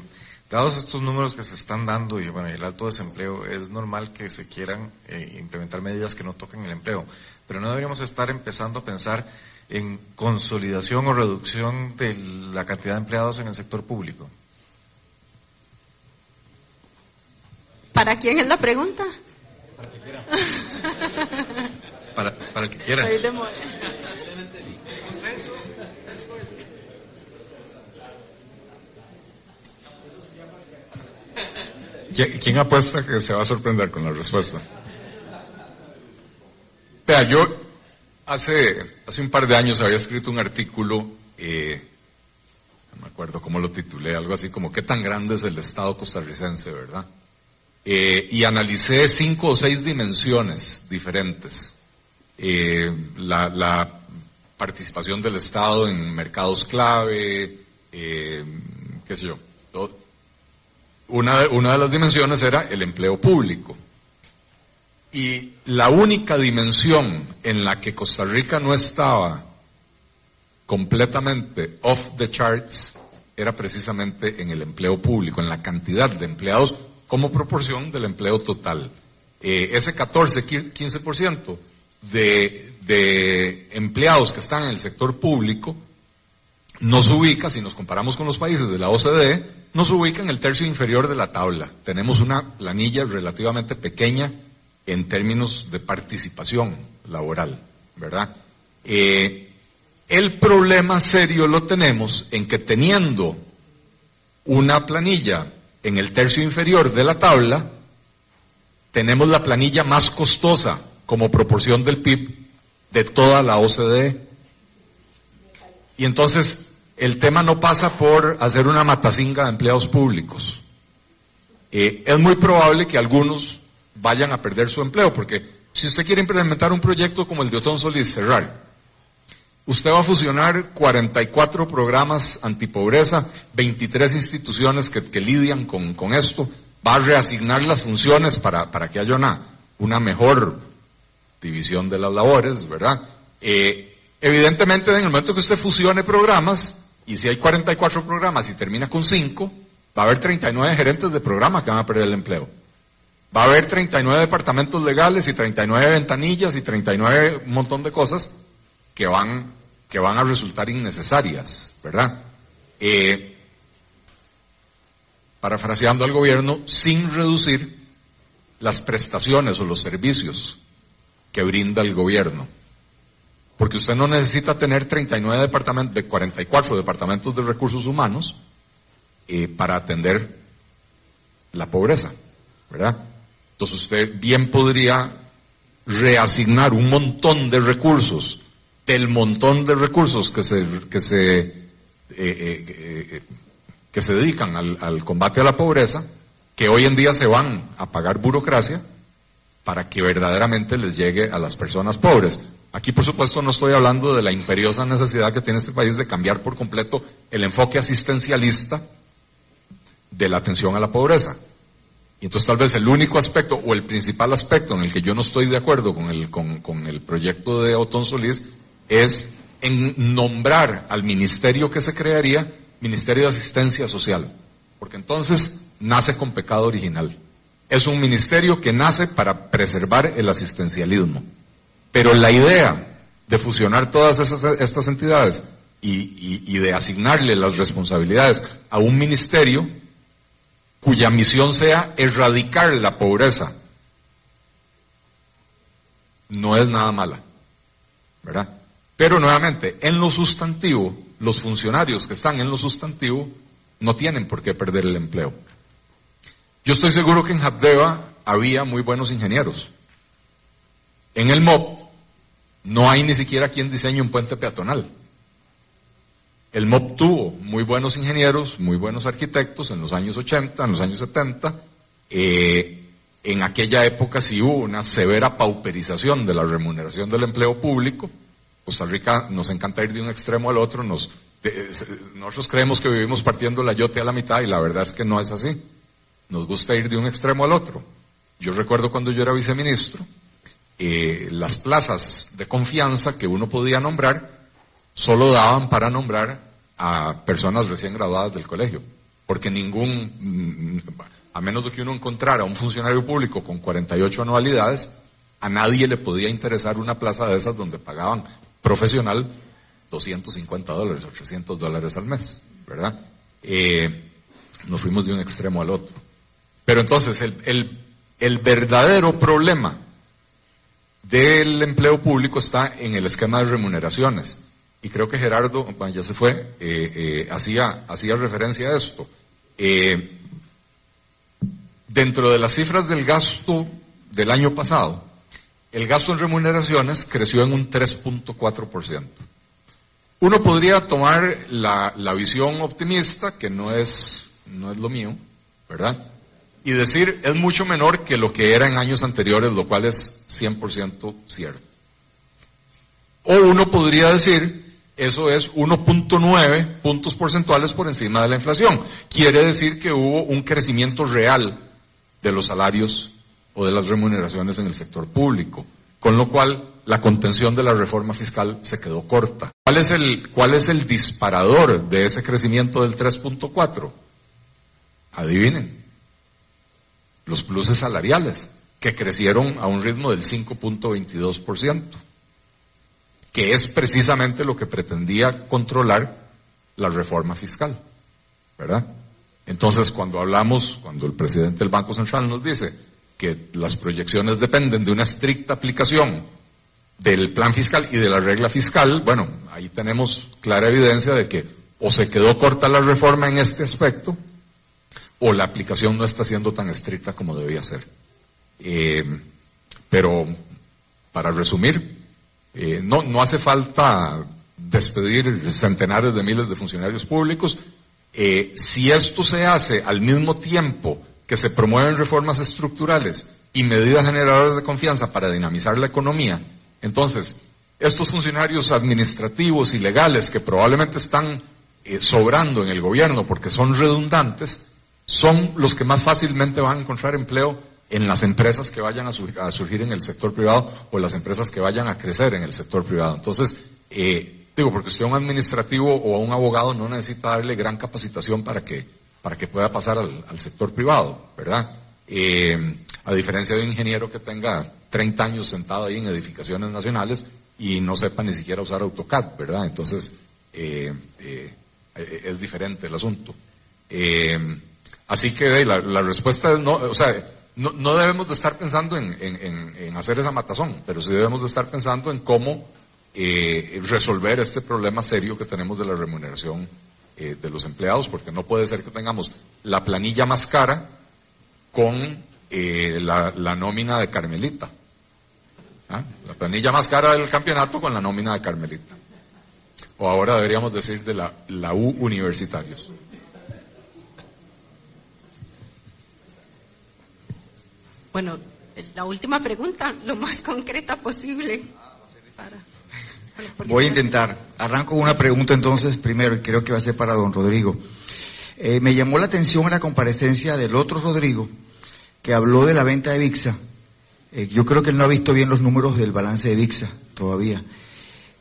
J: dados estos números que se están dando y bueno, el alto desempleo, es normal que se quieran eh, implementar medidas que no toquen el empleo, pero no deberíamos estar empezando a pensar en consolidación o reducción de la cantidad de empleados en el sector público.
F: ¿Para quién es la pregunta?
J: Para, para el que quiera.
F: Soy de More-
G: ¿Qui- ¿Quién apuesta que se va a sorprender con la respuesta? Vea, yo hace, hace un par de años había escrito un artículo, eh, no me acuerdo cómo lo titulé, algo así como ¿qué tan grande es el Estado costarricense, verdad? Eh, y analicé cinco o seis dimensiones diferentes. Eh, la, la participación del Estado en mercados clave, qué sé yo, todo- una, de- una de las dimensiones era el empleo público. Y la única dimensión en la que Costa Rica no estaba completamente off the charts era precisamente en el empleo público, en la cantidad de empleados como proporción del empleo total. Eh, ese 14, 15% de, de empleados que están en el sector público nos ubica, si nos comparamos con los países de la OCDE, nos ubica en el tercio inferior de la tabla. Tenemos una planilla relativamente pequeña en términos de participación laboral, ¿verdad? Eh, el problema serio lo tenemos en que teniendo una planilla en el tercio inferior de la tabla, tenemos la planilla más costosa como proporción del PIB de toda la OCDE. Y entonces el tema no pasa por hacer una matacinga de empleados públicos. Eh, es muy probable que algunos vayan a perder su empleo, porque si usted quiere implementar un proyecto como el de Otón Solís Cerrar, usted va a fusionar 44 programas antipobreza, 23 instituciones que, que lidian con, con esto, va a reasignar las funciones para, para que haya una, una mejor división de las labores, ¿verdad? Eh, evidentemente, en el momento que usted fusione programas, y si hay 44 programas y termina con 5, va a haber 39 gerentes de programa que van a perder el empleo. Va a haber 39 departamentos legales y 39 ventanillas y 39 un montón de cosas que van, que van a resultar innecesarias, ¿verdad? Eh, parafraseando al gobierno, sin reducir las prestaciones o los servicios que brinda el gobierno. Porque usted no necesita tener 39 departamentos, de 44 departamentos de recursos humanos eh, para atender la pobreza, ¿verdad? Entonces usted bien podría reasignar un montón de recursos del montón de recursos que se, que se, eh, eh, que se dedican al, al combate a la pobreza, que hoy en día se van a pagar burocracia para que verdaderamente les llegue a las personas pobres. Aquí, por supuesto, no estoy hablando de la imperiosa necesidad que tiene este país de cambiar por completo el enfoque asistencialista de la atención a la pobreza. Y entonces tal vez el único aspecto o el principal aspecto en el que yo no estoy de acuerdo con el, con, con el proyecto de Otón Solís es en nombrar al ministerio que se crearía Ministerio de Asistencia Social. Porque entonces nace con pecado original. Es un ministerio que nace para preservar el asistencialismo. Pero la idea de fusionar todas esas, estas entidades y, de asignarle las responsabilidades a un ministerio cuya misión sea erradicar la pobreza, no es nada mala, ¿verdad? Pero nuevamente, en lo sustantivo, los funcionarios que están en lo sustantivo no tienen por qué perder el empleo. Yo estoy seguro que en Habdeba había muy buenos ingenieros. En el MOP no hay ni siquiera quien diseñe un puente peatonal. El MOP tuvo muy buenos ingenieros, muy buenos arquitectos en los años 80, en los años 70. Eh, en aquella época sí hubo una severa pauperización de la remuneración del empleo público. Costa Rica nos encanta ir de un extremo al otro. Nos, nosotros creemos que vivimos partiendo la yote a la mitad y la verdad es que no es así. Nos gusta ir de un extremo al otro. Yo recuerdo cuando yo era viceministro, eh, las plazas de confianza que uno podía nombrar solo daban para nombrar a personas recién graduadas del colegio, porque ningún, mm, a menos de que uno encontrara un funcionario público con 48 anualidades, a nadie le podía interesar una plaza de esas donde pagaban profesional 250 dólares o 300 dólares al mes, ¿verdad? Eh, nos fuimos de un extremo al otro. Pero entonces, el, el, el verdadero problema del empleo público está en el esquema de remuneraciones. Y creo que Gerardo, ya se fue, eh, eh, hacía, hacía referencia a esto. Eh, dentro de las cifras del gasto del año pasado, el gasto en remuneraciones creció en un 3.4%. Uno podría tomar la, la, visión optimista, que no es, no es lo mío, ¿verdad? Y decir, es mucho menor que lo que era en años anteriores, lo cual es 100% cierto. O uno podría decir, eso es 1.9 puntos porcentuales por encima de la inflación. Quiere decir que hubo un crecimiento real de los salarios o de las remuneraciones en el sector público, con lo cual la contención de la reforma fiscal se quedó corta. ¿Cuál es el, cuál es el disparador de ese crecimiento del 3.4? Adivinen. Los pluses salariales, que crecieron a un ritmo del 5.22%, que es precisamente lo que pretendía controlar la reforma fiscal. ¿Verdad? Entonces, cuando hablamos, cuando el presidente del Banco Central nos dice que las proyecciones dependen de una estricta aplicación del plan fiscal y de la regla fiscal, bueno, ahí tenemos clara evidencia de que o se quedó corta la reforma en este aspecto, o la aplicación no está siendo tan estricta como debía ser. Eh, pero, para resumir, eh, no, no hace falta despedir centenares de miles de funcionarios públicos. Eh, si esto se hace al mismo tiempo que se promueven reformas estructurales y medidas generadoras de confianza para dinamizar la economía, entonces, estos funcionarios administrativos y legales que probablemente están sobrando en el gobierno porque son redundantes, son los que más fácilmente van a encontrar empleo en las empresas que vayan a, surgir en el sector privado o las empresas que vayan a crecer en el sector privado. Entonces, eh, digo, porque usted a un administrativo o a un abogado no necesita darle gran capacitación para que, para que pueda pasar al, sector privado, ¿verdad? Eh, a diferencia de un ingeniero que tenga 30 años sentado ahí en edificaciones nacionales y no sepa ni siquiera usar AutoCAD, ¿verdad? Entonces, eh, eh, es diferente el asunto. Eh, así que la, la, respuesta es no, o sea, no, no debemos de estar pensando en, hacer esa matazón, pero sí debemos de estar pensando en cómo resolver este problema serio que tenemos de la remuneración de los empleados, porque no puede ser que tengamos la planilla más cara con la, la nómina de Carmelita. ¿Ah? La planilla más cara del campeonato con la nómina de Carmelita. O ahora deberíamos decir de la, la U universitarios.
F: Bueno, la última pregunta, lo más concreta posible.
K: Voy a intentar. Arranco una pregunta entonces primero, y creo que va a ser para don Rodrigo. Eh, me llamó la atención la comparecencia del otro Rodrigo, que habló de la venta de VIXA eh, yo creo que él no ha visto bien los números del balance de VIXA todavía.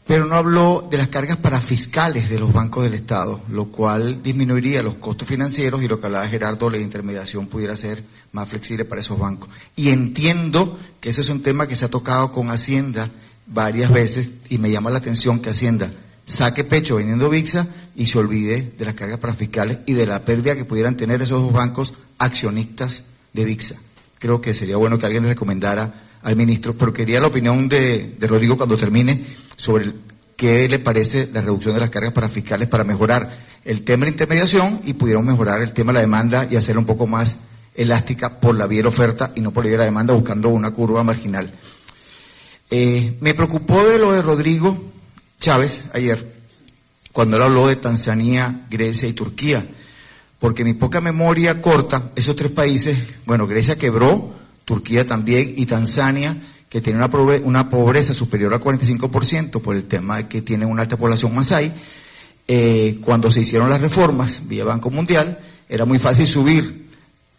K: Pero no habló de las cargas parafiscales de los bancos del Estado, lo cual disminuiría los costos financieros y lo que hablaba Gerardo, la intermediación pudiera ser más flexible para esos bancos. Y entiendo que ese es un tema que se ha tocado con Hacienda varias veces y me llama la atención que Hacienda saque pecho vendiendo VIXA y se olvide de las cargas parafiscales y de la pérdida que pudieran tener esos dos bancos accionistas de VIXA creo que sería bueno que alguien le recomendara al ministro, pero quería la opinión de, Rodrigo cuando termine sobre qué le parece la reducción de las cargas para fiscales para mejorar el tema de intermediación y pudiéramos mejorar el tema de la demanda y hacerlo un poco más elástica por la vía de la oferta y no por la vía de la demanda buscando una curva marginal. Eh, me preocupó de lo de Rodrigo Chávez ayer, cuando él habló de Tanzania, Grecia y Turquía porque mi poca memoria corta, esos tres países, bueno, Grecia quebró, Turquía también y Tanzania, que tiene una, pobreza superior al 45% por el tema de que tienen una alta población masái, eh, cuando se hicieron las reformas vía Banco Mundial, era muy fácil subir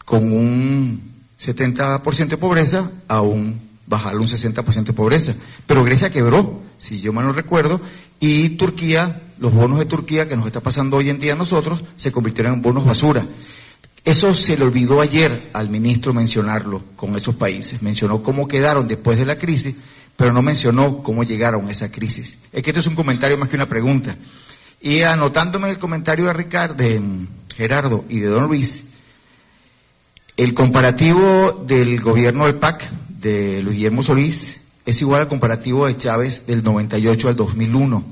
K: con un 70% de pobreza a un bajarle un 60% de pobreza. Pero Grecia quebró, si yo mal no recuerdo, y Turquía, los bonos de Turquía que nos está pasando hoy en día a nosotros, se convirtieron en bonos basura. Eso se le olvidó ayer al ministro mencionarlo con esos países. Mencionó cómo quedaron después de la crisis, pero no mencionó cómo llegaron a esa crisis. Es que esto es un comentario más que una pregunta. Y anotándome el comentario de Ricardo, de Gerardo y de Don Luis, el comparativo del gobierno del PAC, de Luis Guillermo Solís, es igual al comparativo de Chávez del 98 al 2001.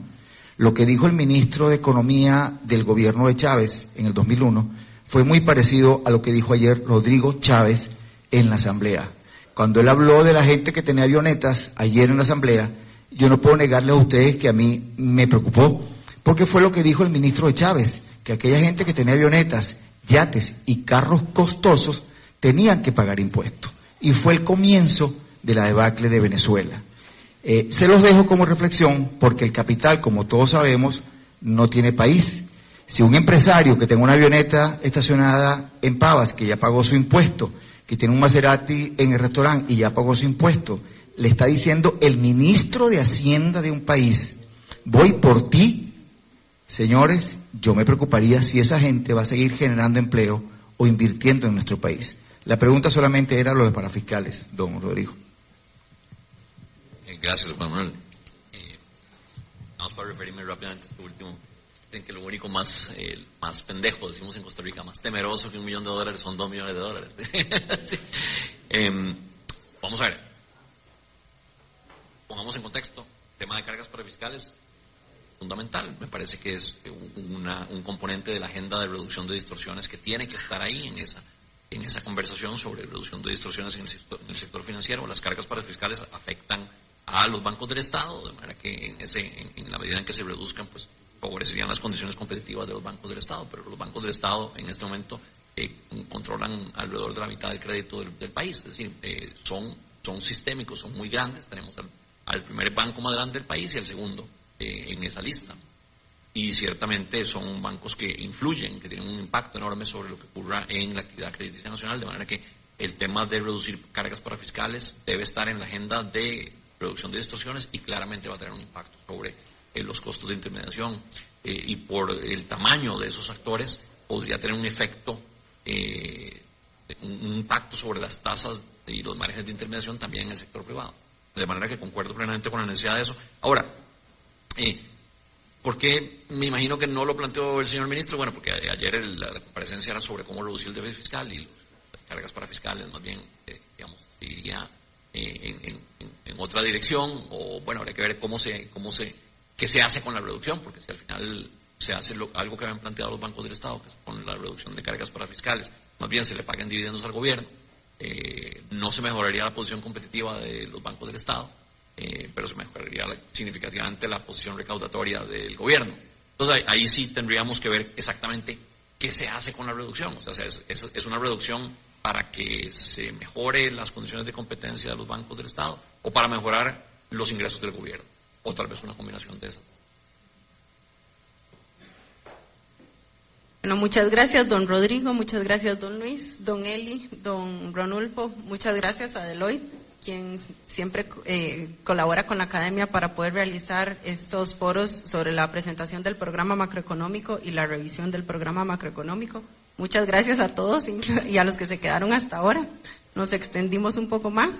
K: Lo que dijo el ministro de Economía del gobierno de Chávez en el 2001 fue muy parecido a lo que dijo ayer Rodrigo Chávez en la Asamblea. Cuando él habló de la gente que tenía avionetas ayer en la Asamblea, yo no puedo negarle a ustedes que a mí me preocupó, porque fue lo que dijo el ministro de Chávez, que aquella gente que tenía avionetas, yates y carros costosos tenían que pagar impuestos. Y fue el comienzo de la debacle de Venezuela. Eh, se los dejo como reflexión porque el capital, como todos sabemos, no tiene país. Si un empresario que tenga una avioneta estacionada en Pavas, que ya pagó su impuesto, que tiene un Maserati en el restaurante y ya pagó su impuesto, le está diciendo el ministro de Hacienda de un país, voy por ti, señores, yo me preocuparía si esa gente va a seguir generando empleo o invirtiendo en nuestro país. La pregunta solamente era lo de parafiscales, don Rodrigo.
C: Eh, gracias, Juan Manuel. Eh, vamos para referirme rápidamente a este último en que lo único más, eh, más pendejo, decimos en Costa Rica, más temeroso que un millón de dólares son dos millones de dólares. [laughs] Em, vamos a ver. Pongamos en contexto, tema de cargas parafiscales, fundamental. Me parece que es un componente de la agenda de reducción de distorsiones que tiene que estar ahí en esa, en esa conversación sobre reducción de distorsiones en el sector, en el sector financiero. Las cargas parafiscales afectan a los bancos del Estado, de manera que en, ese, en la medida en que se reduzcan, pues favorecerían las condiciones competitivas de los bancos del Estado, pero los bancos del Estado en este momento eh, controlan alrededor de la mitad del crédito del, país, es decir, eh, son, son sistémicos, son muy grandes, tenemos al, primer banco más grande del país y al segundo eh, en esa lista. Y ciertamente son bancos que influyen, que tienen un impacto enorme sobre lo que ocurra en la actividad crediticia nacional, de manera que el tema de reducir cargas para fiscales debe estar en la agenda de reducción de distorsiones y claramente va a tener un impacto sobre eh, los costos de intermediación eh, y por el tamaño de esos actores podría tener un efecto, eh, un impacto sobre las tasas y los márgenes de intermediación también en el sector privado. De manera que concuerdo plenamente con la necesidad de eso. Ahora, ¿por qué me imagino que no lo planteó el señor ministro? Bueno, porque ayer la, comparecencia era sobre cómo reducir el déficit fiscal y las cargas para fiscales, más bien, digamos, iría en, en, otra dirección, o bueno, habría que ver cómo se, cómo se qué se hace con la reducción, porque si al final se hace algo que habían planteado los bancos del Estado, que es con la reducción de cargas para fiscales, más bien se le paguen dividendos al gobierno, eh, no se mejoraría la posición competitiva de los bancos del Estado, eh, pero se mejoraría significativamente la posición recaudatoria del gobierno. Entonces ahí, sí tendríamos que ver exactamente qué se hace con la reducción. O sea, es, una reducción para que se mejore las condiciones de competencia de los bancos del Estado o para mejorar los ingresos del gobierno o tal vez una combinación de esas.
F: Bueno, muchas gracias, don Rodrigo, muchas gracias, don Luis, don Eli, don Ronulfo, muchas gracias a Deloitte, quien siempre eh, colabora con la academia para poder realizar estos foros sobre la presentación del programa macroeconómico y la revisión del programa macroeconómico. Muchas gracias a todos y [laughs] a los que se quedaron hasta ahora. Nos extendimos un poco más.